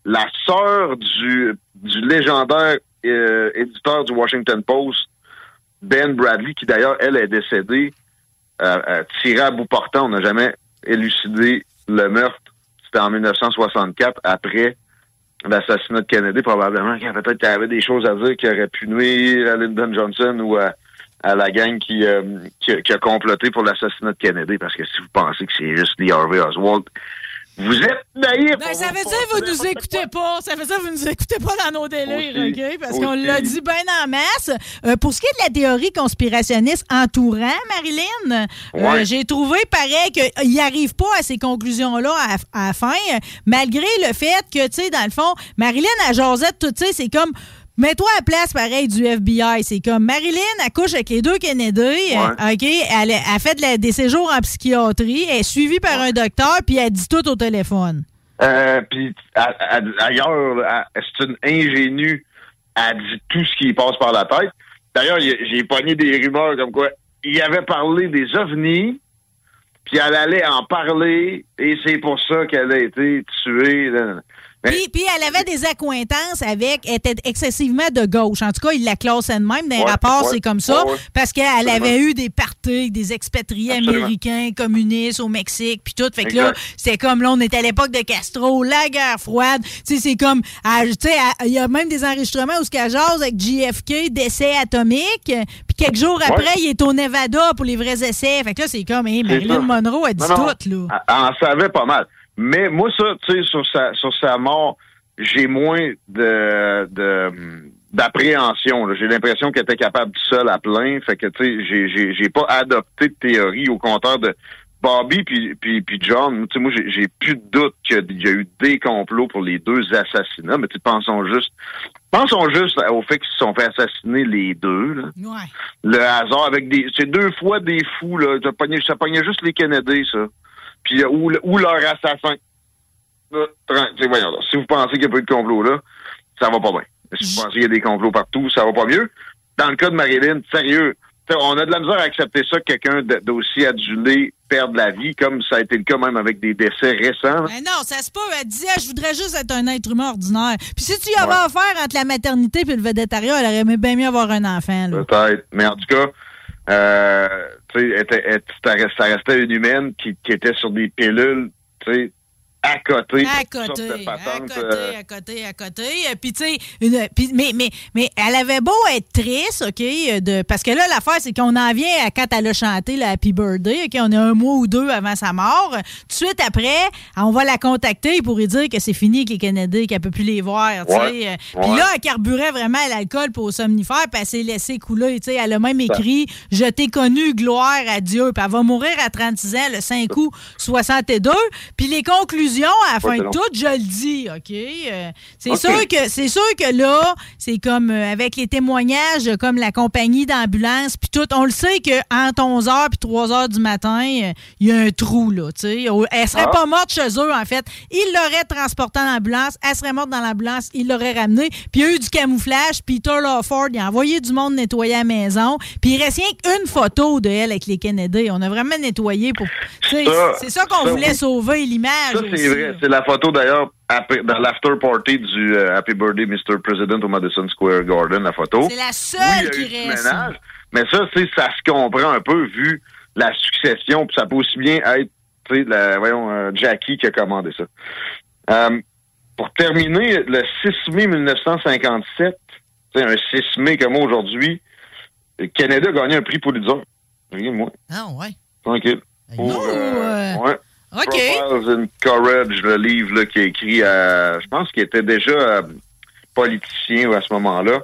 la sœur du, du légendaire éditeur du Washington Post, Ben Bradley, qui d'ailleurs, elle est décédée euh, euh, tirée à bout portant. On n'a jamais élucidé le meurtre. C'était en 1964, après l'assassinat de Kennedy, probablement. Peut-être qu'il y avait des choses à dire qui auraient pu nuire à Lyndon Johnson ou à, la gang qui, euh, qui, qui a comploté pour l'assassinat de Kennedy. Parce que si vous pensez que c'est juste Lee Harvey Oswald, vous êtes naïf. Ben, ça veut dire que vous nous écoutez pas. Ça veut dire que vous nous écoutez pas dans nos délires, Aussi. OK? Parce qu'on l'a dit bien en masse. Euh, pour ce qui est de la théorie conspirationniste entourant Marilyn, euh, j'ai trouvé pareil qu'il n'arrive pas à ces conclusions-là à, à la fin, malgré le fait que, tu sais, dans le fond, Marilyn, à Josette, tout, tu sais, c'est comme. Mets-toi à la place, pareil, du FBI. C'est comme Marilyn, elle couche avec les deux Kennedy. OK? Elle, a- fait de la- des séjours en psychiatrie. Elle est suivie par un docteur, puis elle dit tout au téléphone. Euh, puis ailleurs, c'est une ingénue. Elle dit tout ce qui lui passe par la tête. D'ailleurs, j'ai pogné des rumeurs comme quoi il avait parlé des ovnis, puis elle allait en parler, et c'est pour ça qu'elle a été tuée. Là, là, Puis, puis elle avait des accointances avec, elle était excessivement de gauche. En tout cas, il la classait de même. Dans les Ouais, rapports, ouais, c'est comme ça. ouais. Parce qu'elle avait eu des parties, des expatriés Absolument. américains, communistes au Mexique, puis tout. Fait que là, c'est comme là, on était à l'époque de Castro, la guerre froide. Tu sais, c'est comme, tu sais, il y a même des enregistrements où ce qu'elle jase avec JFK, d'essais atomiques. Puis quelques jours après, il est au Nevada pour les vrais essais. Fait que là, c'est comme, hey, Marilyn. Monroe, elle dit Non, non, tout, là. Elle en savait pas mal. Mais moi, ça, tu sais, sur sa, sur sa mort, j'ai moins de, de d'appréhension. J'ai l'impression qu'elle était capable seule à plein. Fait que, tu sais, j'ai, pas adopté de théorie au contraire de Bobby puis, puis, puis John. Tu sais, moi, j'ai, plus de doute qu'il y a eu des complots pour les deux assassinats. Mais tu pensons juste, pensons juste au fait qu'ils se sont fait assassiner les deux. Là. Le hasard avec des, c'est deux fois des fous là. Ça pognait, ça pognait juste les Kennedy, ça. Puis euh, ou, le- ou leur assassin. Voyons, là, si vous pensez qu'il n'y a pas eu de complot là, ça va pas bien. Si vous pensez qu'il y a des complots partout, ça va pas mieux. Dans le cas de Marilyn, sérieux, on a de la misère à accepter ça que quelqu'un d'aussi adulé perde la vie, comme ça a été le cas même avec des décès récents. Ben non, ça se peut. Elle disait, je voudrais juste être un être humain ordinaire. Puis si tu y avais Ouais. affaire entre la maternité et le védétariat, elle aurait aimé bien mieux avoir un enfant. Peut-être. Mais en tout cas, euh, tu sais, ça restait une humaine qui, qui était sur des pilules, tu sais, à côté. À côté, de à côté, euh, à côté, à côté. Euh, Puis, tu sais, une- puis- mais, mais, mais elle avait beau être triste, OK? euh, De, parce que là, l'affaire, c'est qu'on en vient à quand elle a chanté le Happy Birthday, OK? On est un mois ou deux avant sa mort. Tout de suite après, on va la contacter pour lui dire que c'est fini avec les Kennedy, qu'elle peut plus les voir, tu sais. Ouais, Euh, Puis ouais. là, elle carburait vraiment à l'alcool pour au somnifère, puis elle s'est laissée couler, tu sais. Elle a même écrit « Je t'ai connu, gloire à Dieu ». Puis elle va mourir à 36 ans, le 5 août 62. Puis les conclusions, à la fin de tout, je le dis, OK? Euh, c'est sûr que c'est sûr que là, c'est comme euh, avec les témoignages, euh, comme la compagnie d'ambulance, puis tout, on le sait que entre 11h puis 3h du matin, il y a un trou, là, tu sais. Elle serait Ah. pas morte chez eux, en fait. Ils l'auraient transportée en ambulance, elle serait morte dans l'ambulance, ils l'auraient ramenée, puis il y a eu du camouflage, Peter Lawford, il a envoyé du monde nettoyer la maison, puis il reste rien qu'une photo de elle avec les Kennedy. On a vraiment nettoyé pour... Ça, C'est ça qu'on voulait oui. sauver, l'image aussi, c'est vrai. C'est la photo, d'ailleurs, dans l'after party du euh, Happy Birthday, Mr. President au Madison Square Garden, la photo. C'est la seule Oui, il y a qui eu reste. ménage, mais ça, c'est ça se comprend un peu vu la succession, puis ça peut aussi bien être, la- voyons, euh, Jackie qui a commandé ça. Euh, pour terminer, le 6 mai 1957, tu sais, un 6 mai comme aujourd'hui, le Canada a gagné un prix Pulitzer. Rien de moins. Ah, ouais. Tranquille. Pour, euh, ouais. OK. Profiles in Courage, le livre là, qui a écrit à, je pense qu'il était déjà euh, politicien à ce moment-là.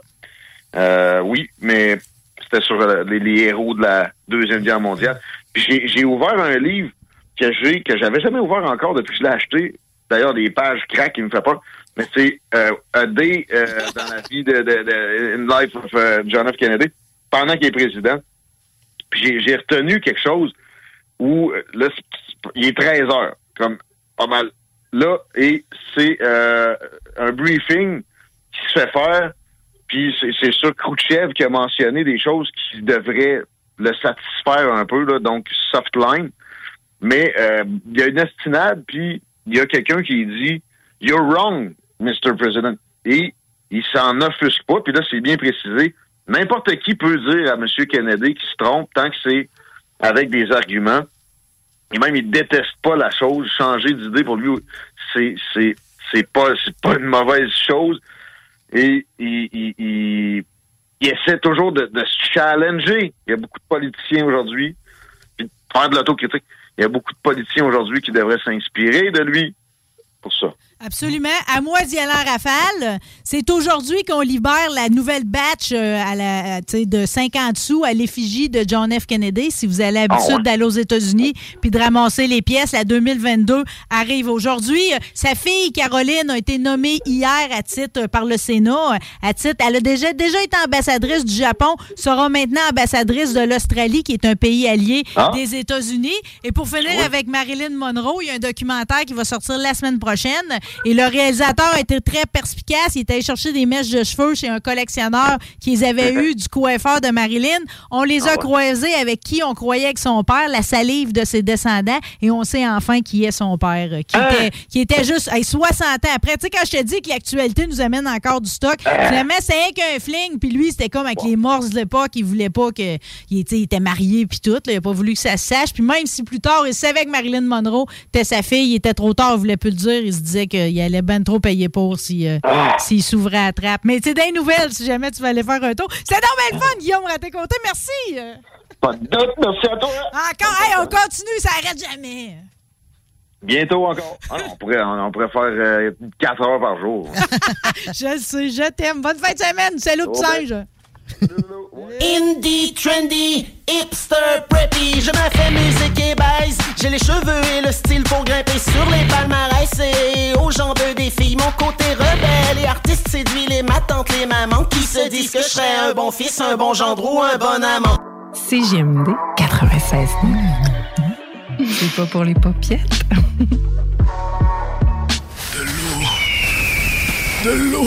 Euh, oui, mais c'était sur euh, les, héros de la Deuxième Guerre mondiale. J'ai, ouvert un livre que j'ai, que j'avais jamais ouvert encore depuis que je l'ai acheté. D'ailleurs, des pages crack qui me fait pas. Mais c'est euh, A Day euh, dans la vie de, de, Life of John F. Kennedy, pendant qu'il est président. Puis j'ai, retenu quelque chose où là, il est 13 heures, comme pas mal. Là, et c'est euh, un briefing qui se fait faire, puis c'est, sur Khrouchtchev qui a mentionné des choses qui devraient le satisfaire un peu, donc soft line. Mais euh, il y a une estinade, puis il y a quelqu'un qui dit « You're wrong, Mr. President ». Et il s'en offusque pas, puis là, c'est bien précisé. N'importe qui peut dire à M. Kennedy qu'il se trompe tant que c'est avec des arguments. Et même, il déteste pas la chose. Changer d'idée, pour lui, c'est, c'est, c'est pas, c'est pas une mauvaise chose. Et il, il, il, essaie toujours de, de se challenger. Il y a beaucoup de politiciens aujourd'hui, puis de de l'autocritique. Il y a beaucoup de politiciens aujourd'hui qui devraient s'inspirer de lui pour ça. Absolument. À moi d'y aller en rafale. C'est aujourd'hui qu'on libère la nouvelle batch euh, à la, à, tu sais, de 50 sous à l'effigie de John F. Kennedy. Si vous avez l'habitude Ah d'aller aux États-Unis puis de ramasser les pièces, la 2022 arrive aujourd'hui. Euh, Sa fille, Caroline, a été nommée hier à titre euh, par le Sénat. euh, À titre, elle a déjà, déjà été ambassadrice du Japon, sera maintenant ambassadrice de l'Australie, qui est un pays allié Ah. des États-Unis. Et pour finir Oui. avec Marilyn Monroe, il y a un documentaire qui va sortir la semaine prochaine Et le réalisateur a été très perspicace. Il est allé chercher des mèches de cheveux chez un collectionneur qui les avait eu du coiffeur de Marilyn. On les a Ah ouais. croisés avec qui on croyait que son père, la salive de ses descendants, et on sait enfin qui est son père, euh, qui, Hein? était, qui était juste hey, 60 ans après. Tu sais, quand je te dis que l'actualité nous amène encore du stock, Hein? finalement, c'est qu'un fling, puis lui, c'était comme avec les morses de l'époque, il voulait pas que. Il, était- il était marié, puis tout, là, il a pas voulu que ça se sache. Puis même si plus tard, il savait que Marilyn Monroe était sa fille, il était trop tard, il voulait plus le dire, il se disait qu'il allait ben trop payer pour si, euh, Ah. s'il s'ouvrait à la trappe. Mais c'est des nouvelles, si jamais tu vas aller faire un tour. C'est donc bien le fun, Guillaume Raté-Côté, merci! euh. Pas de doute, merci à toi. Encore, hey, on continue, ça arrête jamais! Bientôt encore. Ah on, pourrait, on, pourrait faire 4 heures par jour. je le sais, je t'aime. Bonne fin de semaine, l'autre Oh, singe! Indie, trendy, hipster, preppy, je me fais musique et baise. J'ai les cheveux et le style pour grimper sur les palmarès. Et aux jambes des filles, mon côté rebelle et artiste séduit les ma tante, les mamans qui se disent que je serais un bon fils, un bon gendre ou un bon amant. CGMD 96 C'est pas pour les paupiètes. De l'eau!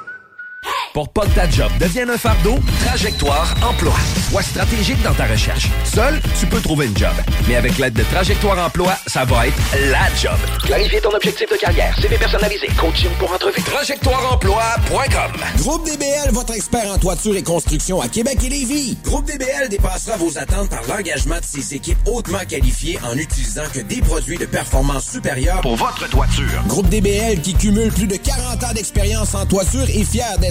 pour pas que ta job devienne un fardeau, Trajectoire Emploi. Sois stratégique dans ta recherche. Seul, tu peux trouver une job. Mais avec l'aide de Trajectoire Emploi, ça va être la job. Clarifier ton objectif de carrière, CV personnalisé, coaching pour entrevue. TrajectoireEmploi.com Groupe DBL, votre expert en toiture et construction à Québec et Lévis. Groupe DBL dépassera vos attentes par l'engagement de ses équipes hautement qualifiées en utilisant que des produits de performance supérieure pour votre toiture. Groupe DBL qui cumule plus de 40 ans d'expérience en toiture est fier d'être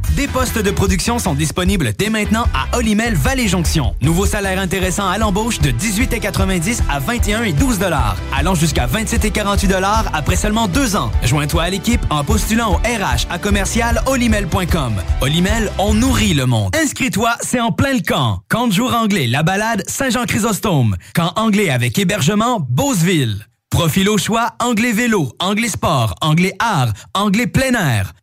Des postes de production sont disponibles dès maintenant à Olimel Valley Jonction. Nouveau salaire intéressant à l'embauche de 18,90 à 21 et 12 allant jusqu'à 27 et 48 après seulement deux ans. Joins-toi à l'équipe en postulant au RH à commercial olimel.com. Olimel, on nourrit le monde. Inscris-toi, c'est en plein le camp. Camp de jour anglais, la balade Saint-Jean-Chrysostome. Camp anglais avec hébergement Beauceville. Profil au choix, anglais vélo, anglais sport, anglais art, anglais plein air.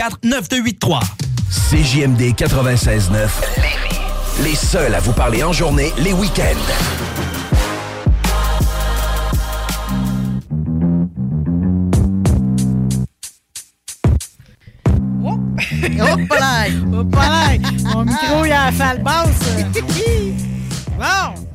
581-984-9283. CJMD 96.9 Les seuls à vous parler en journée, les week-ends. Hop là! Hop là! Mon micro, il a la falle basse. Bon!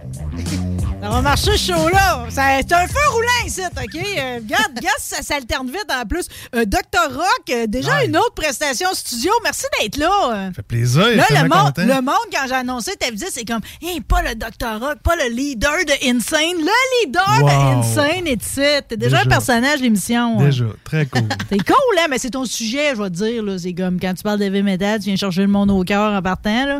Ça va marcher show-là. Ça- C'est un feu roulant ici, OK? Euh, regarde, regarde, ça s'alterne vite en plus. Euh, Dr. Rock, euh, déjà une autre prestation studio. Merci d'être là. euh. fait plaisir. Là, le monde, le monde, quand j'ai annoncé ta visite, c'est comme, hey, pas le Dr. Rock, pas le leader de Insane. Le leader Wow. de Insane est ici. T'es déjà, un personnage de l'émission. hein? Déjà, très cool. C'est cool, hein, mais c'est ton sujet, je vais te dire. là. C'est comme quand tu parles d'heavy metal, tu viens chercher le monde au cœur en partant. là.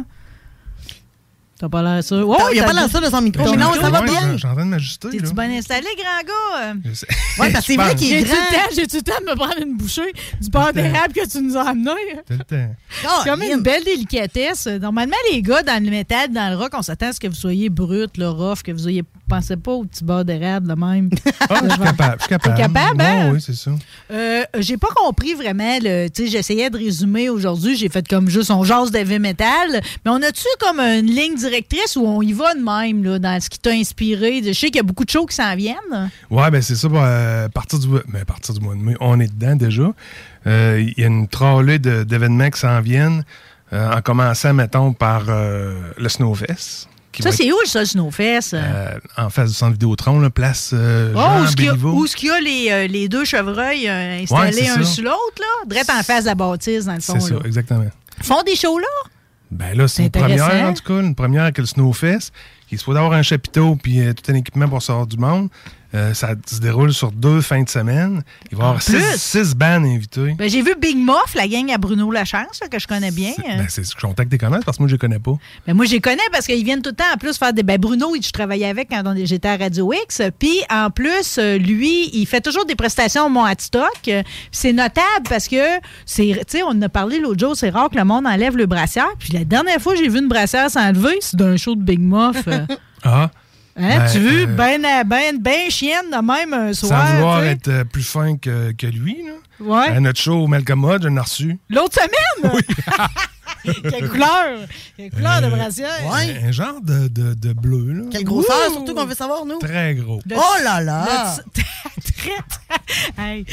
T'as pas l'air sûr. T'as- il a pas l'air sûr de son micro. Mais non, micro, ça va bien. Je suis en train de m'ajuster. T'es-tu bien installé, grand gars? Ouais, parce que c'est vrai qu'il est grand. temps- J'ai-tu le temps de me prendre une bouchée du beurre d'érable que tu nous as amené? Tout le temps. C'est comme une belle délicatesse. Normalement, les gars, dans le métal, dans le rock, on s'attend à ce que vous soyez brut, le rough, que vous ayez pensais pas au petit beurre d'érable de même. Ah, je suis capable. Je suis capable. Capable, Non, hein? Oui, c'est ça. Euh, j'ai pas compris vraiment. Tu sais, j'essayais de résumer aujourd'hui. J'ai fait comme juste on jase de heavy metal. Mais on a-tu comme une ligne directrice où on y va de même là, dans ce qui t'a inspiré? Je sais qu'il y a beaucoup de shows qui s'en viennent. Ouais, ben c'est ça. euh, à partir du, ben, à partir du mois de mai, on est dedans déjà. Euh, Il y a une trolley de- d'événements qui s'en viennent, euh, en commençant, mettons, par euh, le Snowfest. Ça, c'est où ça, le Snowfest? être, euh, en face du centre Vidéotron, là, place euh, Oh, Jean où est-ce qu'il y a, Béliveau. où est-ce qu'il y a les, euh, les deux chevreuils euh, Ouais, installés un ça. sur l'autre, là? Direct en face de la bâtisse, dans le fond. C'est ça, exactement. Ils font des shows là? Ben là, c'est une première, en tout cas, une première avec le Snowfest. Il se faut d'avoir un chapiteau puis euh, tout un équipement pour sortir du monde. Euh, ça se déroule sur deux fins de semaine. Il va y avoir six, six bands invités. Ben, j'ai vu Big Muff, la gang à Bruno Lachance, là, que je connais bien. Ben, c'est je suis content que tu les connaisses parce que moi, je les connais pas. Ben, moi, je les connais parce qu'ils viennent tout le temps en plus faire des. Ben, Bruno, je travaillais avec quand on- j'étais à Radio X. Puis, en plus, lui, il fait toujours des prestations au Mont. Euh, C'est notable parce que, c'est, tu sais, on en a parlé l'autre jour, c'est rare que le monde enlève le brassière. Puis, la dernière fois que j'ai vu une brassière s'enlever, c'est d'un show de Big Muff. Ah. Hein, Ben, tu veux, euh, ben, ben, ben chienne de même un soir. Sans vouloir être euh, plus fin que, que lui, là. Ouais. À notre show Malcolm Mud, j'en ai reçu. L'autre semaine? Quelle couleur? Quelle couleur de brassière? Un, un genre de, de, de bleu, là. Quelle grosseur, surtout qu'on veut savoir, nous. Très gros. Oh là là! Très, très. Hey,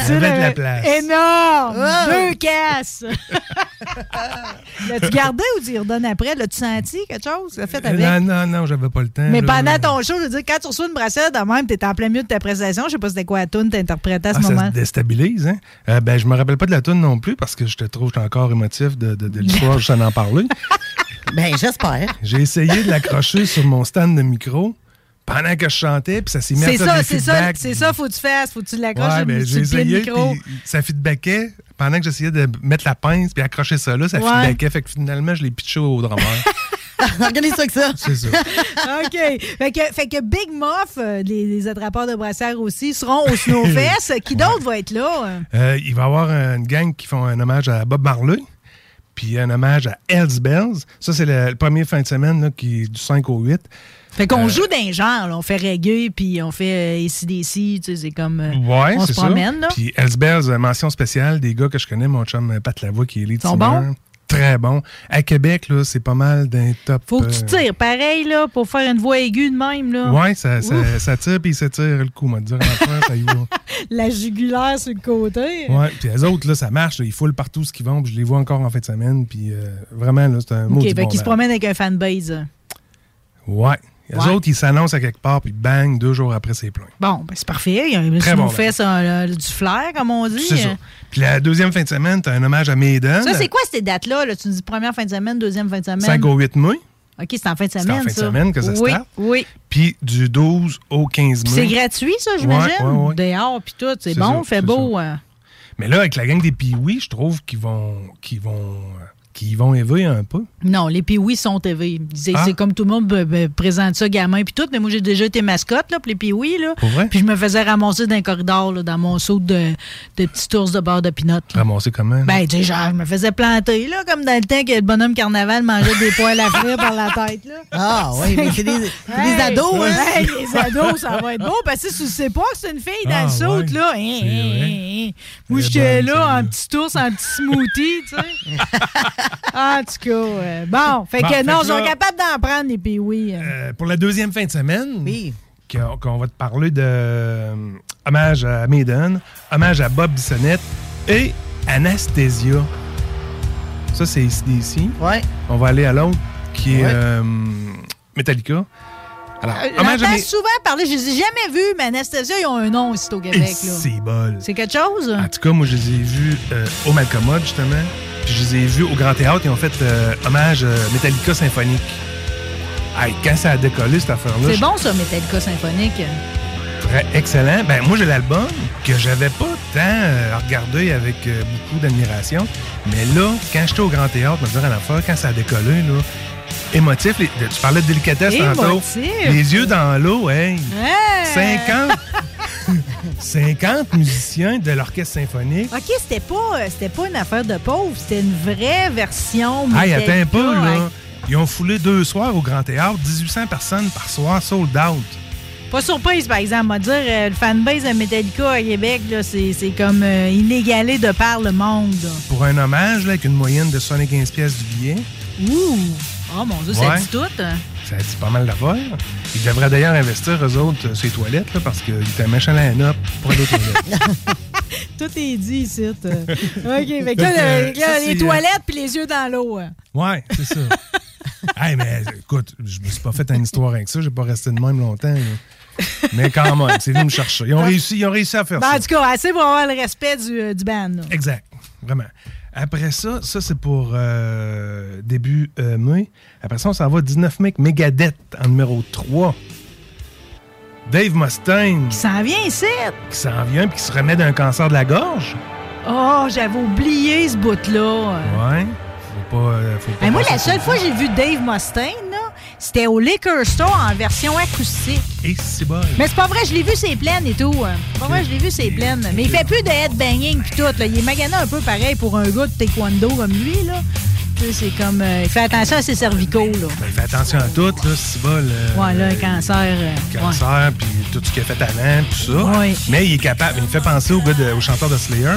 Avec de la place. Énorme! Wow. Deux casses! L'as-tu gardé ou tu y redonnes après? L'as-tu senti quelque chose? Fait avec? Non, non, non, j'avais pas le temps. Mais là. pendant ton show, je veux dire, quand tu reçois une brassière de même, t'es en plein milieu de ta prestation. Je sais pas c'était quoi la tune t'interprétais à ce Ah, ça moment. se déstabilise, hein? Euh, ben, je me rappelle pas de la tune non plus parce que je te trouve j'étais encore émotif de, de, de je en parler. Ben, j'espère. J'ai essayé de l'accrocher sur mon stand de micro pendant que je chantais, puis ça s'est mis à ça, c'est ça, c'est ça, faut que tu fasses, faut que tu l'accroches Ouais, sur ben, le j'ai essayé, micro. puis ça feedbackait. Pendant que j'essayais de mettre la pince puis accrocher ça là, ça Ouais. feedbackait. Fait que finalement, je l'ai pitché au drummer. Organise ça que ça. C'est ça. OK. Fait que, fait que Big Muff, euh, les, les attrapeurs de brassières aussi, seront au Snowfest. Qui d'autre va être là? Euh, il va y avoir une gang qui font un hommage à Bob Marley, puis un hommage à Hells Bells. Ça, c'est le, le premier fin de semaine là, qui est du 5 au 8. Fait qu'on Euh, joue d'un genre. là. On fait reggae, puis on fait euh, ACDC. Tu sais, c'est comme... euh, Ouais, on c'est se ça. promène, là. Puis Hells Bells, euh, mention spéciale, des gars que je connais, mon chum euh, Pat Lavoie qui est lead Sont bons? Très bon. À Québec, là, c'est pas mal d'un top. Faut que tu euh, tires pareil, là, pour faire une voix aiguë de même, là. Ouais, ça, ça, tire puis ça tire le coup, moi, te dire en ça y va. La jugulaire sur le côté. Ouais, puis les autres, là, ça marche, là, ils foulent partout ce qu'ils vont, puis je les vois encore en fin de semaine, puis euh, vraiment, là, c'est un mot OK, fait bon qu'ils se band. promènent avec un fanbase. Ouais. Les Ouais. autres, ils s'annoncent à quelque part, puis bang, deux jours après, c'est plein. Bon, ben c'est parfait. Il y a un Très bon Snowfest, euh, du flair, comme on dit. C'est ça. Puis la deuxième fin de semaine, t'as un hommage à Maiden. Ça, c'est quoi ces dates-là? Là? Tu nous dis première fin de semaine, deuxième fin de semaine? 5 au 8 mai. OK, c'est en fin de C'est semaine, en fin de ça. semaine que ça se oui. Oui, Puis du 12 au 15 mai. C'est gratuit, ça, j'imagine? Ouais. Dehors, puis tout. C'est C'est bon, ça, fait c'est beau. euh. Mais là, avec la gang des Pee-Wee, je trouve qu'ils vont, qu'ils vont, euh, qu'ils vont éveiller un peu. Non, les Pee-Wee sont. C'est Ah. c'est comme tout le monde ben, ben, présente ça, gamin, puis tout. Mais moi, j'ai déjà été mascotte, là, pour les Pee-Wee, là. Pour vrai? Puis je me faisais ramasser dans un corridor, là, dans mon saut de, de petits ours de beurre de pinot. Ramasser comment? Ben, tu sais, genre, je me faisais planter, là, comme dans le temps que le bonhomme carnaval mangeait des poils à frire par la tête, là. Ah, oui, mais c'est des, ados, hein? hey, les ados, ça va être beau. Parce que si tu sais pas que c'est une fille dans Ah, le saut, ouais, là. hein, hein, vrai. hein, hein. Moi, j'étais bonne, là, en petit ours, en petit smoothie, tu sais. en tout cas, euh, bon. Fait Bon, que fait non, ils sont capables d'en prendre, les péouis. Euh, pour la deuxième fin de semaine, qu'on qu'on va te parler de euh, hommage à Maiden, hommage à Bob Bissonnette et Anastasia. Ça, c'est ici. Ouais. On va aller à l'autre, qui est Ouais. euh, Metallica. Alors, hommage à souvent parler, je les ai jamais vus, mais Anastasia, ils ont un nom ici au Québec. C'est bol. C'est quelque chose? En tout cas, moi, je les ai vus au Malcolm Mud, justement. Puis je les ai vus au Grand Théâtre. Ils ont fait euh, hommage euh, Metallica symphonique. Hey, quand ça a décollé, cette affaire-là, C'est bon, ça, Metallica symphonique. Très excellent. Ben, moi, j'ai l'album que j'avais pas tant euh, regardé avec euh, beaucoup d'admiration. Mais là, quand j'étais au Grand Théâtre, me dire à la fois, quand ça a décollé, là, émotif, les- tu parlais de délicatesse tantôt. Émotif. Les yeux dans l'eau, hey. Hey! 50, 50 musiciens de l'orchestre symphonique. OK, c'était pas, euh, c'était pas une affaire de pauvre, c'était une vraie version. Hey, attends un peu, là. Hey, Ils ont foulé deux soirs au Grand Théâtre, 1800 personnes par soir, sold out. Pas surprise, par exemple, à dire, euh, le fanbase de Metallica à Québec, c'est c'est comme euh, inégalé de par le monde. là. Pour un hommage, là, avec une moyenne de 75 pièces du billet, Ouh! Oh mon Dieu, ça Ouais. dit tout. hein. ça dit pas mal d'affaires. Ils devraient d'ailleurs investir, eux autres, euh, sur les toilettes, là, parce qu'ils étaient un méchant line-up pour aller aux toilettes. Tout est dit ici. euh. OK, que là, Euh, le- là, ça, les euh, toilettes puis les yeux dans l'eau. hein. Ouais, c'est ça. hey, mais écoute, je me suis pas fait une histoire avec ça, j'ai pas resté de même longtemps. là. Mais quand même, c'est venu me chercher. Ils ont réussi, ils ont réussi à faire Ben, ça. en tout cas, assez pour avoir le respect du, euh, du band. là. Exact, vraiment. Après ça, ça c'est pour euh, début euh, mai. Après ça, on s'en va 19 mai avec Megadeth en numéro 3. Dave Mustaine. Qui s'en vient ici. Qui s'en vient puis qui se remet d'un cancer de la gorge. Oh, j'avais oublié ce bout-là. Ouais. Faut pas. euh, faut pas Ben, moi, la seule fois que j'ai vu Dave Mustaine, là, c'était au Liquor Store en version acoustique. Et c'est bon. Mais c'est pas vrai, je l'ai vu ses plaines et tout. C'est pas vrai, je l'ai vu ses plaines. Mais il fait plus de headbanging pis tout. Là. Il est magané un peu pareil pour un gars de taekwondo comme lui. Là. C'est comme. euh, il fait attention à ses cervicaux. Là. Ben, fais attention à tout, là, c'est bol. euh, Ouais, là, un cancer. euh, cancer, puis tout ce qu'il a fait avant, tout ça. Mais il est capable. Il me fait penser au, gars de- au chanteur de Slayer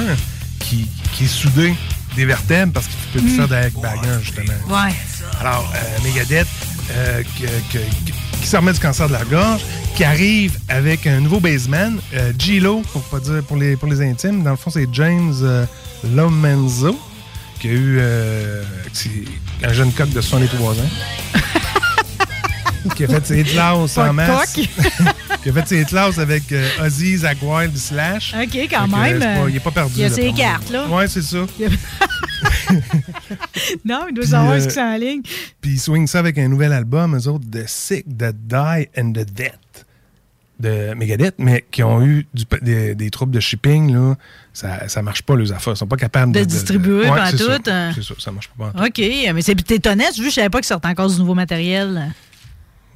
qui, qui est soudé des vertèbres parce qu'il peut plus Mm. faire d'Eric Bagger, justement. Ouais. Alors, euh, Megadeth, euh, que- que- qui se remet du cancer de la gorge, qui arrive avec un nouveau baseman, euh, Gilo, pour pas dire pour les, pour les intimes. Dans le fond, c'est James euh, Lomenzo, qui a eu euh, un jeune coq de 63 ans. qui a fait ses classes Pas en de masse. qui a fait ses classes avec euh, Ozzy, Zach Wild, Slash. OK, quand même. euh, pas- il est pas perdu. Il a là, ses cartes, là. Ouais, c'est ça. non, il doit savoir euh, ce qui s'enligne. Puis ils swingent ça avec un nouvel album, eux autres, The Sick, The Die and The Death de Megadeth, mais qui ont eu du- des, des troubles de shipping, là. Ça, ça marche pas, les affaires. Ils sont pas capables de... De distribuer, Ouais, pas tout, hein. C'est ça, ça marche pas. pas en tout. OK, mais c'est étonnant. Je savais pas que sortait encore du nouveau matériel.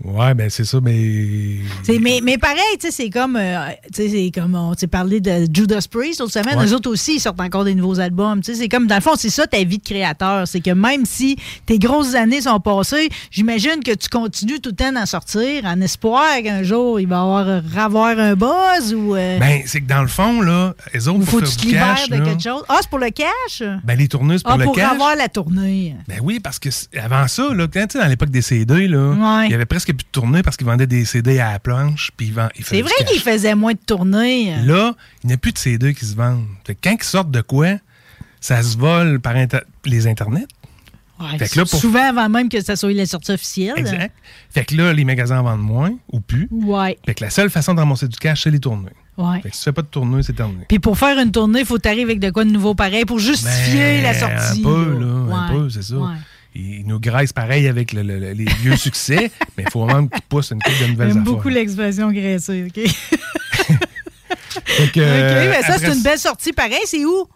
Ouais, ben c'est ça, mais... C'est- mais, mais pareil, tu sais, c'est comme, euh, tu sais, c'est comme on s'est parlé de Judas Priest l'autre semaine. Ouais. Eux autres aussi, ils sortent encore des nouveaux albums. Tu sais, c'est comme, dans le fond, c'est ça ta vie de créateur. C'est que même si tes grosses années sont passées, j'imagine que tu continues tout le temps d'en sortir en espoir qu'un jour, il va avoir, avoir un buzz ou. euh, Ben, c'est que dans le fond, là, les autres, faut pour que tu te libères de là, quelque chose. Ah, c'est pour le cash? Ben, les tourneuses pour ah, le pour cash. avoir la tournée. Ben oui, parce que avant ça, là, quand, tu sais, dans l'époque des CD, là, Ouais. il y avait presque plus de tournées parce qu'ils vendaient des CD à la planche, puis C'est vrai qu'il faisait moins de tournées. Là, il n'y a plus de CD qui se vendent. Fait que quand ils sortent de quoi, ça se vole par inter- les internets. Ouais, Fait que là, pour- Souvent avant même que ça soit la sortie officielle. Exact. Fait que là, les magasins en vendent moins ou plus. Ouais. Fait que la seule façon de ramasser du cash, c'est les tournées. Ouais. Fait que si tu fais pas de tournée, c'est terminé. Puis pour faire une tournée, il faut t'arriver avec de quoi de nouveau pareil pour justifier Ben, la sortie. Un peu, là. Un peu, c'est ça. Ils nous graissent pareil avec le- le- le- les vieux succès, mais il faut vraiment qu'ils poussent une couple de nouvelles J'aime beaucoup l'expression graissée, OK? OK, mais ça, après c'est une belle sortie pareil. C'est où?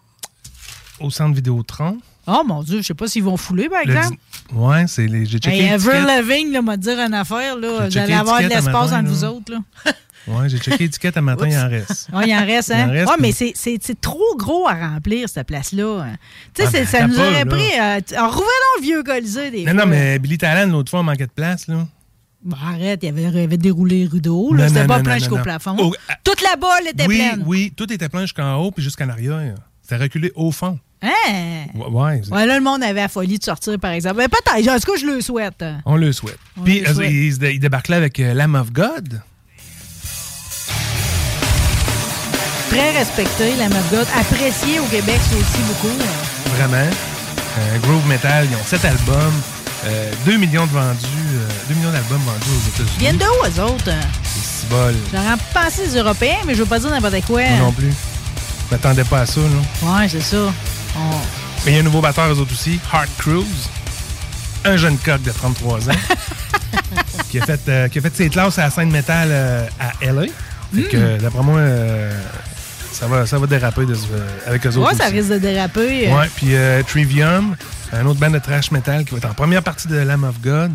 Au centre Vidéotron. Oh mon Dieu, je sais pas s'ils vont fouler, par Le exemple. dix- Ouais, c'est les. J'ai checké. Hey, Ever. Living, là, m'a dit une affaire, là. Vous allez avoir de l'espace entre vous autres, là. Ouais, j'ai checké l'étiquette à matin, il en reste. Ah, il en reste, hein? Ouais, mais c'est- trop gros à remplir, cette place-là. hein. Tu sais, Ah, ben, ça nous aurait pris. euh, en revenant le vieux Colisée, des Non, fois. non, mais Billy Talent, l'autre fois, on manquait de place, là. Bon, arrête, il avait, il avait déroulé rideau. là. C'était pas plein jusqu'au plafond. Oh, Toute la balle était oui, pleine. oui, tout était plein jusqu'en haut puis jusqu'en arrière. C'était reculé au fond. Hein? Ouais, ouais, là, le monde avait la folie de sortir, par exemple. Mais peut-être, en tout cas, je le souhaite. on le souhaite. On Puis le euh, souhaite. il, il débarque là avec euh, Lamb of God. Très respecté, la Meuf God. Apprécié au Québec, c'est aussi beaucoup. Vraiment. Euh, groove Metal, ils ont sept albums. 2 millions de vendus. 2 millions d'albums vendus aux Ils États-Unis. viennent de où, eux autres? C'est bol. J'aurais pensé les Européens, mais je veux pas dire n'importe quoi. Moi non plus. Je m'attendais pas à ça, là. Ouais, c'est ça. On- Mais il y a un nouveau batteur, eux autres aussi, Hart Cruise. Un jeune coq de 33 ans. qui, a fait, euh, qui a fait ses classes à la scène métal euh, à LA. Fait que, Mm. euh, d'après moi, euh, ça, va, ça va déraper de ce- avec eux autres. Ouais, ça risque de déraper. Ouais, puis euh, Trivium, un autre band de trash metal qui va être en première partie de Lamb of God.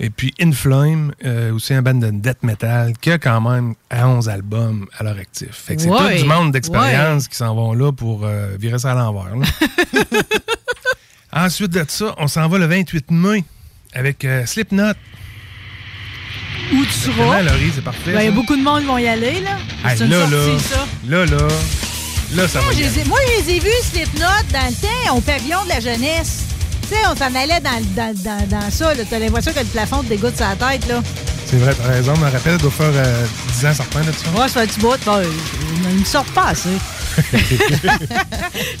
Et puis Inflame, euh, aussi un band de death metal qui a quand même 11 albums à leur actif. Fait que c'est Ouais, tout du monde d'expérience qui s'en vont là pour euh, virer ça à l'envers. Ensuite de ça, on s'en va le 28 mai avec euh, Slipknot. Où tu Laurie, c'est parfait. Ben, il y a beaucoup de monde qui vont y aller, là. Hey, C'est une là, sortie, ça. là, là, là, ça Moi, va je les ai- moi, je les ai vus, Slipknot, dans le temps, au pavillon de la jeunesse. Tu sais, on s'en allait dans, dans, dans, dans ça. T'as l'impression que le plafond te dégoûte la tête, là. C'est vrai, raison. Je me rappelle, ça doit faire euh, 10 ans certains de ça. Ouais, ça fait un petit bout. Ils me sortent pas assez.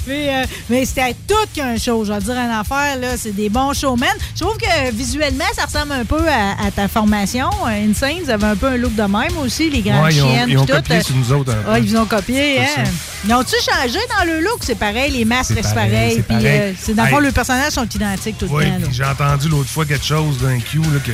mais euh, mais c'était tout qu'un show. Je vais dire une affaire, là. C'est des bons showmen. Je trouve que visuellement, ça ressemble un peu à, à ta formation. Euh, Insane, ils avaient un peu un look de même aussi, les grandes Ouais, ils ont- chiennes. ils ont tout. copié sur nous autres. Ouais, ils ont copié, hein. Ils ont-tu changé dans le look? C'est pareil, les masques restent pareil, pareils. Puis pareil. euh, dans le fond, Hey. les personnages sont identiques tout le Oui, temps. j'ai entendu l'autre fois quelque chose d'un Q, là, que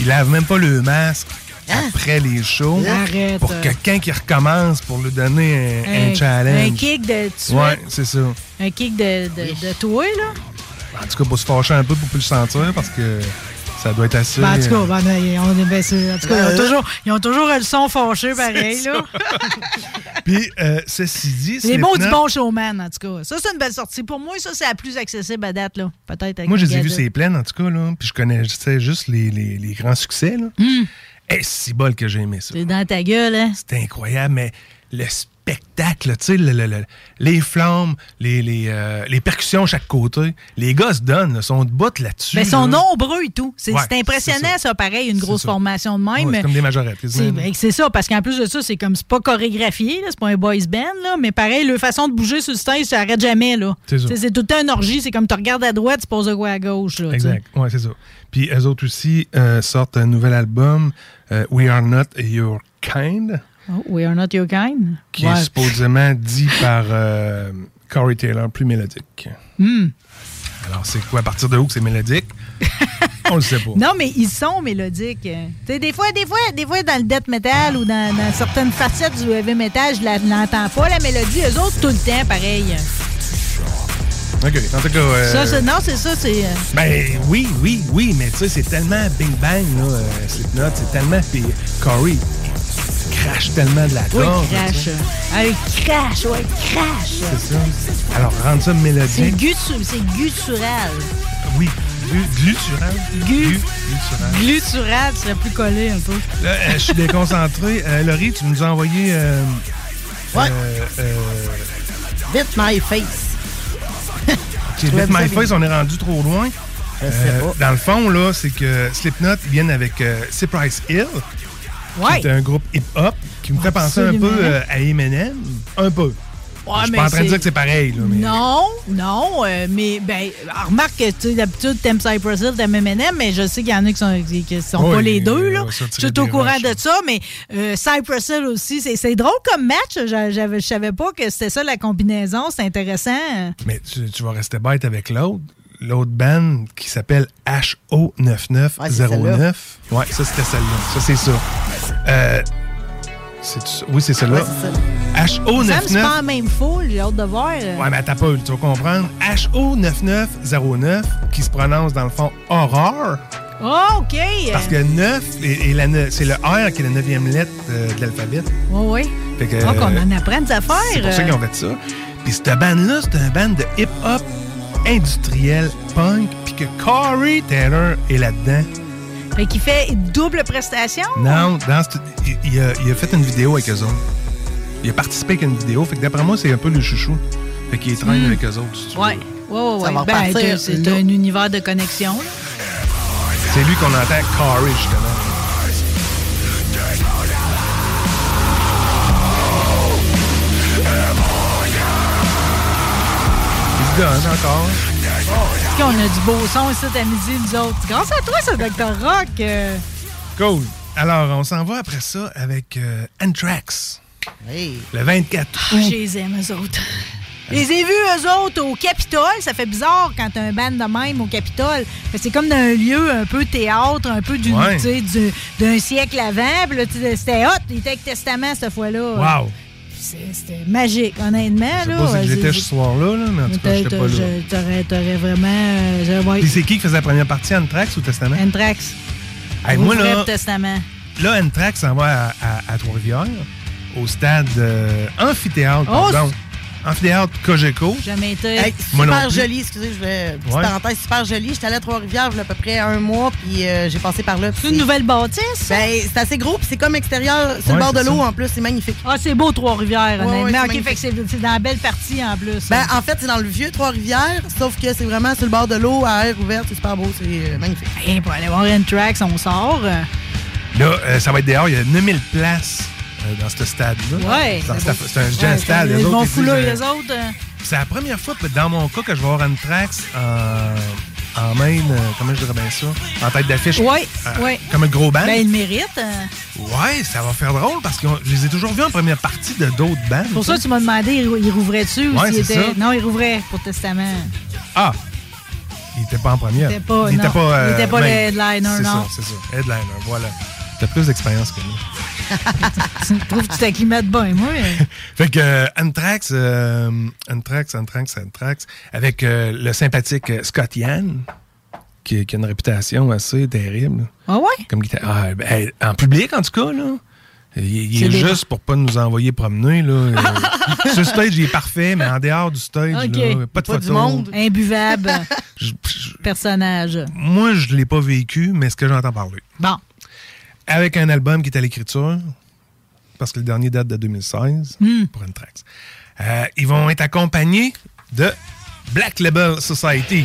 il lave même pas le masque après les shows. Arrête. Pour que quand il recommence, pour lui donner un, un challenge. Un kick de. Ouais, c'est ça. Un kick de, de, de toi, là. En tout cas, pour se fâcher un peu pour plus le sentir, parce que ça doit être assez. Ben, en tout cas, euh, ben, on est ben, c'est- en tout cas, ils, ont Euh. toujours, ils ont toujours le son fâché pareil. Là. Puis, euh, ceci dit, Les mots du bon showman, en tout cas. Ça, c'est une belle sortie. Pour moi, ça, c'est la plus accessible à date. là. Peut-être Moi, je les ai vus, c'est plein, en tout cas, là. Puis je connaissais juste les, les, les grands succès, là. Hmm. Et si bol que j'ai aimé ça. C'est dans ta gueule, hein? C'était incroyable, mais le spectacle, tu sais, le- le- le- les flammes, les, les, euh, les percussions à chaque côté, les gars se donnent, là, sont debout là-dessus. Mais ils sont là. nombreux et tout. C'est Ouais, impressionnant, c'est ça. pareil, une grosse formation de même. Ouais, c'est comme des majorettes, C'est ben, ça, parce qu'en plus de ça, c'est comme c'est pas chorégraphié, c'est pas un boys band, là, mais pareil, leur façon de bouger sur le stage, ça arrête jamais. là. C'est tout le temps une orgie, c'est comme tu regardes à droite, tu poses de quoi à gauche. Là. Exact, ouais, c'est ça. Puis eux autres aussi euh, sortent un nouvel album, euh, We Are Not Your Kind, Oh, we are not your kind. qui Ouais. est supposément dit par euh, Corey Taylor, plus mélodique. Hmm. Alors, c'est quoi, à partir de où que c'est mélodique? On le sait pas. Non, mais ils sont mélodiques. euh. Tu sais, des fois, des fois, des fois, dans le death metal ou dans, dans certaines facettes du heavy metal, je l'entends pas, la mélodie. Eux autres, tout le temps, pareil. OK, en tout cas... euh, Ça, non, c'est ça, c'est... euh, Ben oui, oui, oui, mais tu sais, c'est tellement bing bang, là, euh, Slipknot, c'est tellement... Puis Corey, crache tellement de la Oui, gorge. crash. tu sais. Ah, il crash, ouais, crash. C'est ça. Alors, rendre ça C'est mélodique... c'est guttural. Oui, glu- glutural. Gu- Glutural. Glutural serait plus collé un peu. Là, euh, je suis déconcentré. Euh, Laurie, tu nous as envoyé... Euh, Ouais. euh, euh, Beat my face. Ça My bien. Face, on est rendu trop loin. Je sais Euh, pas. Dans le fond, là, c'est que Slipknot viennent avec euh, Cypress Hill, Ouais. qui est un groupe hip-hop, qui me fait penser un peu euh, à Eminem. Un peu. Ouais, je suis pas en train de dire que c'est pareil. Là, mais... Non, non, euh, mais ben, remarque que d'habitude, t'aimes Cypress Hill, t'aimes Eminem, mais je sais qu'il y en a qui sont, qui sont Oui, pas les deux, là. Je suis au courant de ça, mais euh, Cypress Hill aussi, c'est drôle comme match. Je savais pas que c'était ça la combinaison, c'est intéressant. Mais tu, tu vas rester bête avec l'autre. L'autre band qui s'appelle HO9909. Ouais, ça c'était celle-là. Ça c'est ça. Euh? Oui, c'est celle-là. Ça me c'est HO99. pas la même foule, j'ai hâte de voir. Ouais, mais attends pas, tu vas comprendre. HO9909, qui se prononce dans le fond Horror, Oh, OK. parce que 9, et, et la ne- c'est le R qui est la neuvième lettre euh, de l'alphabet. Oui, oui. Fait que, Donc, on euh, en apprend des affaires. C'est pour ça qu'ils ont fait ça. Puis cette band-là, c'est un band de hip-hop industriel punk, puis que Corey Taylor est là-dedans. Fait qu'il fait double prestation? Non, dans cette- il, il a, il a fait une vidéo avec eux autres. Il a participé avec une vidéo. Fait que d'après moi, c'est un peu le chouchou. Fait qu'il traîne Hmm. avec eux autres. si veux. Ouais. Ouais, ouais, Ça ouais. va Ben, c'est un univers de connexion. C'est lui qu'on entend Corey, justement. Donne encore. Est-ce qu'on a du beau son ici à midi, nous autres? Grâce à toi, ce Dr. Rock. euh, Cool. Alors, on s'en va après ça avec euh, Anthrax. Le 24 Ah, je les aime, eux autres. Je les ai vus, eux autres, au Capitole. Ça fait bizarre quand t'as un band de même au Capitole. C'est comme dans un lieu un peu théâtre, un peu Ouais. du- d'un siècle avant. C'était hot. Il était avec Testament cette fois-là. Wow. C'était magique, honnêtement. Je sais là. pas si j'étais ce soir-là, là, mais en tout cas, j'étais pas là. T'aurais t'aurais vraiment. euh, ouais. C'est qui qui faisait la première partie, Anthrax ou Testament? Anthrax. Hey, moi, là, Testament. là, Anthrax s'en va à, à- à Trois-Rivières, au stade euh, amphithéâtre, Oh, pardon. Amphithéâtre Cogeco. Jamais été. Hey, super joli, excusez, je vais. Petite Ouais. parenthèse, super joli. J'étais allée à Trois-Rivières il y a à peu près un mois, puis euh, j'ai passé par là. C'est une nouvelle bâtisse? Ben, c'est assez gros, puis c'est comme extérieur, sur Ouais, le bord de l'eau en plus, c'est magnifique. Ah, c'est beau, Trois-Rivières, Ouais, ouais, honnêtement. c'est OK, fait que c'est dans la belle partie en plus. Ben, en fait, c'est dans le vieux Trois-Rivières, sauf que c'est vraiment sur le bord de l'eau, à air ouverte, c'est super beau, c'est euh, magnifique. Hey, pour aller voir N-Trax, on sort. Là, euh, ça va être dehors. Il y a 9000 places dans ce stade-là. Ouais. C'est un Ouais, stade. Ils Les vont autres, ils les euh, autres. euh, C'est la première fois, dans mon cas, que je vais voir Anthrax en, en main, euh, comment je dirais bien ça, en tête d'affiche. Ouais, Euh, ouais. Comme un gros band. Ben, il mérite. euh. Ouais, ça va faire drôle parce que je les ai toujours vus en première partie de d'autres bands. Pour ça, tu m'as demandé, il il rouvrait-tu ou Ouais, s'il c'est était. ça. Non, il rouvrait pour Testament. Ah! Il était pas en première. Il était pas- il non. était pas, euh, Il était pas main. le headliner, C'est non. ça, c'est ça. Headliner, voilà. T'as plus d'expérience que nous. tu trouves que tu t'acclimates bien, moi? Fait que euh, Anthrax, euh, Anthrax, Anthrax, Anthrax, avec euh, le sympathique euh, Scott Yann, qui, qui a une réputation assez terrible. Ah ouais? Comme guitare- ah, ben, en public, en tout cas, là. Il, est juste pour pas nous envoyer promener. Là. Sur le stage, il est parfait, mais en dehors du stage, OK. là, pas de Pas du photos. monde. Imbuvable. Personnage. Moi, je l'ai pas vécu, mais ce que j'entends parler. Bon. Avec un album qui est à l'écriture, parce que le dernier date de 2016, Hmm. pour Anthrax. Euh, ils vont être accompagnés de Black Label Society.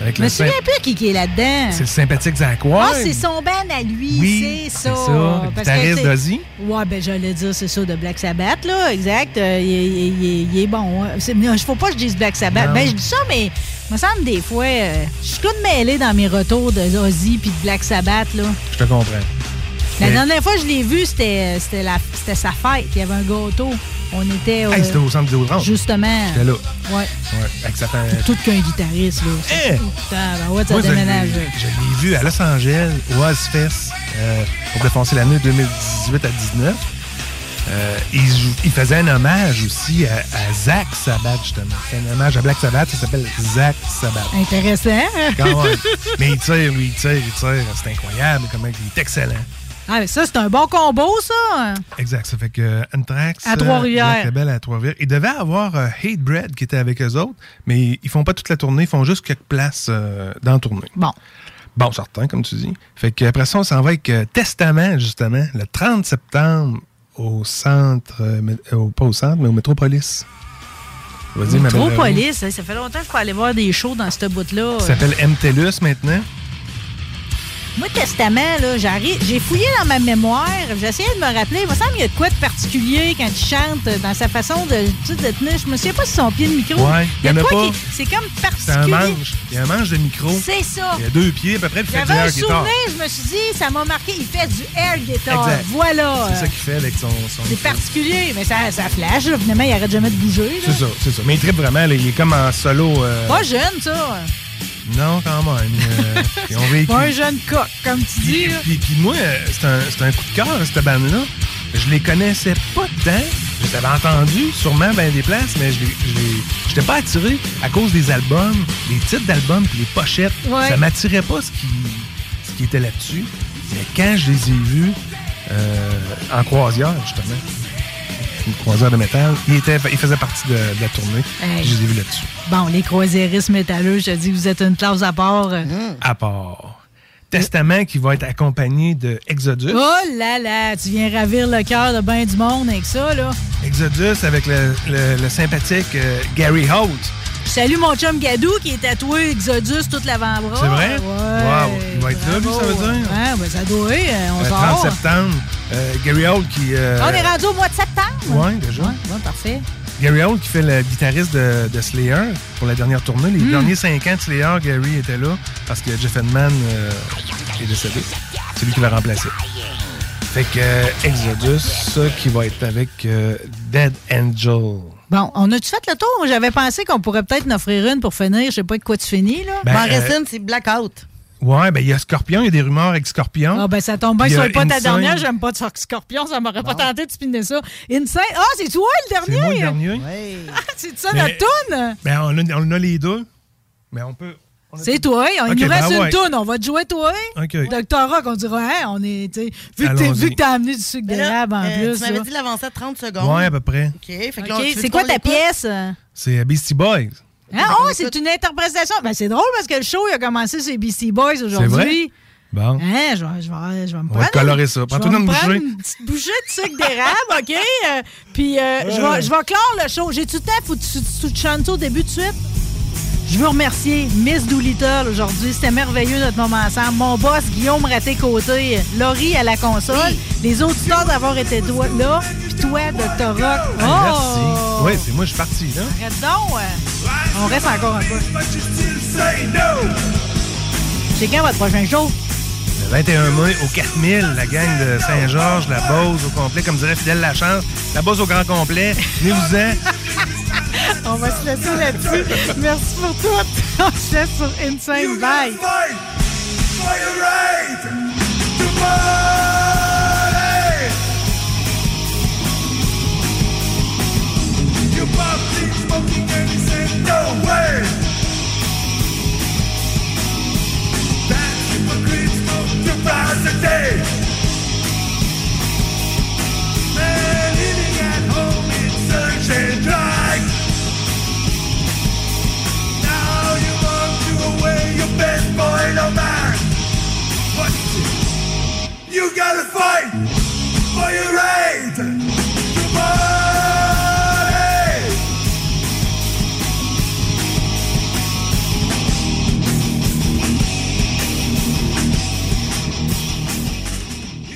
Avec me souviens plus qui, qui est là-dedans. C'est le sympathique Zach Ah, Ward. c'est son band à lui, Oui, c'est c'est ça. ça, le d'Ozzy. Ouais, ben j'allais dire, c'est ça, de Black Sabbath, là, exact. Euh, il, est- il est- il est bon. hein. Il faut pas que je dise Black Sabbath. Non. Ben, je dis ça, mais il me semble des fois, euh, je suis comme mêlée dans mes retours de Ozzy puis de Black Sabbath, là. Je te comprends. La dernière fois que je l'ai vu, c'était sa fête. Il y avait un gâteau. On était. Hey, c'était au centre Vidéotron. Justement. J'étais là. Ouais. Ouais, avec sa. Tout qu'un guitariste, là. Eh! Putain, ben ouais, ça Moi, déménage. je l'ai vu à Los Angeles, au Ozfest, euh, pour défoncer l'année 2018 à 19. Euh, il, faisait un hommage aussi à, à Zach Sabbath, justement. Un hommage à Black Sabbath, ça s'appelle Zach Sabbath. Intéressant. Quand même. Mais il tire, lui, il tire, il tire. C'est incroyable, comment il est excellent. Ah, mais ça, c'est un bon combo, ça. Exact. Ça fait que euh, Anthrax. À euh, Trois-Rivières. Label à Trois-Rivières. Il devait avoir euh, Hatebread qui était avec eux autres, mais ils font pas toute la tournée, ils font juste quelques places euh, dans la tournée. Bon. Bon, certain, comme tu dis. Fait qu'après ça, on s'en va avec euh, Testament, justement, le 30 septembre au centre, euh, au, pas au centre, mais au Métropolis. Métropolis, hein, ça fait longtemps qu'il faut aller voir des shows dans ce bout-là. Ça s'appelle MTLUS maintenant. Moi, Testament, là, j'arrive, j'ai fouillé dans ma mémoire, j'essayais de me rappeler. Il me semble qu'il y a de quoi de particulier quand il chante dans sa façon de, tu sais, de tenir. Je me souviens pas si son pied de micro. Ouais, il y en a quoi pas. qui- C'est comme C'est un particulier. manche. Il y a un manche de micro. C'est ça. Il y a deux pieds, à peu près, puis il fait du J'avais un air guitar. souvenir, je me suis dit, ça m'a marqué, il fait du air guitar. Exact. Voilà. C'est ça qu'il fait avec son. son C'est particulier, mais ça, ça flash. là. Finalement, il arrête jamais de bouger. là. C'est ça, c'est ça. Mais il tripe vraiment, là, il est comme en solo. euh, Pas jeune, ça. Non, quand même. euh, ils ont vécu. Pas un jeune coq, comme tu dis. là. Puis, puis moi, euh, c'est un, un coup de cœur, cette bande-là. Je les connaissais pas tant. Je les avais entendus, sûrement, ben des places, mais je j'étais pas attiré à cause des albums, des titres d'albums, puis les pochettes. Ouais. Ça m'attirait pas ce qui, ce qui était là-dessus. Mais quand je les ai vus euh, en croisière, justement, une croisière de métal, il, était, il faisait partie de, de la tournée. Hey. puis Je les ai vus là-dessus. Bon, les croisiéristes métalleux, je te dis, vous êtes une classe à part. À part. Testament qui va être accompagné de Exodus. Oh là là, tu viens ravir le cœur de bien du monde avec ça, là. Exodus avec le, le- le sympathique euh, Gary Holt. Je salue mon chum Gadou qui est tatoué Exodus toute l'avant-bras. C'est vrai? Ouais. Wow. Il va être là, lui, ça veut dire? Ouais, ben ça doit, euh, on Le sort. 30 septembre. Euh, Gary Holt qui. euh, On est rendu au mois de septembre. Ouais, déjà. Ouais, ouais, parfait. Gary Holt qui fait le guitariste de, de Slayer pour la dernière tournée. Les Mm. derniers cinq ans de Slayer, Gary était là parce que Jeff Edman euh, est décédé. C'est lui qui l'a remplacé. Fait que euh, Exodus, qui va être avec euh, Dead Angel. Bon, on a-tu fait le tour? J'avais pensé qu'on pourrait peut-être en offrir une pour finir. Je sais pas de quoi tu finis, là. Ben, M'en euh, reste une, c'est Blackout. Ouais, ben il y a Scorpion, il y a des rumeurs avec Scorpion. Ah ben ça tombe bien Il que y ce a soit pas ta dernière, j'aime pas de Scorpion, ça m'aurait pas tenté de spinner ça. Insane. Ah, c'est toi le dernier? C'est moi le dernier. Ah, c'est ça Mais- notre toune? Ben on a, on a les deux. Mais on peut. C'est toi. On, Ok, il nous ben reste une ouais. toune. On va te jouer toi. OK. Docteur Rock, on dira, hein, on est. Vu que t'as amené du sucre d'érable en euh, plus. Tu m'avais dit l'avancer à 30 secondes. Ouais, à peu près. OK. Fait que là, OK, tu veux c'est quoi ta pièce? hein? C'est Beastie Boys. Hein? Oh, c'est une interprétation. Ben, c'est drôle parce que le show il a commencé sur BC Boys aujourd'hui. Bon. Hein, je, vais, je, vais, je vais me On prendre. va te colorer ça. je Prends-toi vais une bouchée. une petite bouchée de sucre d'érable, OK? Euh, Puis euh, je, vais, je vais clore le show. J'ai-tu le temps? Faut que tu, tu te chantes au début de suite? Je veux remercier Miss Doolittle aujourd'hui. C'était merveilleux notre moment ensemble. Mon boss, Guillaume Raté-Côté, Laurie à la console, les auditeurs d'avoir été toi- là, puis toi, Dr. Rock. Oh! Merci. Oui, c'est moi, je suis parti, là. Arrête donc. on reste encore un peu. C'est quand votre prochain show? Le 21 mai au 4000, la gang de Saint-Georges, la Beauce au complet, comme dirait Fidèle Lachance, la Beauce au grand complet. Venez-vous-en. On va se laisser là-dessus. Merci pour tout. On se laisse sur Insane. Bye. You pop keep smoking and he said no way. A day. Man, living at home drag. Now you want to away your best boy no man. You gotta fight for your right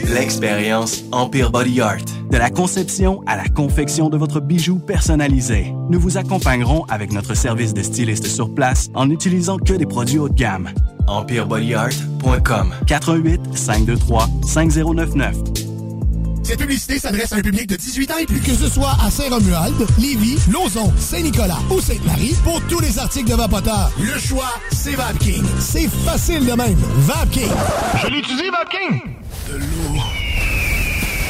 L'expérience Empire Body Art. De la conception à la confection de votre bijou personnalisé. Nous vous accompagnerons avec notre service de styliste sur place en n'utilisant que des produits haut de gamme. EmpireBodyArt.com 88 523 5099 Cette publicité s'adresse à un public de 18 ans et plus. Que ce soit à Saint-Romuald, Lévis, Lauson, Saint-Nicolas ou Sainte-Marie, pour tous les articles de Vapoteur, le choix, c'est VapKing. C'est facile de même. VapKing. Je l'utilise, VapKing. De l'eau.